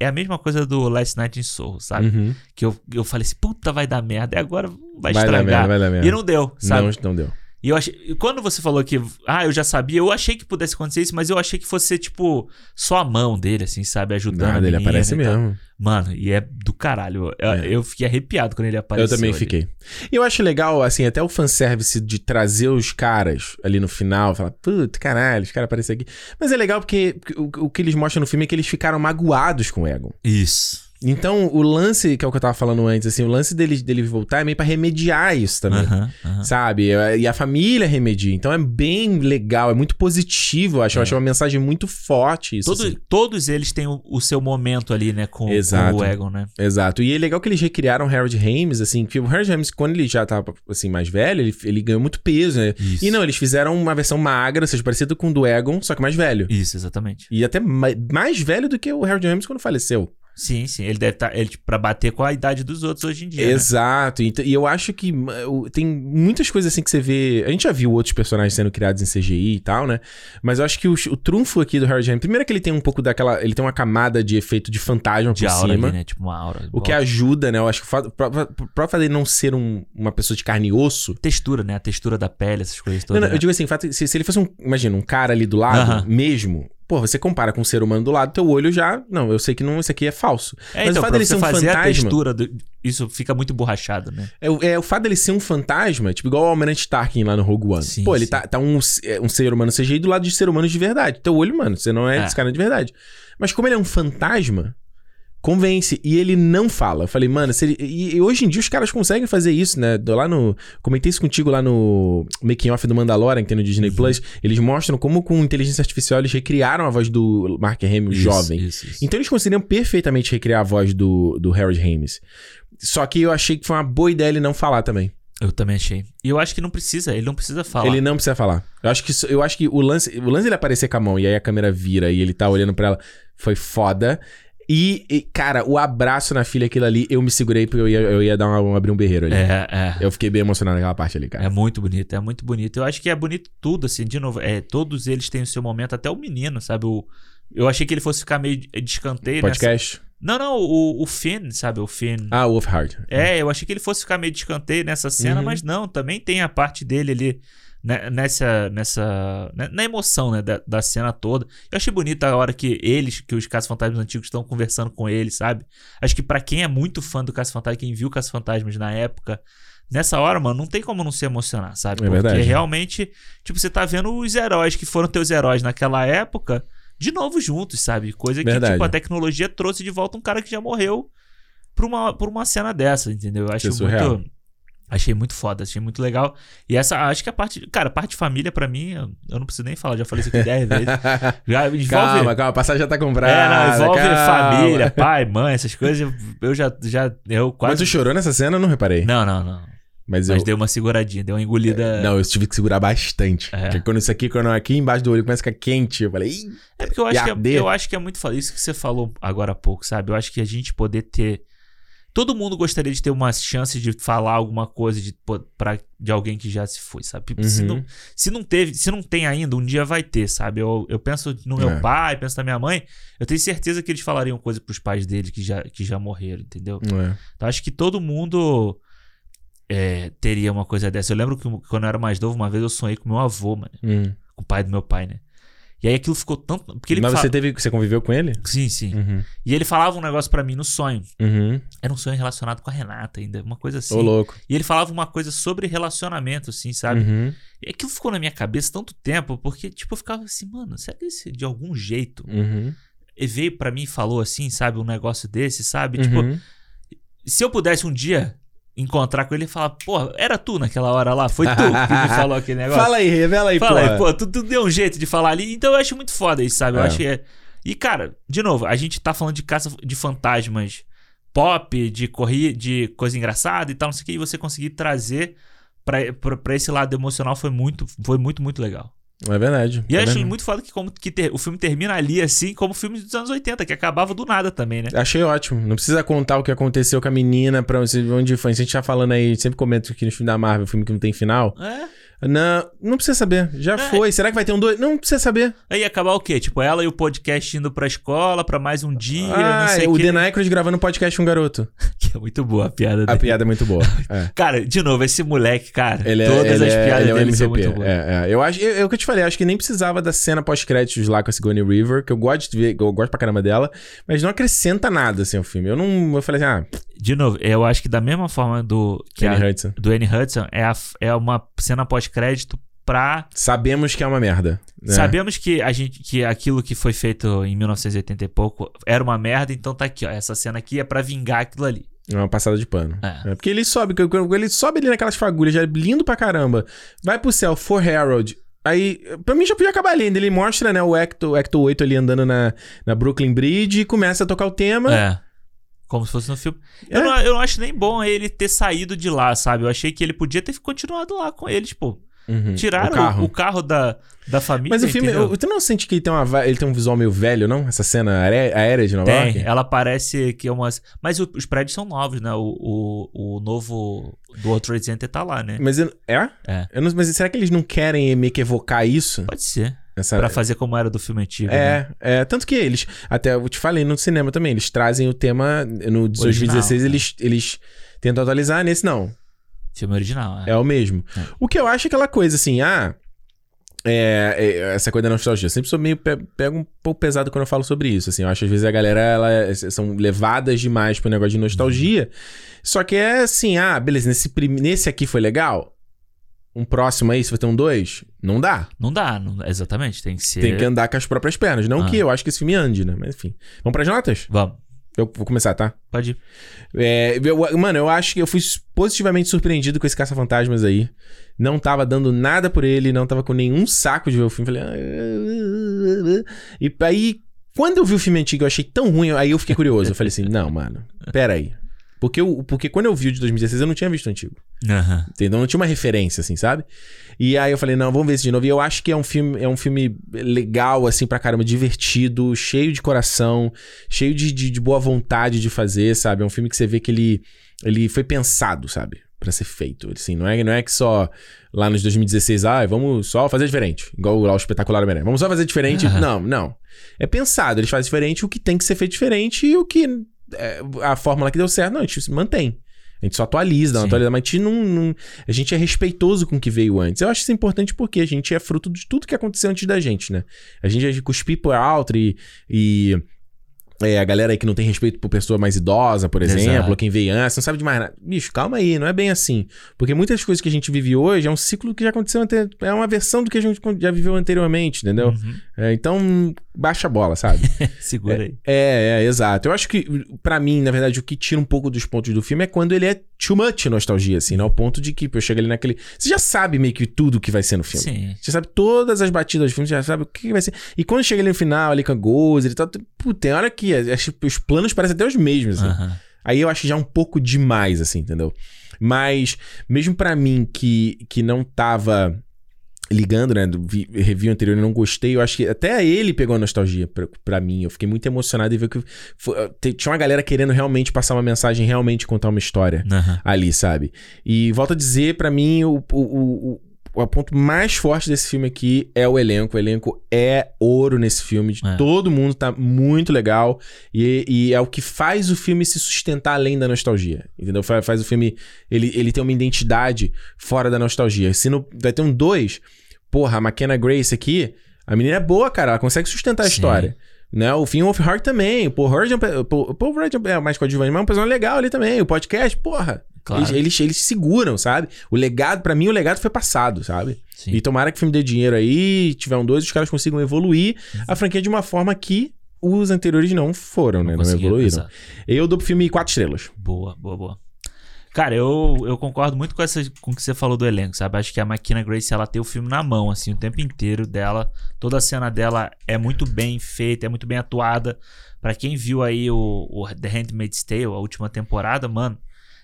É a mesma coisa do Last Night in Soul, sabe? Uhum. Que eu, eu falei assim, puta, vai dar merda. E agora vai, Vai dar estragar. merda, vai dar merda. E não deu, sabe? Não, não deu. E eu achei. Quando você falou que. Ah, eu já sabia, eu achei que pudesse acontecer isso, mas eu achei que fosse ser, tipo, só a mão dele, assim, sabe? Ajudando. Nada, ele menina aparece mesmo. Mano, e é do caralho. Eu, É. eu fiquei arrepiado quando ele apareceu. Eu também ali. fiquei. E eu acho legal, assim, até o fanservice de trazer os caras ali no final, falar, puta, caralho, os caras aparecem aqui. Mas é legal porque o, o que eles mostram no filme é que eles ficaram magoados com o Egon. Isso. Então, o lance, que é o que eu tava falando antes, assim, o lance dele, dele voltar é meio pra remediar isso também. Aham, aham. Sabe? E a família remedia. Então é bem legal, é muito positivo, eu acho. Eu acho uma mensagem muito forte isso. Todo- assim. Todos eles têm o, o seu momento ali, né, com, com o Egon, né? Exato. E é legal que eles recriaram Harold Ramis, assim, que o Harold Ramis, quando ele já tava, assim, mais velho, ele, ele ganhou muito peso, né? Isso. E não, eles fizeram uma versão magra, ou seja, parecido com o do Egon, só que mais velho. Isso, exatamente. E até ma- mais velho do que o Harold Ramis quando faleceu. Sim, sim. Ele deve estar. Ele, tipo, pra bater com a idade dos outros hoje em dia. né? Exato. Então- E eu acho que tem muitas coisas assim que você vê. A gente já viu outros personagens sendo criados em CGI e tal, né? Mas eu acho que o, o trunfo aqui do Harold Ramis, primeiro é que ele tem um pouco daquela. Ele tem uma camada de efeito de fantasma De por aura cima. ali, né? Tipo uma aura. O que ajuda, né? Eu acho que o próprio fato não ser um- uma pessoa de carne e osso. Textura, né? A textura da pele, essas coisas Não, todas. não, né? eu digo assim, fato- se, se ele fosse um. Imagina, um cara ali do lado, Aham. mesmo. Pô, você compara com um ser humano do lado, teu olho já. Não, eu sei que não, isso aqui é falso. É, Mas então, o fato dele ser um fazer a fantasma. textura, do- isso fica muito borrachado, né? É, o- é o fato dele ser um fantasma, tipo, igual o Almirante Tarkin lá no Rogue One. Sim, Pô, ele sim. tá, tá um, é, um ser humano CGI do lado de ser humanos de verdade. Teu olho, mano, você não é, É. esse cara de verdade. Mas como ele é um fantasma, convence. E ele não fala. Eu falei, mano, se ele- e, hoje em dia os caras conseguem fazer isso, né? Do- Lá no. Comentei isso contigo lá no Making Off do Mandalorian, que tem no Disney Uhum. Plus. Eles mostram como com inteligência artificial eles recriaram a voz do Mark Hamill Isso, jovem. Isso, isso. Então eles conseguiriam perfeitamente recriar a voz do, do Harold Ramis. Só que eu achei que foi uma boa ideia ele não falar também. Eu também achei. E eu acho que não precisa, ele não precisa falar. Ele não precisa falar. Eu acho que, eu acho que o lance, o lance dele aparecer com a mão e aí a câmera vira e ele tá olhando pra ela foi foda. E, e, cara, o abraço na filha, aquilo ali, eu me segurei porque eu ia, eu ia dar uma, um- abrir um berreiro ali. É, é. Eu fiquei bem emocionado naquela parte ali, cara. É muito bonito, é muito bonito. Eu acho que é bonito tudo, assim, de novo. É, todos eles têm o seu momento, até o menino, sabe? O, eu achei que ele fosse ficar meio de de escanteio nessa... Podcast? Não, não, o, o Finn, sabe? O Finn. Ah, Wolfhard. É, eu achei que ele fosse ficar meio de escanteio nessa cena, Uhum. mas não, também tem a parte dele ali né, nessa. nessa né, na emoção, né? Da, da cena toda. Eu achei bonita a hora que eles, que os Caça-Fantasmas antigos estão conversando com eles, sabe? Acho que pra quem é muito fã do Caça-Fantasma, quem viu Caça-Fantasmas na época. Nessa hora, mano, não tem como não se emocionar, sabe? É Porque verdade. realmente, tipo, você tá vendo os heróis que foram teus heróis naquela época de novo juntos, sabe? Coisa que, Verdade. tipo, a tecnologia trouxe de volta um cara que já morreu por uma, por uma cena dessa, entendeu? Eu acho é surreal. muito. Achei muito foda, achei muito legal. E essa, acho que a parte. Cara, a parte de família, pra mim, eu, eu não preciso nem falar, já falei isso aqui 10 vezes. Já envolve. calma, calma, a passagem já tá comprada. é, não, envolve calma. família, pai, mãe, essas coisas. eu- Eu já. já eu Mas quase. tu chorou nessa cena? Eu não reparei. Não, não, não. Mas eu. Mas deu uma seguradinha, deu uma engolida. Não, eu tive que segurar bastante. É. Porque quando isso aqui, quando aqui embaixo do olho começa a ficar quente, eu falei, Ih! É porque eu acho, que é, eu acho que é muito foda. Isso que você falou agora há pouco, sabe? Eu acho que a gente poder ter. Todo mundo gostaria de ter uma chance de falar alguma coisa de, pra, de alguém que já se foi, sabe? Se, Uhum. não, se não teve, se não tem ainda, um dia vai ter, sabe? Eu, eu penso no meu É. pai, penso na minha mãe, eu tenho certeza que eles falariam coisa pros pais deles que já, que já morreram, entendeu? É. Então acho que todo mundo é, teria uma coisa dessa. Eu lembro que quando eu era mais novo, uma vez eu sonhei com meu avô, mano. Hum. Com o pai do meu pai, né? E aí aquilo ficou tanto. Porque ele Mas fa- você teve. Você conviveu com ele? Sim, sim. Uhum. E ele falava um negócio pra mim no sonho. Uhum. Era um sonho relacionado com a Renata ainda, uma coisa assim. Ô, louco. E ele falava uma coisa sobre relacionamento, assim, sabe? Uhum. E aquilo ficou na minha cabeça tanto tempo, porque, tipo, eu ficava assim, mano, será que esse, de algum jeito, Uhum. ele veio pra mim e falou assim, sabe, um negócio desse, sabe? Tipo, Uhum. se eu pudesse um dia encontrar com ele e falar, pô, era tu naquela hora lá, foi tu que me falou aquele negócio. Fala aí, revela aí, Fala porra. aí, pô, tu, tu deu um jeito de falar ali. Então eu acho muito foda isso, sabe? Eu É. acho que é. E, cara, de novo, a gente tá falando de caça de fantasmas pop, de corrida, de coisa engraçada e tal, não sei o que, e você conseguir trazer pra, pra, pra esse lado emocional foi muito, foi muito, muito legal. É verdade. E eu é achei verdade. muito foda que, como, que ter- o filme termina ali, assim, como o filme dos anos 80, que acabava do nada também, né? Achei ótimo. Não precisa contar o que aconteceu com a menina, pra onde onde foi. A gente tá falando aí, sempre comento que no filme da Marvel, filme que não tem final. É. Não, não precisa saber. Já É. foi. Será que vai ter um dois? Não precisa saber. Aí ia acabar o quê? Tipo, ela e o podcast indo pra escola pra mais um dia, não ah, sei o o quê. The Nycros gravando um podcast com um garoto. Que é muito boa a piada A dele. piada é muito boa. É. Cara, de novo, esse moleque, cara, Ele é, todas ele as é- piadas ele é um dele são MVP. muito boas. É, é. Eu acho, eu- é o que eu te falei, acho que nem precisava da cena pós-créditos lá com a Sigourney River, que eu gosto de ver, eu gosto pra caramba dela, mas não acrescenta nada assim ao filme. Eu não, eu falei assim, ah, De novo, eu acho que da mesma forma do que Kenny a- Hudson. do Annie Hudson, é, a- é uma cena pós-crédito pra. Sabemos que é uma merda. né? Sabemos que, a gente, que aquilo que foi feito em 1980 e pouco era uma merda, então tá aqui, ó. Essa cena aqui é pra vingar aquilo ali. É uma passada de pano. É. É, porque ele sobe, ele sobe ali naquelas fagulhas, já é lindo pra caramba. Vai pro céu, for Harold. Aí, pra mim já podia acabar ali. ainda. Ele mostra, né, o Ecto, o Ecto 8 ali andando na, na Brooklyn Bridge e começa a tocar o tema. É. Como se fosse no filme. Eu, É. não, eu não acho nem bom ele ter saído de lá, sabe? Eu achei que ele podia ter continuado lá com eles, pô. Uhum. Tiraram o carro. o carro da, da família. Mas o filme, eu- tu não sente que ele tem, uma, ele tem um visual meio velho, não? Essa cena aé- aérea de Nova Tem, York? ela parece que é umas. Mas o- os prédios são novos, né? O, o, o novo do World Trade Center tá lá, né? Mas eu- é? É. Eu não- mas será que eles não querem meio que evocar isso? Pode ser. Essa, Pra fazer como era do filme antigo. né? É, é, tanto que eles, até eu te falei no cinema também, eles trazem o tema no de Original, 2016, né? eles, eles tentam atualizar, nesse não, Filme original. é o mesmo. É. O que eu acho é aquela coisa assim, ah, é, é, essa coisa da nostalgia, eu sempre sou meio, pe- pego um pouco pesado quando eu falo sobre isso, assim, eu acho que às vezes a galera, ela, é- são levadas demais pro negócio de nostalgia, só que é assim, ah, beleza, nesse, nesse aqui foi legal, um próximo aí, se vai ter um dois, não dá. Não dá, não- exatamente. Tem que ser. Tem que andar com as próprias pernas. Não Ah. que eu acho que esse filme ande, né? Mas enfim. Vamos pras notas? Vamos, Eu vou começar, tá? pode ir. É, eu- mano, eu acho que eu fui positivamente surpreendido com esse Caça-Fantasmas aí. Não tava dando nada por ele, não tava com nenhum saco de ver o filme. Falei. "Ah, ah, ah". E aí, quando eu vi o filme antigo, eu achei tão ruim, aí eu fiquei curioso. Eu falei assim: não, mano, pera aí. Porque, eu, porque quando eu vi o de 2016, eu não tinha visto o antigo. Aham. Entendeu? Não tinha uma referência, assim, sabe? E aí eu falei, não, vamos ver esse de novo. E eu acho que é um filme, é um filme legal, assim, pra caramba, divertido, cheio de coração, cheio de, de, de boa vontade de fazer, sabe? É um filme que você vê que ele, ele foi pensado, sabe? Pra ser feito. Assim, não é, não é que só lá nos 2016, ah, vamos só fazer diferente. Igual lá o espetacular Homem-Aranha. Vamos só fazer diferente. Aham. Não, não. É pensado. Eles fazem diferente o que tem que ser feito diferente e o que. É, a fórmula que deu certo, não, a gente mantém. A gente só atualiza, dá uma Sim. atualizada, mas a gente, não, não- a gente é respeitoso com o que veio antes. Eu acho isso importante porque a gente é fruto de tudo que aconteceu antes da gente, né? A gente é com os people out e, e é, a galera aí que não tem respeito por pessoa mais idosa, por exemplo, Exato. quem veio antes, não sabe de mais nada. Bicho, calma aí, não é bem assim. Porque muitas coisas que a gente vive hoje é um ciclo que já aconteceu, é uma versão do que a gente já viveu anteriormente, entendeu? Uhum. É, então, baixa a bola, sabe? Segura aí. É, é, exato. Eu acho que, pra mim, na verdade, o que tira um pouco dos pontos do filme é quando ele é too much nostalgia, assim, né? Ao ponto de que, pô, eu chego ali naquele. Você já sabe meio que tudo que vai ser no filme. Sim. Você sabe todas as batidas do filme, você já sabe o que que vai ser. E quando chega ali no final, ali com a Gozer e tal, puta, tem hora que as- os planos parecem até os mesmos, assim. Aham. Aí eu acho já um pouco demais, assim, entendeu? Mas, mesmo pra mim que, que não tava ligando, né? Do vi- review anterior e não gostei, eu acho que até ele pegou a nostalgia pra, pra mim. Eu fiquei muito emocionado e ver que foi- tinha uma galera querendo realmente passar uma mensagem, realmente contar uma história Aham. ali, sabe? E volto a dizer, pra mim, o, o, o, o- ponto mais forte desse filme aqui é o elenco. O elenco é ouro nesse filme. É. Todo mundo tá muito legal. E, e é o que faz o filme se sustentar além da nostalgia. Entendeu? Faz, faz o filme. Ele, ele ter uma identidade fora da nostalgia. Se no, vai ter um 2, porra, a McKenna Grace aqui, a menina é boa, cara. Ela consegue sustentar a Sim. história. Né? O Finn Wolfhard também. O Paul Rudd Paul- o Paul Rudd é mais coadjuvante, mas é um personagem legal ali também. O podcast, porra. Claro. Eles, eles, eles seguram, sabe? O legado, pra mim, o legado foi passado, sabe? Sim. E tomara que o filme dê dinheiro aí, tiver um dois, os caras consigam evoluir a franquia de uma forma que os anteriores não foram, né? Não evoluíram. exato. Eu dou pro filme quatro estrelas. Boa, boa, boa. Cara, eu, eu concordo muito com, essa, com o que você falou do elenco, sabe? Acho que a McKenna Grace, ela tem o filme na mão, assim, o tempo inteiro dela. Toda a cena dela é muito bem feita, é muito bem atuada. Pra quem viu aí o, o The Handmaid's Tale, a última temporada, mano,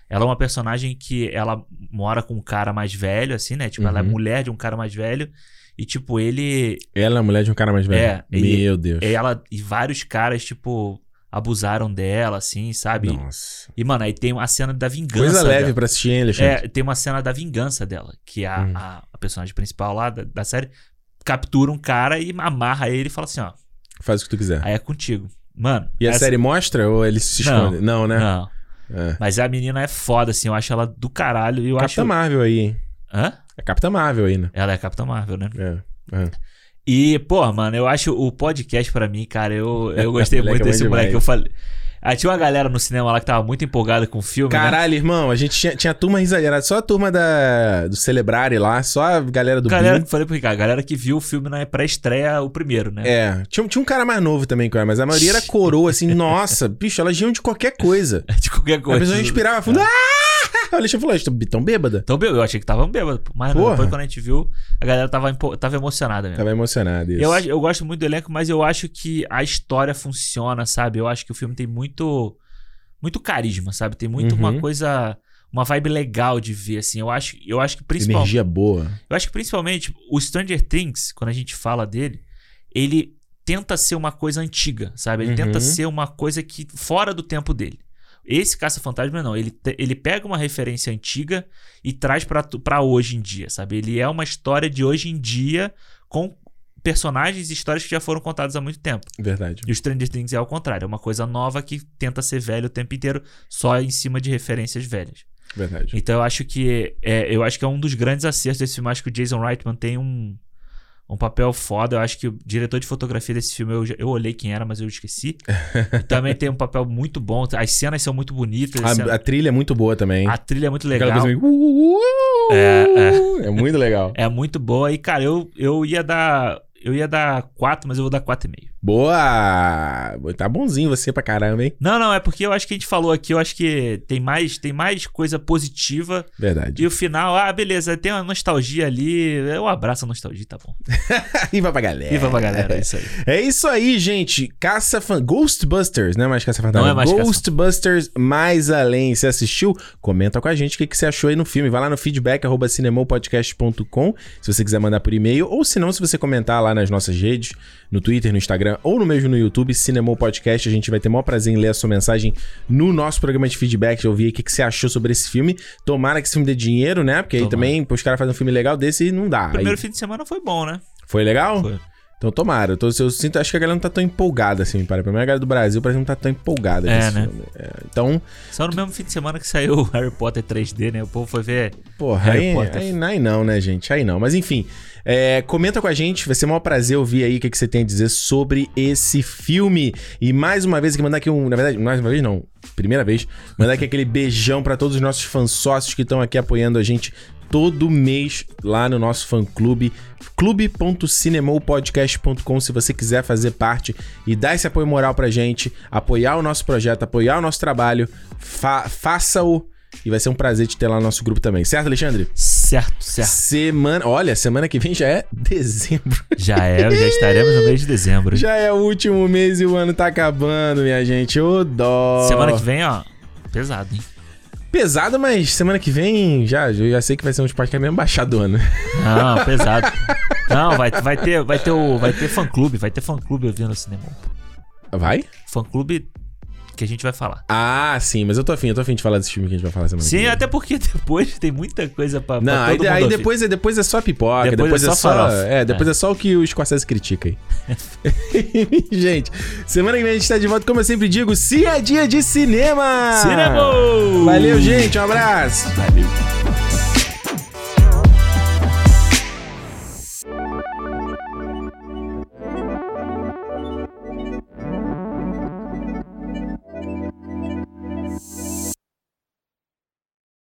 ela é uma personagem que ela mora com um cara mais velho, assim, né? Tipo, ela é Uhum. mulher de um cara mais velho. E, tipo, ele Ela é a mulher de um cara mais velho. É, e- Meu Deus. e ela e vários caras, tipo, abusaram dela, assim, sabe? Nossa. E, mano, aí tem a cena da vingança. Coisa leve dela. pra assistir, hein, Alexandre? É, tem uma cena da vingança dela, que a, Hum. a, a personagem principal lá da, da série captura um cara e amarra ele e fala assim, ó, Faz o que tu quiser. aí é contigo. Mano. E a essa- série mostra ou eles se Não. escondem? Não, né? Não. É. Mas a menina é foda, assim, eu acho ela do caralho. Eu Capitã acho. Marvel aí, hein? Hã? É Capitã Marvel aí, né? Ela é a Capitã Marvel, né? É. é. E, pô, mano, eu acho o podcast pra mim, cara, eu, eu gostei muito é bom desse demais. moleque. Eu falei. Aí tinha uma galera no cinema lá que tava muito empolgada com o filme. né? Caralho, irmão, a gente tinha, tinha a turma exagerada, só a turma da, do Celebrare lá, só a galera do galera, Bingo. falei pro Ricardo, galera que viu o filme na pré-estreia, o primeiro, né? É, tinha, tinha um cara mais novo também, cara, mas a maioria era coroa, assim, nossa, bicho, elas riam de qualquer coisa. De qualquer A coisa. pessoa respirava fundo, ah! O Alexandre falou, estão tão bêbada? Então, eu achei que tava bêbado. Mas depois, quando a gente viu, a galera tava, tava emocionada mesmo. Tava emocionado isso. Eu, eu gosto muito do elenco, mas eu acho que a história funciona, sabe? Eu acho que o filme tem muito muito carisma, sabe? Tem muito Uhum. uma coisa, uma vibe legal de ver, assim. Eu acho, eu acho que principalmente, Energia boa. eu acho que principalmente o Stranger Things, quando a gente fala dele, ele tenta ser uma coisa antiga, sabe? Ele Uhum. tenta ser uma coisa que fora do tempo dele. Esse Caça-Fantasma não, ele, te- ele pega uma referência antiga e traz pra hoje em dia, sabe? Ele é uma história de hoje em dia com personagens e histórias que já foram contadas há muito tempo. Verdade. E o Stranger Things é ao contrário, é uma coisa nova que tenta ser velho o tempo inteiro, só em cima de referências velhas. Verdade. Então eu acho que é, eu acho que é um dos grandes acertos desse filme. Acho que o Jason Reitman tem um, um papel foda. Eu acho que o diretor de fotografia desse filme, eu, eu olhei quem era, mas eu esqueci. Também tem um papel muito bom. As cenas são muito bonitas. cenas- A, a trilha é muito boa também. a trilha é muito Aquela legal. coisa meio... uh, uh, uh, É, é muito legal. É muito boa. E, cara, eu, eu ia dar. Eu ia dar 4, mas eu vou dar 4,5. Boa! Tá bonzinho você pra caramba, hein? Não, não, é porque eu acho que a gente falou aqui, eu acho que tem mais, tem mais coisa positiva. Verdade. E o final, ah, beleza, tem uma nostalgia ali. Eu abraço a nostalgia, tá bom. E vai pra galera. Viva pra galera, é isso aí. É isso aí, gente. Caça fan... Ghostbusters, não é mais Caça Fantasma. Não é mais Ghostbusters mais além. Você assistiu? Comenta com a gente o que, que você achou aí no filme. Vai lá no feedback arroba cinemopodcast.com se você quiser mandar por e-mail ou se não, se você comentar lá nas nossas redes, no Twitter, no Instagram ou no mesmo no YouTube, Cinemol Podcast. A gente vai ter o maior prazer em ler a sua mensagem no nosso programa de feedback, de ouvir aí o que, que você achou sobre esse filme. Tomara que esse filme dê dinheiro, né? Porque aí Tomara. também, pô, os caras fazem um filme legal desse e não dá. O primeiro Aí- fim de semana foi bom, né? Foi legal? Foi. Então tomara. Eu, tô, eu sinto, acho que a galera não tá tão empolgada assim, para. Pra mim, a galera do Brasil parece que não tá tão empolgada É, né? É, então, Só no mesmo fim de semana que saiu o Harry Potter 3D, né? O povo foi ver. porra, Harry aí, Potter. aí, aí não, né, gente? Aí não. Mas enfim, é, comenta com a gente. Vai ser um maior prazer ouvir aí o que, que você tem a dizer sobre esse filme. E mais uma vez, aqui mandar aqui um. Na verdade, mais uma vez não. Primeira vez. Mandar aqui aquele beijão pra todos os nossos fãs sócios que estão aqui apoiando a gente todo mês lá no nosso fã clube clube.cinemopodcast.com se você quiser fazer parte e dar esse apoio moral pra gente, apoiar o nosso projeto, apoiar o nosso trabalho, fa- faça-o e vai ser um prazer te ter lá no nosso grupo também. Certo, Alexandre? Certo, certo. Semana, olha, semana que vem já é dezembro. Já é, já estaremos no mês de dezembro. Já é o último mês e o ano tá acabando, minha gente. Ô dó. Semana que vem, ó. Pesado, hein? Pesado, mas semana que vem já, já sei que vai ser um podcast mesmo baixado do ano. Não, pesado. Não, vai, vai ter, vai ter o, vai ter fã clube, vai ter fã clube ouvindo o cinema. Vai? Fã clube que a gente vai falar. Ah, sim, mas eu tô afim, eu tô afim de falar desse filme que a gente vai falar semana que Sim, até porque depois tem muita coisa pra, pra Não, aí, todo mundo aí ouvir. depois, é, depois é só pipoca, Depois depois, é é, só farofa. É, depois é. só o que o Scorsese critica aí. gente, semana que vem a gente tá de volta, como eu sempre digo, se é dia de cinema! Cinema! Valeu, gente, um abraço! Valeu.